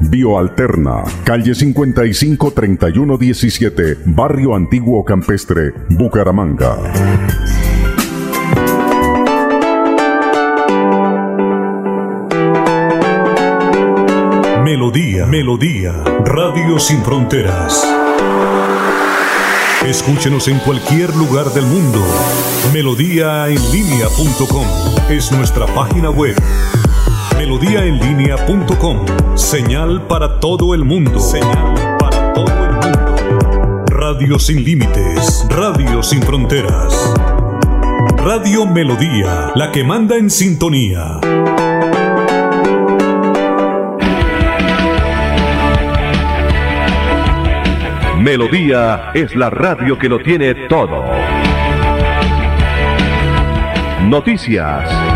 Bioalterna, calle 55 31 17, Barrio Antiguo Campestre, Bucaramanga. Melodía, Melodía, Radio Sin Fronteras. Escúchenos en cualquier lugar del mundo. Melodíaenlínea.com es nuestra página web melodíaenlínea.com. Señal para todo el mundo. Señal para todo el mundo. Radio sin límites, radio sin fronteras. Radio Melodía, la que manda en sintonía. Melodía es la radio que lo tiene todo. Noticias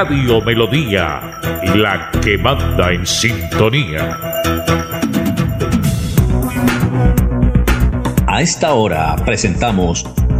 Radio Melodía, la que manda en sintonía. A esta hora presentamos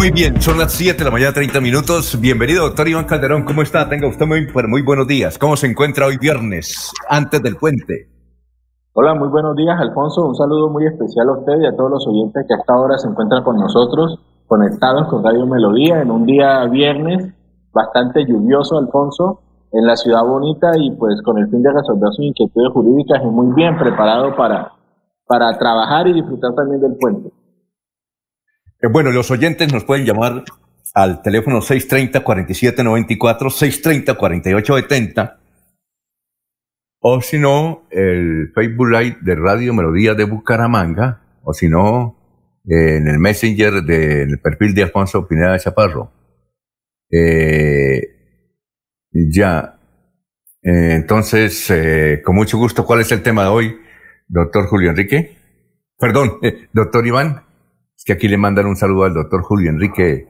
Muy bien, son las 7 de la mañana, 30 minutos. Bienvenido, doctor Iván Calderón. ¿Cómo está? Tenga usted muy, muy buenos días. ¿Cómo se encuentra hoy viernes, antes del puente? Hola, muy buenos días, Alfonso. Un saludo muy especial a usted y a todos los oyentes que hasta ahora se encuentran con nosotros, conectados con Radio Melodía, en un día viernes bastante lluvioso, Alfonso, en la ciudad bonita y pues con el fin de resolver sus inquietudes jurídicas y muy bien preparado para, para trabajar y disfrutar también del puente. Eh, bueno, los oyentes nos pueden llamar al teléfono 630-4794, 630-4870, o si no, el Facebook Live de Radio Melodía de Bucaramanga, o si no, en el Messenger del perfil de Alfonso Pineda de Chaparro. Eh, ya. Eh, entonces, con mucho gusto, ¿cuál es el tema de hoy, doctor Julio Enrique? Perdón, doctor Iván. Es que aquí le mandan un saludo al doctor Julio Enrique.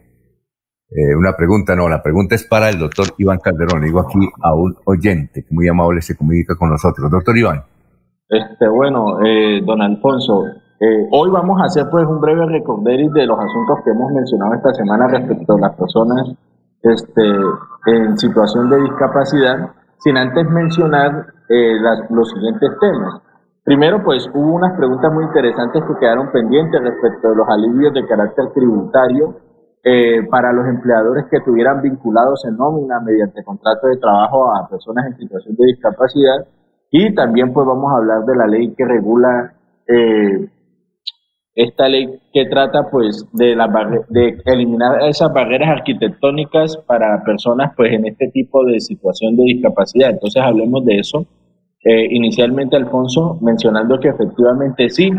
Eh, una pregunta, no, la pregunta es para el doctor Iván Calderón. Le digo aquí a un oyente que muy amable se comunica con nosotros. Doctor Iván. Este, bueno, eh, don Alfonso, eh, hoy vamos a hacer pues un breve recorderis de los asuntos que hemos mencionado esta semana respecto a las personas este, en situación de discapacidad, sin antes mencionar los siguientes temas. Primero, pues hubo unas preguntas muy interesantes que quedaron pendientes respecto de los alivios de carácter tributario eh, para los empleadores que estuvieran vinculados en nómina mediante contrato de trabajo a personas en situación de discapacidad. Y también pues vamos a hablar de la ley que regula eh, esta ley que trata pues de, de eliminar esas barreras arquitectónicas para personas pues en este tipo de situación de discapacidad. Entonces hablemos de eso. Eh, inicialmente, Alfonso, mencionando que efectivamente sí,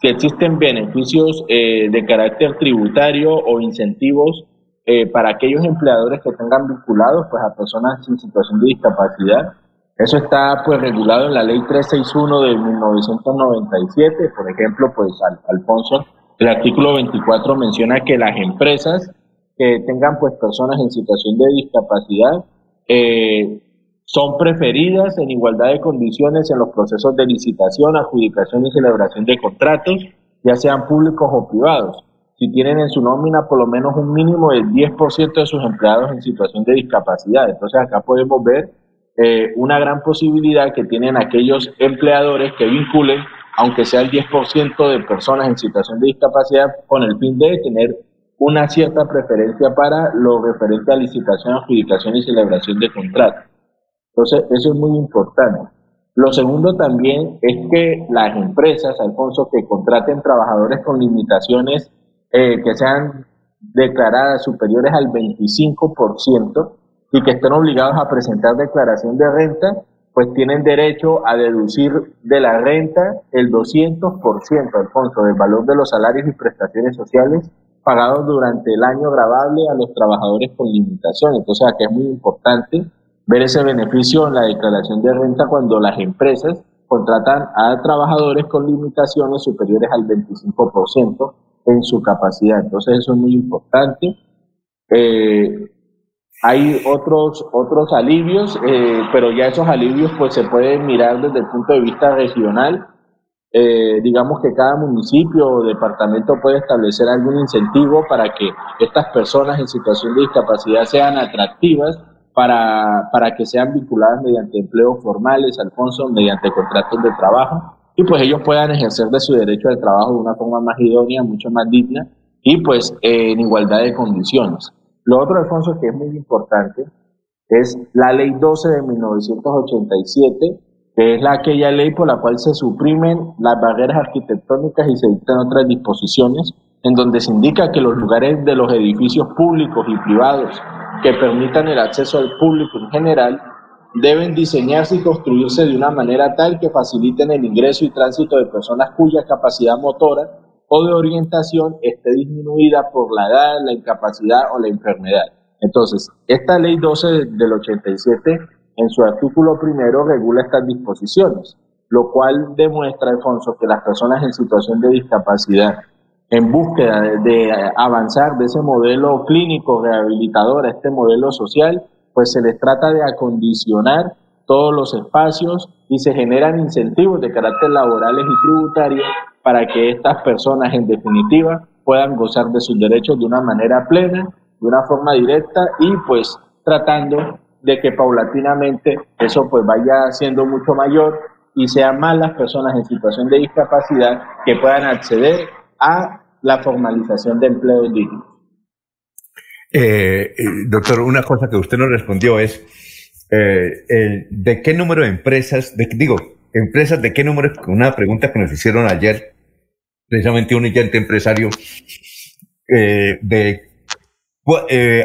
que existen beneficios eh, de carácter tributario o incentivos eh, para aquellos empleadores que tengan vinculados pues a personas en situación de discapacidad. Eso está pues regulado en la ley 361 de 1997, por ejemplo, pues Alfonso, el artículo 24 menciona que las empresas que tengan pues personas en situación de discapacidad eh, son preferidas en igualdad de condiciones en los procesos de licitación, adjudicación y celebración de contratos, ya sean públicos o privados, si tienen en su nómina por lo menos un mínimo del 10% de sus empleados en situación de discapacidad. Entonces acá podemos ver eh, una gran posibilidad que tienen aquellos empleadores que vinculen, aunque sea el 10% de personas en situación de discapacidad, con el fin de tener una cierta preferencia para lo referente a licitación, adjudicación y celebración de contratos. Entonces, eso es muy importante. Lo segundo también es que las empresas, Alfonso, que contraten trabajadores con limitaciones eh, que sean declaradas superiores al 25% y que estén obligados a presentar declaración de renta, pues tienen derecho a deducir de la renta el 200%, Alfonso, del valor de los salarios y prestaciones sociales pagados durante el año grabable a los trabajadores con limitación. Entonces, aquí es muy importante ver ese beneficio en la declaración de renta cuando las empresas contratan a trabajadores con limitaciones superiores al 25% en su capacidad. Entonces eso es muy importante. Eh, hay otros, otros alivios, eh, pero ya esos alivios pues se pueden mirar desde el punto de vista regional. Eh, digamos que cada municipio o departamento puede establecer algún incentivo para que estas personas en situación de discapacidad sean atractivas para, para que sean vinculadas mediante empleos formales, Alfonso, mediante contratos de trabajo, y pues ellos puedan ejercer de su derecho al trabajo de una forma más idónea, mucho más digna, y pues en igualdad de condiciones. Lo otro, Alfonso, que es muy importante, es la ley 12 de 1987, que es la, aquella ley por la cual se suprimen las barreras arquitectónicas y se dictan otras disposiciones, en donde se indica que los lugares de los edificios públicos y privados que permitan el acceso al público en general deben diseñarse y construirse de una manera tal que faciliten el ingreso y tránsito de personas cuya capacidad motora o de orientación esté disminuida por la edad, la incapacidad o la enfermedad. Entonces, esta ley 12 del 87, en su artículo primero, regula estas disposiciones, lo cual demuestra, Alfonso, que las personas en situación de discapacidad en búsqueda de, avanzar de ese modelo clínico rehabilitador a este modelo social, pues se les trata de acondicionar todos los espacios y se generan incentivos de carácter laborales y tributarios para que estas personas en definitiva puedan gozar de sus derechos de una manera plena, de una forma directa y pues tratando de que paulatinamente eso pues vaya siendo mucho mayor y sean más las personas en situación de discapacidad que puedan acceder a la formalización de empleo digno. Eh, eh, doctor, una cosa que usted nos respondió es, eh, ¿de qué número de empresas, de, digo, empresas de qué número, una pregunta que nos hicieron ayer, precisamente un empresario, de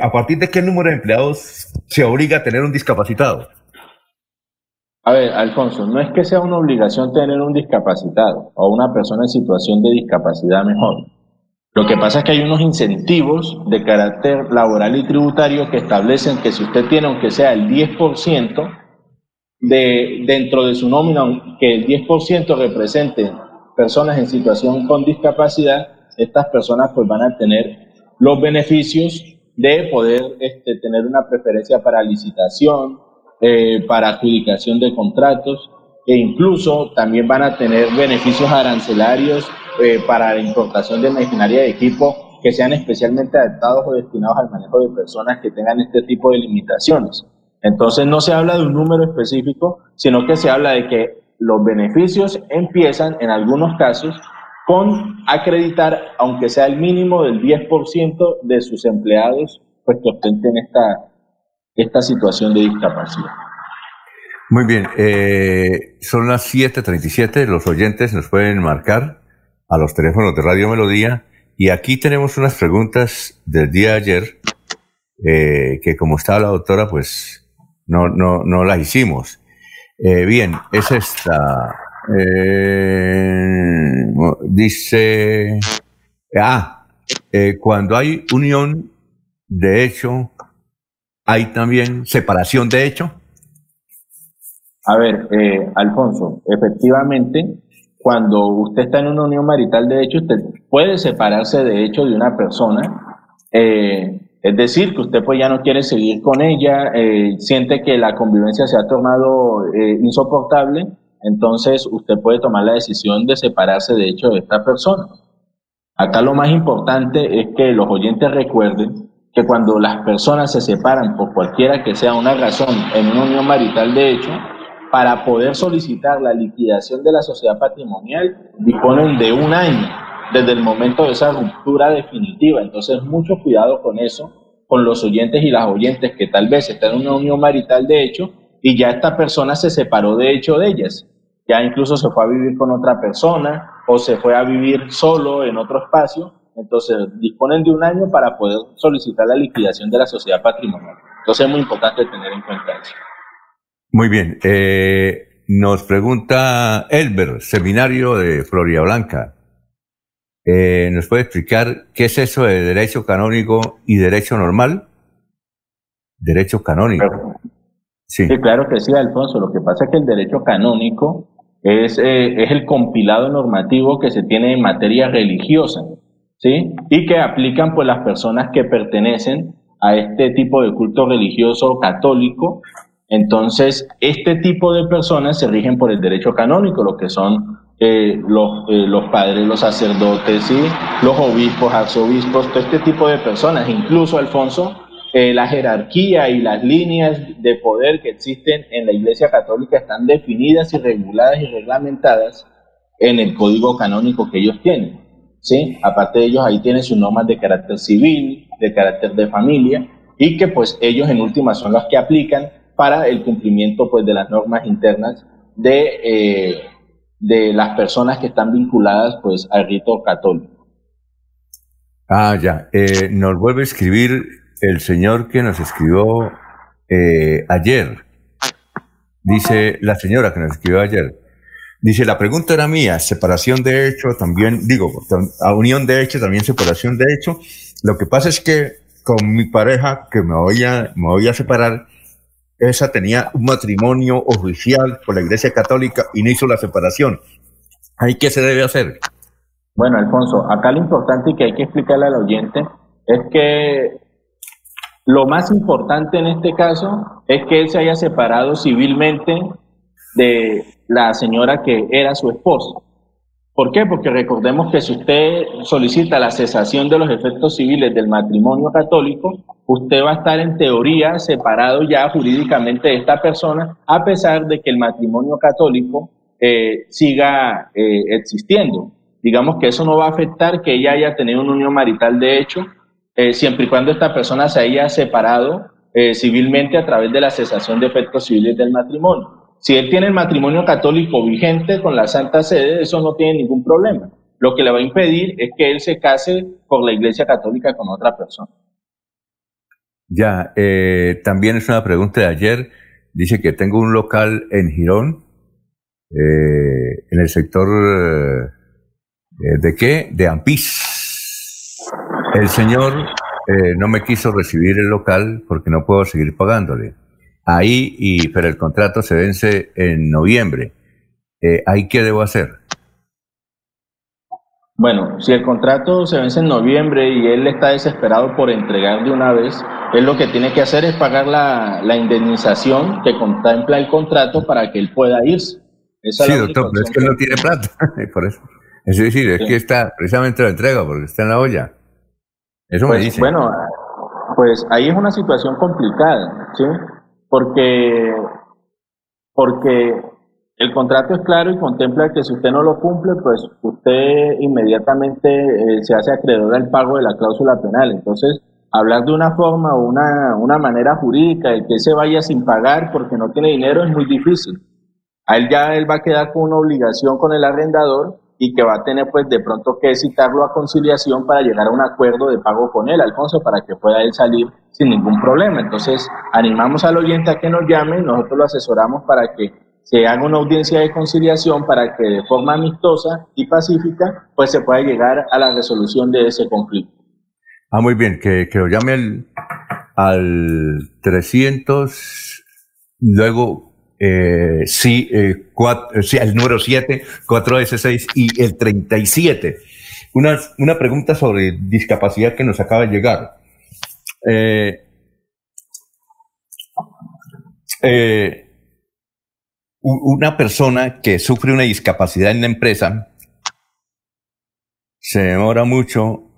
a partir de qué número de empleados se obliga a tener un discapacitado? A ver, Alfonso, no es que sea una obligación tener un discapacitado o una persona en situación de discapacidad mejor. Lo que pasa es que hay unos incentivos de carácter laboral y tributario que establecen que si usted tiene, aunque sea el 10% de, dentro de su nómina, que el 10% represente personas en situación con discapacidad, estas personas pues van a tener los beneficios de poder este, tener una preferencia para licitación, eh, para adjudicación de contratos e incluso también van a tener beneficios arancelarios eh, para la importación de maquinaria de equipo que sean especialmente adaptados o destinados al manejo de personas que tengan este tipo de limitaciones. Entonces no se habla de un número específico, sino que se habla de que los beneficios empiezan en algunos casos con acreditar, aunque sea el mínimo del 10% de sus empleados, pues que ostenten esta, esta situación de discapacidad. Muy bien, eh, son las 7.37, los oyentes nos pueden marcar a los teléfonos de Radio Melodía y aquí tenemos unas preguntas del día de ayer eh, que como estaba la doctora pues no, no, no las hicimos. Eh, bien, es esta. Eh, dice, ah, cuando hay unión de hecho, hay también separación de hecho. A ver, Alfonso, efectivamente, cuando usted está en una unión marital de hecho, usted puede separarse de hecho de una persona. Eh, es decir, que usted pues ya no quiere seguir con ella, eh, siente que la convivencia se ha tornado eh, insoportable, entonces usted puede tomar la decisión de separarse de hecho de esta persona. Acá lo más importante es que los oyentes recuerden que cuando las personas se separan por cualquiera que sea una razón en una unión marital de hecho, para poder solicitar la liquidación de la sociedad patrimonial disponen de un año desde el momento de esa ruptura definitiva. Entonces, mucho cuidado con eso, con los oyentes y las oyentes que tal vez están en una unión marital de hecho y ya esta persona se separó de hecho de ellas. Ya incluso se fue a vivir con otra persona o se fue a vivir solo en otro espacio. Entonces, disponen de un año para poder solicitar la liquidación de la sociedad patrimonial. Entonces, es muy importante tener en cuenta eso. Muy bien, eh, nos pregunta Elber, seminario de Floria Blanca. Eh, ¿Nos puede explicar qué es eso de derecho canónico y derecho normal? Derecho canónico. Sí. claro que sí, Alfonso. Lo que pasa es que el derecho canónico es, eh, es el compilado normativo que se tiene en materia religiosa, ¿sí? Y que aplican pues las personas que pertenecen a este tipo de culto religioso católico. Entonces, este tipo de personas se rigen por el derecho canónico, lo que son eh, los, eh, los padres, los sacerdotes, ¿sí? los obispos, arzobispos, todo este tipo de personas, incluso Alfonso, eh, la jerarquía y las líneas de poder que existen en la Iglesia Católica están definidas y reguladas y reglamentadas en el código canónico que ellos tienen. ¿sí? Aparte de ellos, ahí tienen sus normas de carácter civil, de carácter de familia, y que pues ellos en última son los que aplican para el cumplimiento pues de las normas internas de de las personas que están vinculadas pues al rito católico. Ah, ya. Eh, nos vuelve a escribir el señor que nos escribió eh, ayer. Dice la señora que nos escribió ayer. Dice, la pregunta era mía, separación de hecho, también, digo, a unión de hecho, también separación de hecho. Lo que pasa es que con mi pareja, que me voy a, me voy a separar, esa tenía un matrimonio oficial con la Iglesia Católica y no hizo la separación. ¿Ahí qué se debe hacer? Bueno, Alfonso, acá lo importante que hay que explicarle al oyente es que lo más importante en este caso es que él se haya separado civilmente de la señora que era su esposa. ¿Por qué? Porque recordemos que si usted solicita la cesación de los efectos civiles del matrimonio católico, usted va a estar en teoría separado ya jurídicamente de esta persona, a pesar de que el matrimonio católico eh, siga eh, existiendo. Digamos que eso no va a afectar que ella haya tenido una unión marital de hecho, eh, siempre y cuando esta persona se haya separado civilmente a través de la cesación de efectos civiles del matrimonio. Si él tiene el matrimonio católico vigente con la Santa Sede, eso no tiene ningún problema. Lo que le va a impedir es que él se case por la Iglesia Católica con otra persona. Ya, eh, también es una pregunta de ayer. Dice que tengo un local en Girón, eh, en el sector eh, de qué? De Ampís. El señor no me quiso recibir el local porque no puedo seguir pagándole ahí, y, pero el contrato se vence en noviembre. Eh, ¿Ahí qué debo hacer? Bueno, si el contrato se vence en noviembre y él está desesperado por entregar de una vez, él lo que tiene que hacer es pagar la, la indemnización que contempla el contrato para que él pueda irse. sí, doctor, pero es que él no tiene plata, por eso. Es decir, es que está, precisamente lo entrega porque está en la olla. Eso me pues, dice. Bueno, pues ahí es una situación complicada, ¿sí? Porque, porque el contrato es claro y contempla que si usted no lo cumple, pues usted inmediatamente eh, se hace acreedor al pago de la cláusula penal. Entonces, hablar de una forma o una, una manera jurídica de que se vaya sin pagar porque no tiene dinero es muy difícil. A él ya él va a quedar con una obligación con el arrendador y que va a tener pues de pronto que citarlo a conciliación para llegar a un acuerdo de pago con él, Alfonso, para que pueda él salir sin ningún problema. Entonces, animamos al oyente a que nos llame, nosotros lo asesoramos para que se haga una audiencia de conciliación para que de forma amistosa y pacífica pues se pueda llegar a la resolución de ese conflicto. Ah, muy bien, que, que lo llame al, al 300, luego eh, sí, eh, el número 7, 4S6 y el 37. Una, pregunta sobre discapacidad que nos acaba de llegar. Eh, eh, una persona que sufre una discapacidad en la empresa se demora mucho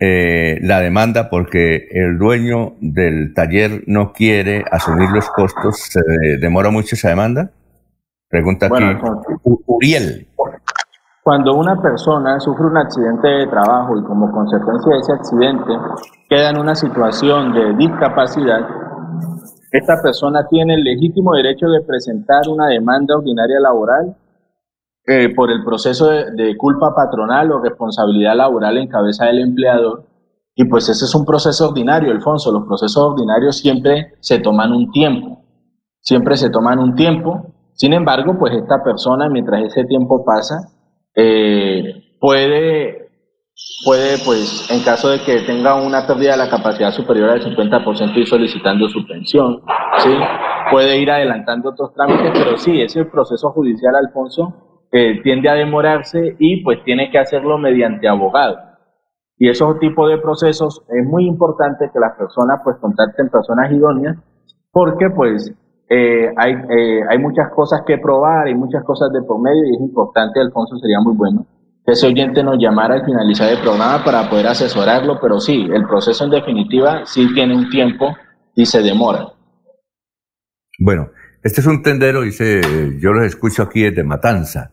eh, la demanda porque el dueño del taller no quiere asumir los costos. ¿Se demora mucho esa demanda? Pregunta aquí Uriel. Cuando una persona sufre un accidente de trabajo y como consecuencia de ese accidente queda en una situación de discapacidad, esta persona tiene el legítimo derecho de presentar una demanda ordinaria laboral eh, por el proceso de, culpa patronal o responsabilidad laboral en cabeza del empleador. Y pues ese es un proceso ordinario, Alfonso. Los procesos ordinarios siempre se toman un tiempo. Siempre se toman un tiempo. Sin embargo, pues esta persona, mientras ese tiempo pasa, eh, puede puede, pues, en caso de que tenga una pérdida de la capacidad superior al 50%, ir solicitando su pensión, ¿sí? Puede ir adelantando otros trámites, pero sí, ese proceso judicial, Alfonso, eh, tiende a demorarse y pues tiene que hacerlo mediante abogado. Y esos tipos de procesos es muy importante que las personas pues contacten personas idóneas porque pues eh, hay, eh, hay muchas cosas que probar, hay muchas cosas de por medio y es importante, Alfonso, sería muy bueno que ese oyente nos llamara al finalizar el programa para poder asesorarlo, pero sí, el proceso en definitiva sí tiene un tiempo y se demora. Bueno, este es un tendero, dice, yo los escucho aquí desde Matanza.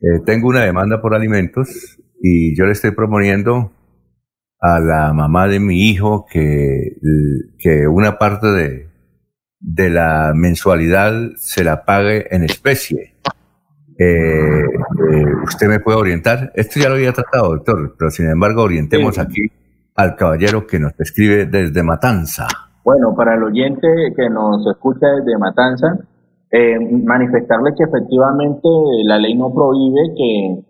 Eh, tengo una demanda por alimentos y yo le estoy proponiendo a la mamá de mi hijo que, que una parte de, de la mensualidad se la pague en especie. Eh, eh, usted me puede orientar. Esto ya lo había tratado, doctor, pero sin embargo orientemos aquí al caballero que nos escribe desde Matanza. Bueno, para el oyente que nos escucha desde Matanza, eh, manifestarle que efectivamente la ley no prohíbe que,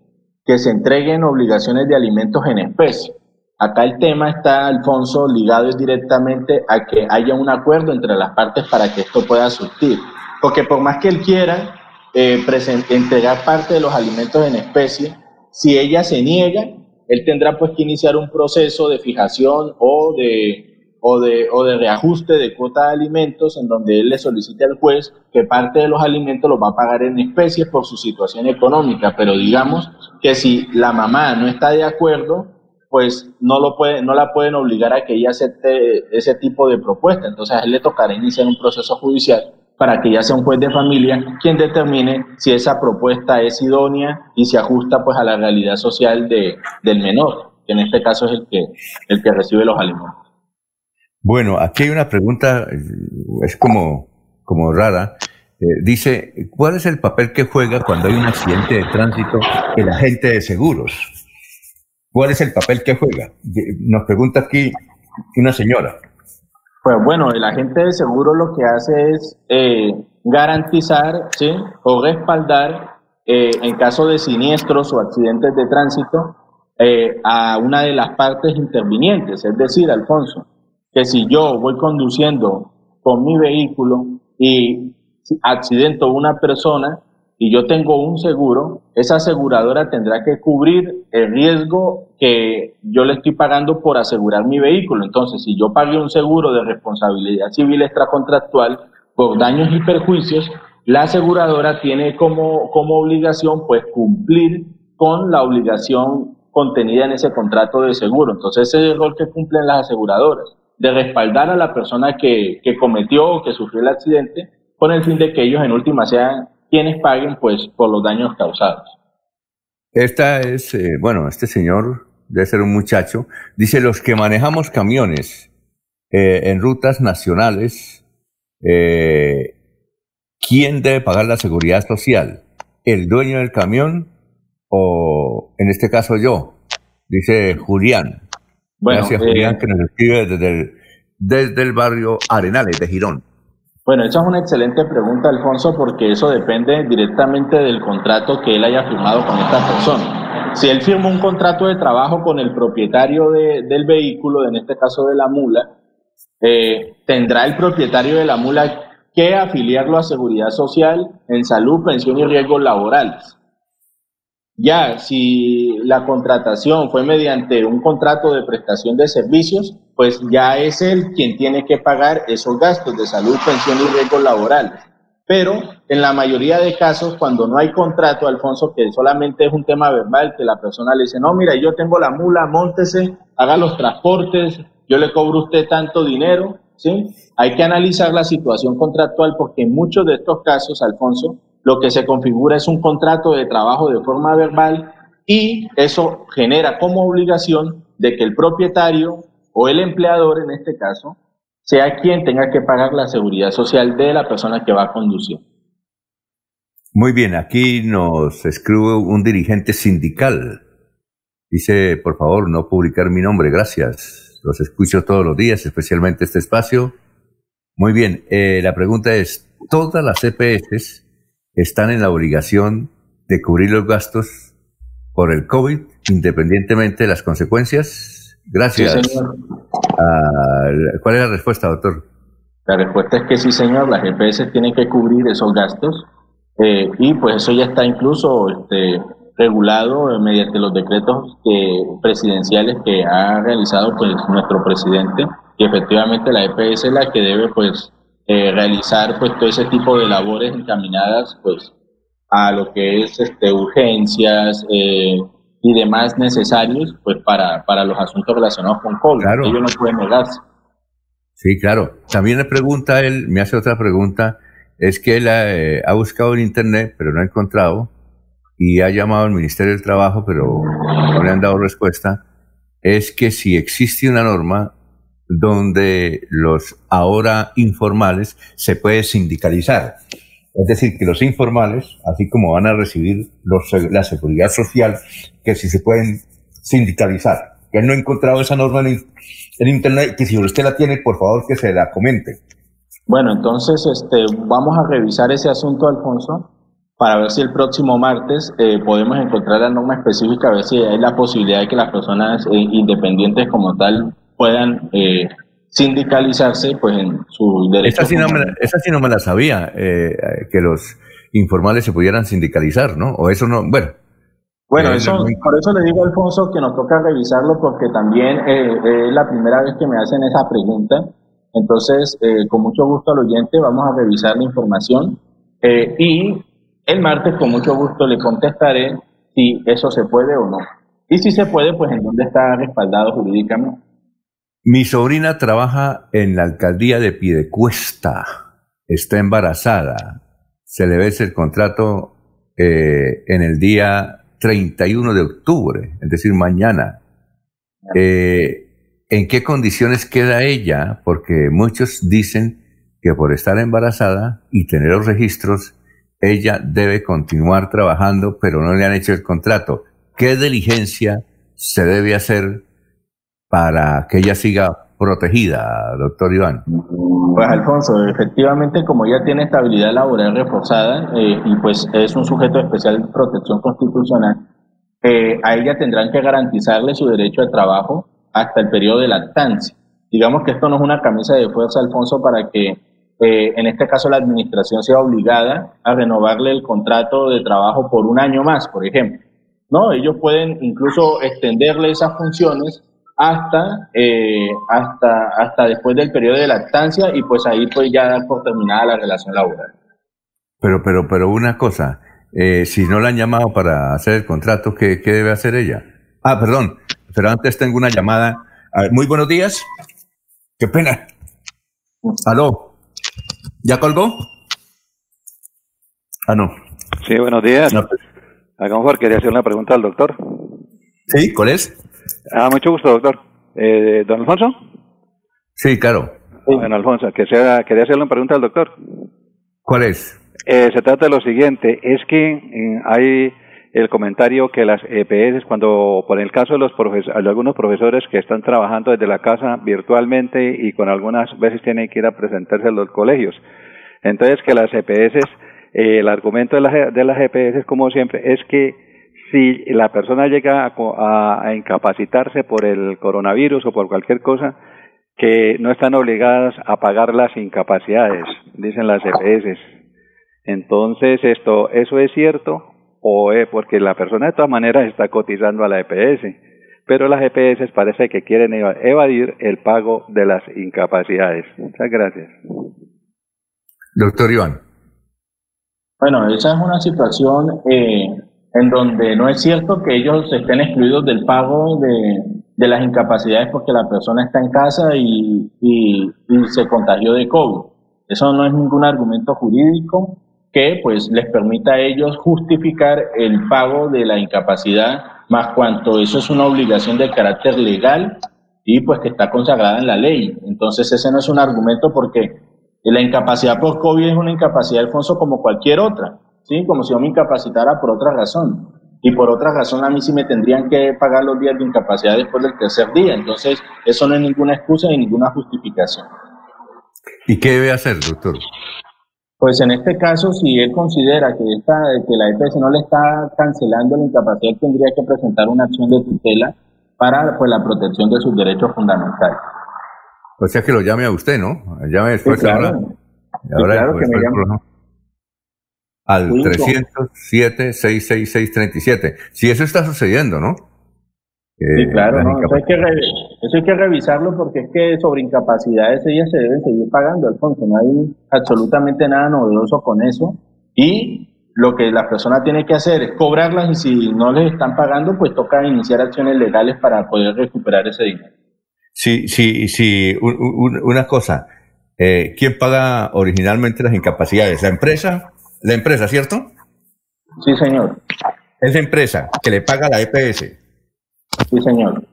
que se entreguen obligaciones de alimentos en especie. Acá el tema está, Alfonso, ligado directamente a que haya un acuerdo entre las partes para que esto pueda surtir. Porque por más que él quiera, eh, entregar parte de los alimentos en especie. Si ella se niega, él tendrá pues que iniciar un proceso de fijación o de, o de, o de reajuste de cuota de alimentos en donde él le solicite al juez que parte de los alimentos los va a pagar en especie por su situación económica. Pero digamos que si la mamá no está de acuerdo, pues no, lo puede, no la pueden obligar a que ella acepte ese tipo de propuesta. Entonces a él le tocará iniciar un proceso judicial para que ya sea un juez de familia quien determine si esa propuesta es idónea y se ajusta pues a la realidad social de, del menor, que en este caso es el que, el que recibe los alimentos. Bueno, aquí hay una pregunta, es como, como rara. Eh, dice, ¿cuál es el papel que juega cuando hay un accidente de tránsito el agente de seguros? ¿Cuál es el papel que juega? Nos pregunta aquí una señora. Pues bueno, el agente de seguro lo que hace es eh, garantizar ¿sí? o respaldar eh, en caso de siniestros o accidentes de tránsito eh, a una de las partes intervinientes. Es decir, Alfonso, que si yo voy conduciendo con mi vehículo y accidento una persona, y yo tengo un seguro, esa aseguradora tendrá que cubrir el riesgo que yo le estoy pagando por asegurar mi vehículo. Entonces, si yo pagué un seguro de responsabilidad civil extracontractual por daños y perjuicios, la aseguradora tiene como, como obligación pues cumplir con la obligación contenida en ese contrato de seguro. Entonces, ese es el rol que cumplen las aseguradoras, de respaldar a la persona que, que cometió o que sufrió el accidente con el fin de que ellos en última sean quienes paguen pues por los daños causados. Esta es, eh, bueno, este señor debe ser un muchacho, dice los que manejamos camiones eh, en rutas nacionales, eh, ¿quién debe pagar la seguridad social? ¿El dueño del camión o, en este caso, yo? Dice Julián. Bueno, Gracias, eh, Julián, que nos escribe desde el, desde el barrio Arenales de Girón. Bueno, esa es una excelente pregunta, Alfonso, porque eso depende directamente del contrato que él haya firmado con esta persona. Si él firmó un contrato de trabajo con el propietario de- del vehículo, en este caso de la mula, eh, tendrá el propietario de la mula que afiliarlo a seguridad social en salud, pensión y riesgos laborales. Ya, si la contratación fue mediante un contrato de prestación de servicios, pues ya es él quien tiene que pagar esos gastos de salud, pensión y riesgos laborales. Pero en la mayoría de casos, cuando no hay contrato, Alfonso, que solamente es un tema verbal, que la persona le dice, no, mira, yo tengo la mula, móntese, haga los transportes, yo le cobro a usted tanto dinero, ¿sí? Hay que analizar la situación contractual porque en muchos de estos casos, Alfonso, lo que se configura es un contrato de trabajo de forma verbal y eso genera como obligación de que el propietario o el empleador, en este caso, sea quien tenga que pagar la seguridad social de la persona que va a conducir. Muy bien, aquí nos escribe un dirigente sindical. Dice, por favor, no publicar mi nombre, gracias. Los escucho todos los días, especialmente este espacio. Muy bien, eh, la pregunta es, ¿todas las EPS están en la obligación de cubrir los gastos por el COVID, independientemente de las consecuencias? Gracias. Sí, señor. Ah, ¿Cuál es la respuesta, doctor? La respuesta es que sí, señor, las EPS tienen que cubrir esos gastos eh, y pues eso ya está incluso este, regulado eh, mediante los decretos que- presidenciales que ha realizado pues nuestro presidente y efectivamente la EPS es la que debe pues eh, realizar pues todo ese tipo de labores encaminadas pues a lo que es este, urgencias eh, y demás necesarios pues para, para los asuntos relacionados con COVID. Claro. Ellos no pueden negarse. Sí, claro. También le pregunta él, me hace otra pregunta, es que él eh, ha buscado en internet, pero no ha encontrado, y ha llamado al Ministerio del Trabajo, pero no le han dado respuesta, es que si existe una norma donde los ahora informales se puede sindicalizar. Es decir, que los informales, así como van a recibir la seguridad social, que si se pueden sindicalizar. Que no ha encontrado esa norma en, en internet, que si usted la tiene, por favor que se la comente. Bueno, entonces este, vamos a revisar ese asunto, Alfonso, para ver si el próximo martes eh, podemos encontrar la norma específica, a ver si hay la posibilidad de que las personas eh, independientes como tal puedan eh, sindicalizarse pues en sus derechos. Esa sí no me la, esa sí no me la sabía, eh, que los informales se pudieran sindicalizar, ¿no? O eso no, bueno. Bueno, Eh, eso, por eso le digo, Alfonso, que nos toca revisarlo porque también eh, es la primera vez que me hacen esa pregunta. Entonces, eh, con mucho gusto al oyente, vamos a revisar la información eh, y el martes con mucho gusto le contestaré si eso se puede o no. Y si se puede, pues en dónde está respaldado jurídicamente. Mi sobrina trabaja en la alcaldía de Piedecuesta, está embarazada, se le vence el contrato eh, en el día 31 de octubre, es decir, mañana. Eh, ¿En qué condiciones queda ella? Porque muchos dicen que por estar embarazada y tener los registros, ella debe continuar trabajando, pero no le han hecho el contrato. ¿Qué diligencia se debe hacer para que ella siga protegida, doctor Iván? Pues Alfonso, efectivamente, como ya tiene estabilidad laboral reforzada eh, y pues es un sujeto de especial protección constitucional, eh, a ella tendrán que garantizarle su derecho de trabajo hasta el periodo de lactancia. Digamos que esto no es una camisa de fuerza, Alfonso, para que eh, en este caso la administración sea obligada a renovarle el contrato de trabajo por un año más, por ejemplo. No, ellos pueden incluso extenderle esas funciones hasta, eh, hasta, hasta después del periodo de lactancia y pues ahí pues ya dar por terminada la relación laboral. Pero, pero, pero una cosa, eh, si no la han llamado para hacer el contrato, ¿qué, qué debe hacer ella? Ah, perdón, pero antes tengo una llamada. A ver, muy buenos días. Qué pena. Aló. ¿Ya colgó? Ah, no. Sí, buenos días. A lo mejor quería hacer una pregunta al doctor. Sí, ¿cuál es? Ah, mucho gusto, doctor. Eh, ¿Don Alfonso? Sí, claro. Bueno, Alfonso, que sea, quería hacerle una pregunta al doctor. ¿Cuál es? Eh, se trata de lo siguiente, es que eh, hay el comentario que las EPS, cuando, por el caso de los algunos profesores que están trabajando desde la casa virtualmente y con algunas veces tienen que ir a presentarse a los colegios. Entonces, que las EPS, eh, el argumento de las, de las EPS, como siempre, es que si la persona llega a, a incapacitarse por el coronavirus o por cualquier cosa, que no están obligadas a pagar las incapacidades, dicen las EPS. Entonces, esto, ¿eso es cierto? o es porque la persona de todas maneras está cotizando a la EPS, pero las EPS parece que quieren evadir el pago de las incapacidades. Muchas gracias. Doctor Iván. Bueno, esa es una situación eh, en donde no es cierto que ellos estén excluidos del pago de, de las incapacidades porque la persona está en casa y, y, y se contagió de COVID. Eso no es ningún argumento jurídico que pues les permita a ellos justificar el pago de la incapacidad, más cuanto eso es una obligación de carácter legal y pues que está consagrada en la ley. Entonces ese no es un argumento porque la incapacidad por COVID es una incapacidad, Alfonso, como cualquier otra, ¿sí? Como si yo me incapacitara por otra razón. Y por otra razón a mí sí me tendrían que pagar los días de incapacidad después del tercer día. Entonces eso no es ninguna excusa ni ninguna justificación. ¿Y qué debe hacer, doctor? Pues en este caso, si él considera que, esta, que la EPS no le está cancelando la incapacidad, tendría que presentar una acción de tutela para pues, la protección de sus derechos fundamentales. O sea que lo llame a usted, ¿no? Llame después Sí, claro. ahora. ahora claro que me llame. Al Sí, 307-666-637. Si eso está sucediendo, ¿no? Sí, Eh, claro, no, eso, hay que eso hay que revisarlo porque es que sobre incapacidades ellas se deben seguir pagando, Alfonso. No hay absolutamente nada novedoso con eso. Y lo que la persona tiene que hacer es cobrarlas y si no les están pagando, pues toca iniciar acciones legales para poder recuperar ese dinero. Sí, sí, sí. un- un- una cosa. Eh, ¿Quién paga originalmente las incapacidades? ¿La empresa? La empresa, ¿cierto? Sí, señor. Es la empresa que le paga la EPS. Sí, señor.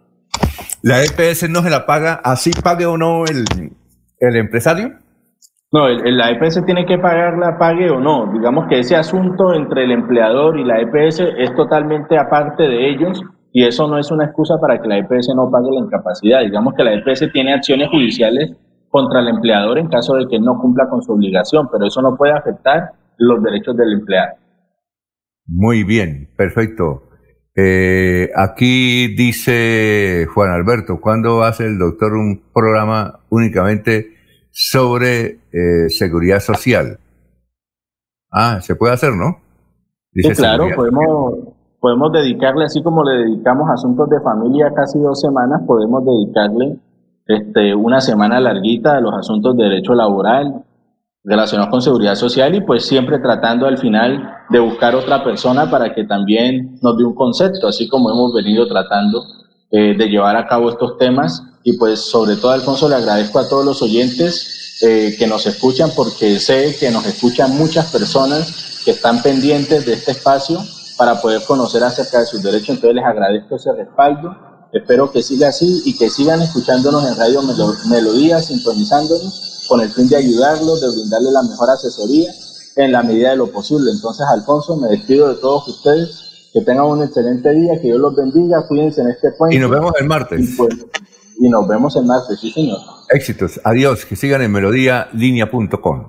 ¿La EPS no se la paga así pague o no el, el empresario? No, el, el- la EPS tiene que pagarla, pague o no. Digamos que ese asunto entre el empleador y la EPS es totalmente aparte de ellos y eso no es una excusa para que la EPS no pague la incapacidad. Digamos que la EPS tiene acciones judiciales contra el empleador en caso de que no cumpla con su obligación, pero eso no puede afectar los derechos del empleado. Muy bien, perfecto. Eh, aquí dice Juan Alberto, ¿cuándo hace el doctor un programa únicamente sobre eh, seguridad social? Ah, se puede hacer, ¿no? Sí, claro, podemos, podemos dedicarle, así como le dedicamos asuntos de familia casi dos semanas, podemos dedicarle este, una semana larguita a los asuntos de derecho laboral relacionados con seguridad social y pues siempre tratando al final de buscar otra persona para que también nos dé un concepto, así como hemos venido tratando eh, de llevar a cabo estos temas. Y pues sobre todo, Alfonso, le agradezco a todos los oyentes eh, que nos escuchan porque sé que nos escuchan muchas personas que están pendientes de este espacio para poder conocer acerca de sus derechos. Entonces les agradezco ese respaldo. Espero que siga así y que sigan escuchándonos en Radio Melo- Melodía, sintonizándonos con el fin de ayudarlos, de brindarles la mejor asesoría en la medida de lo posible. Entonces, Alfonso, me despido de todos ustedes. Que tengan un excelente día, que Dios los bendiga, cuídense en este puente. Y nos vemos el martes. Y, pues, y nos vemos el martes, sí, señor. Éxitos. Adiós. Que sigan en melodíalinea.com.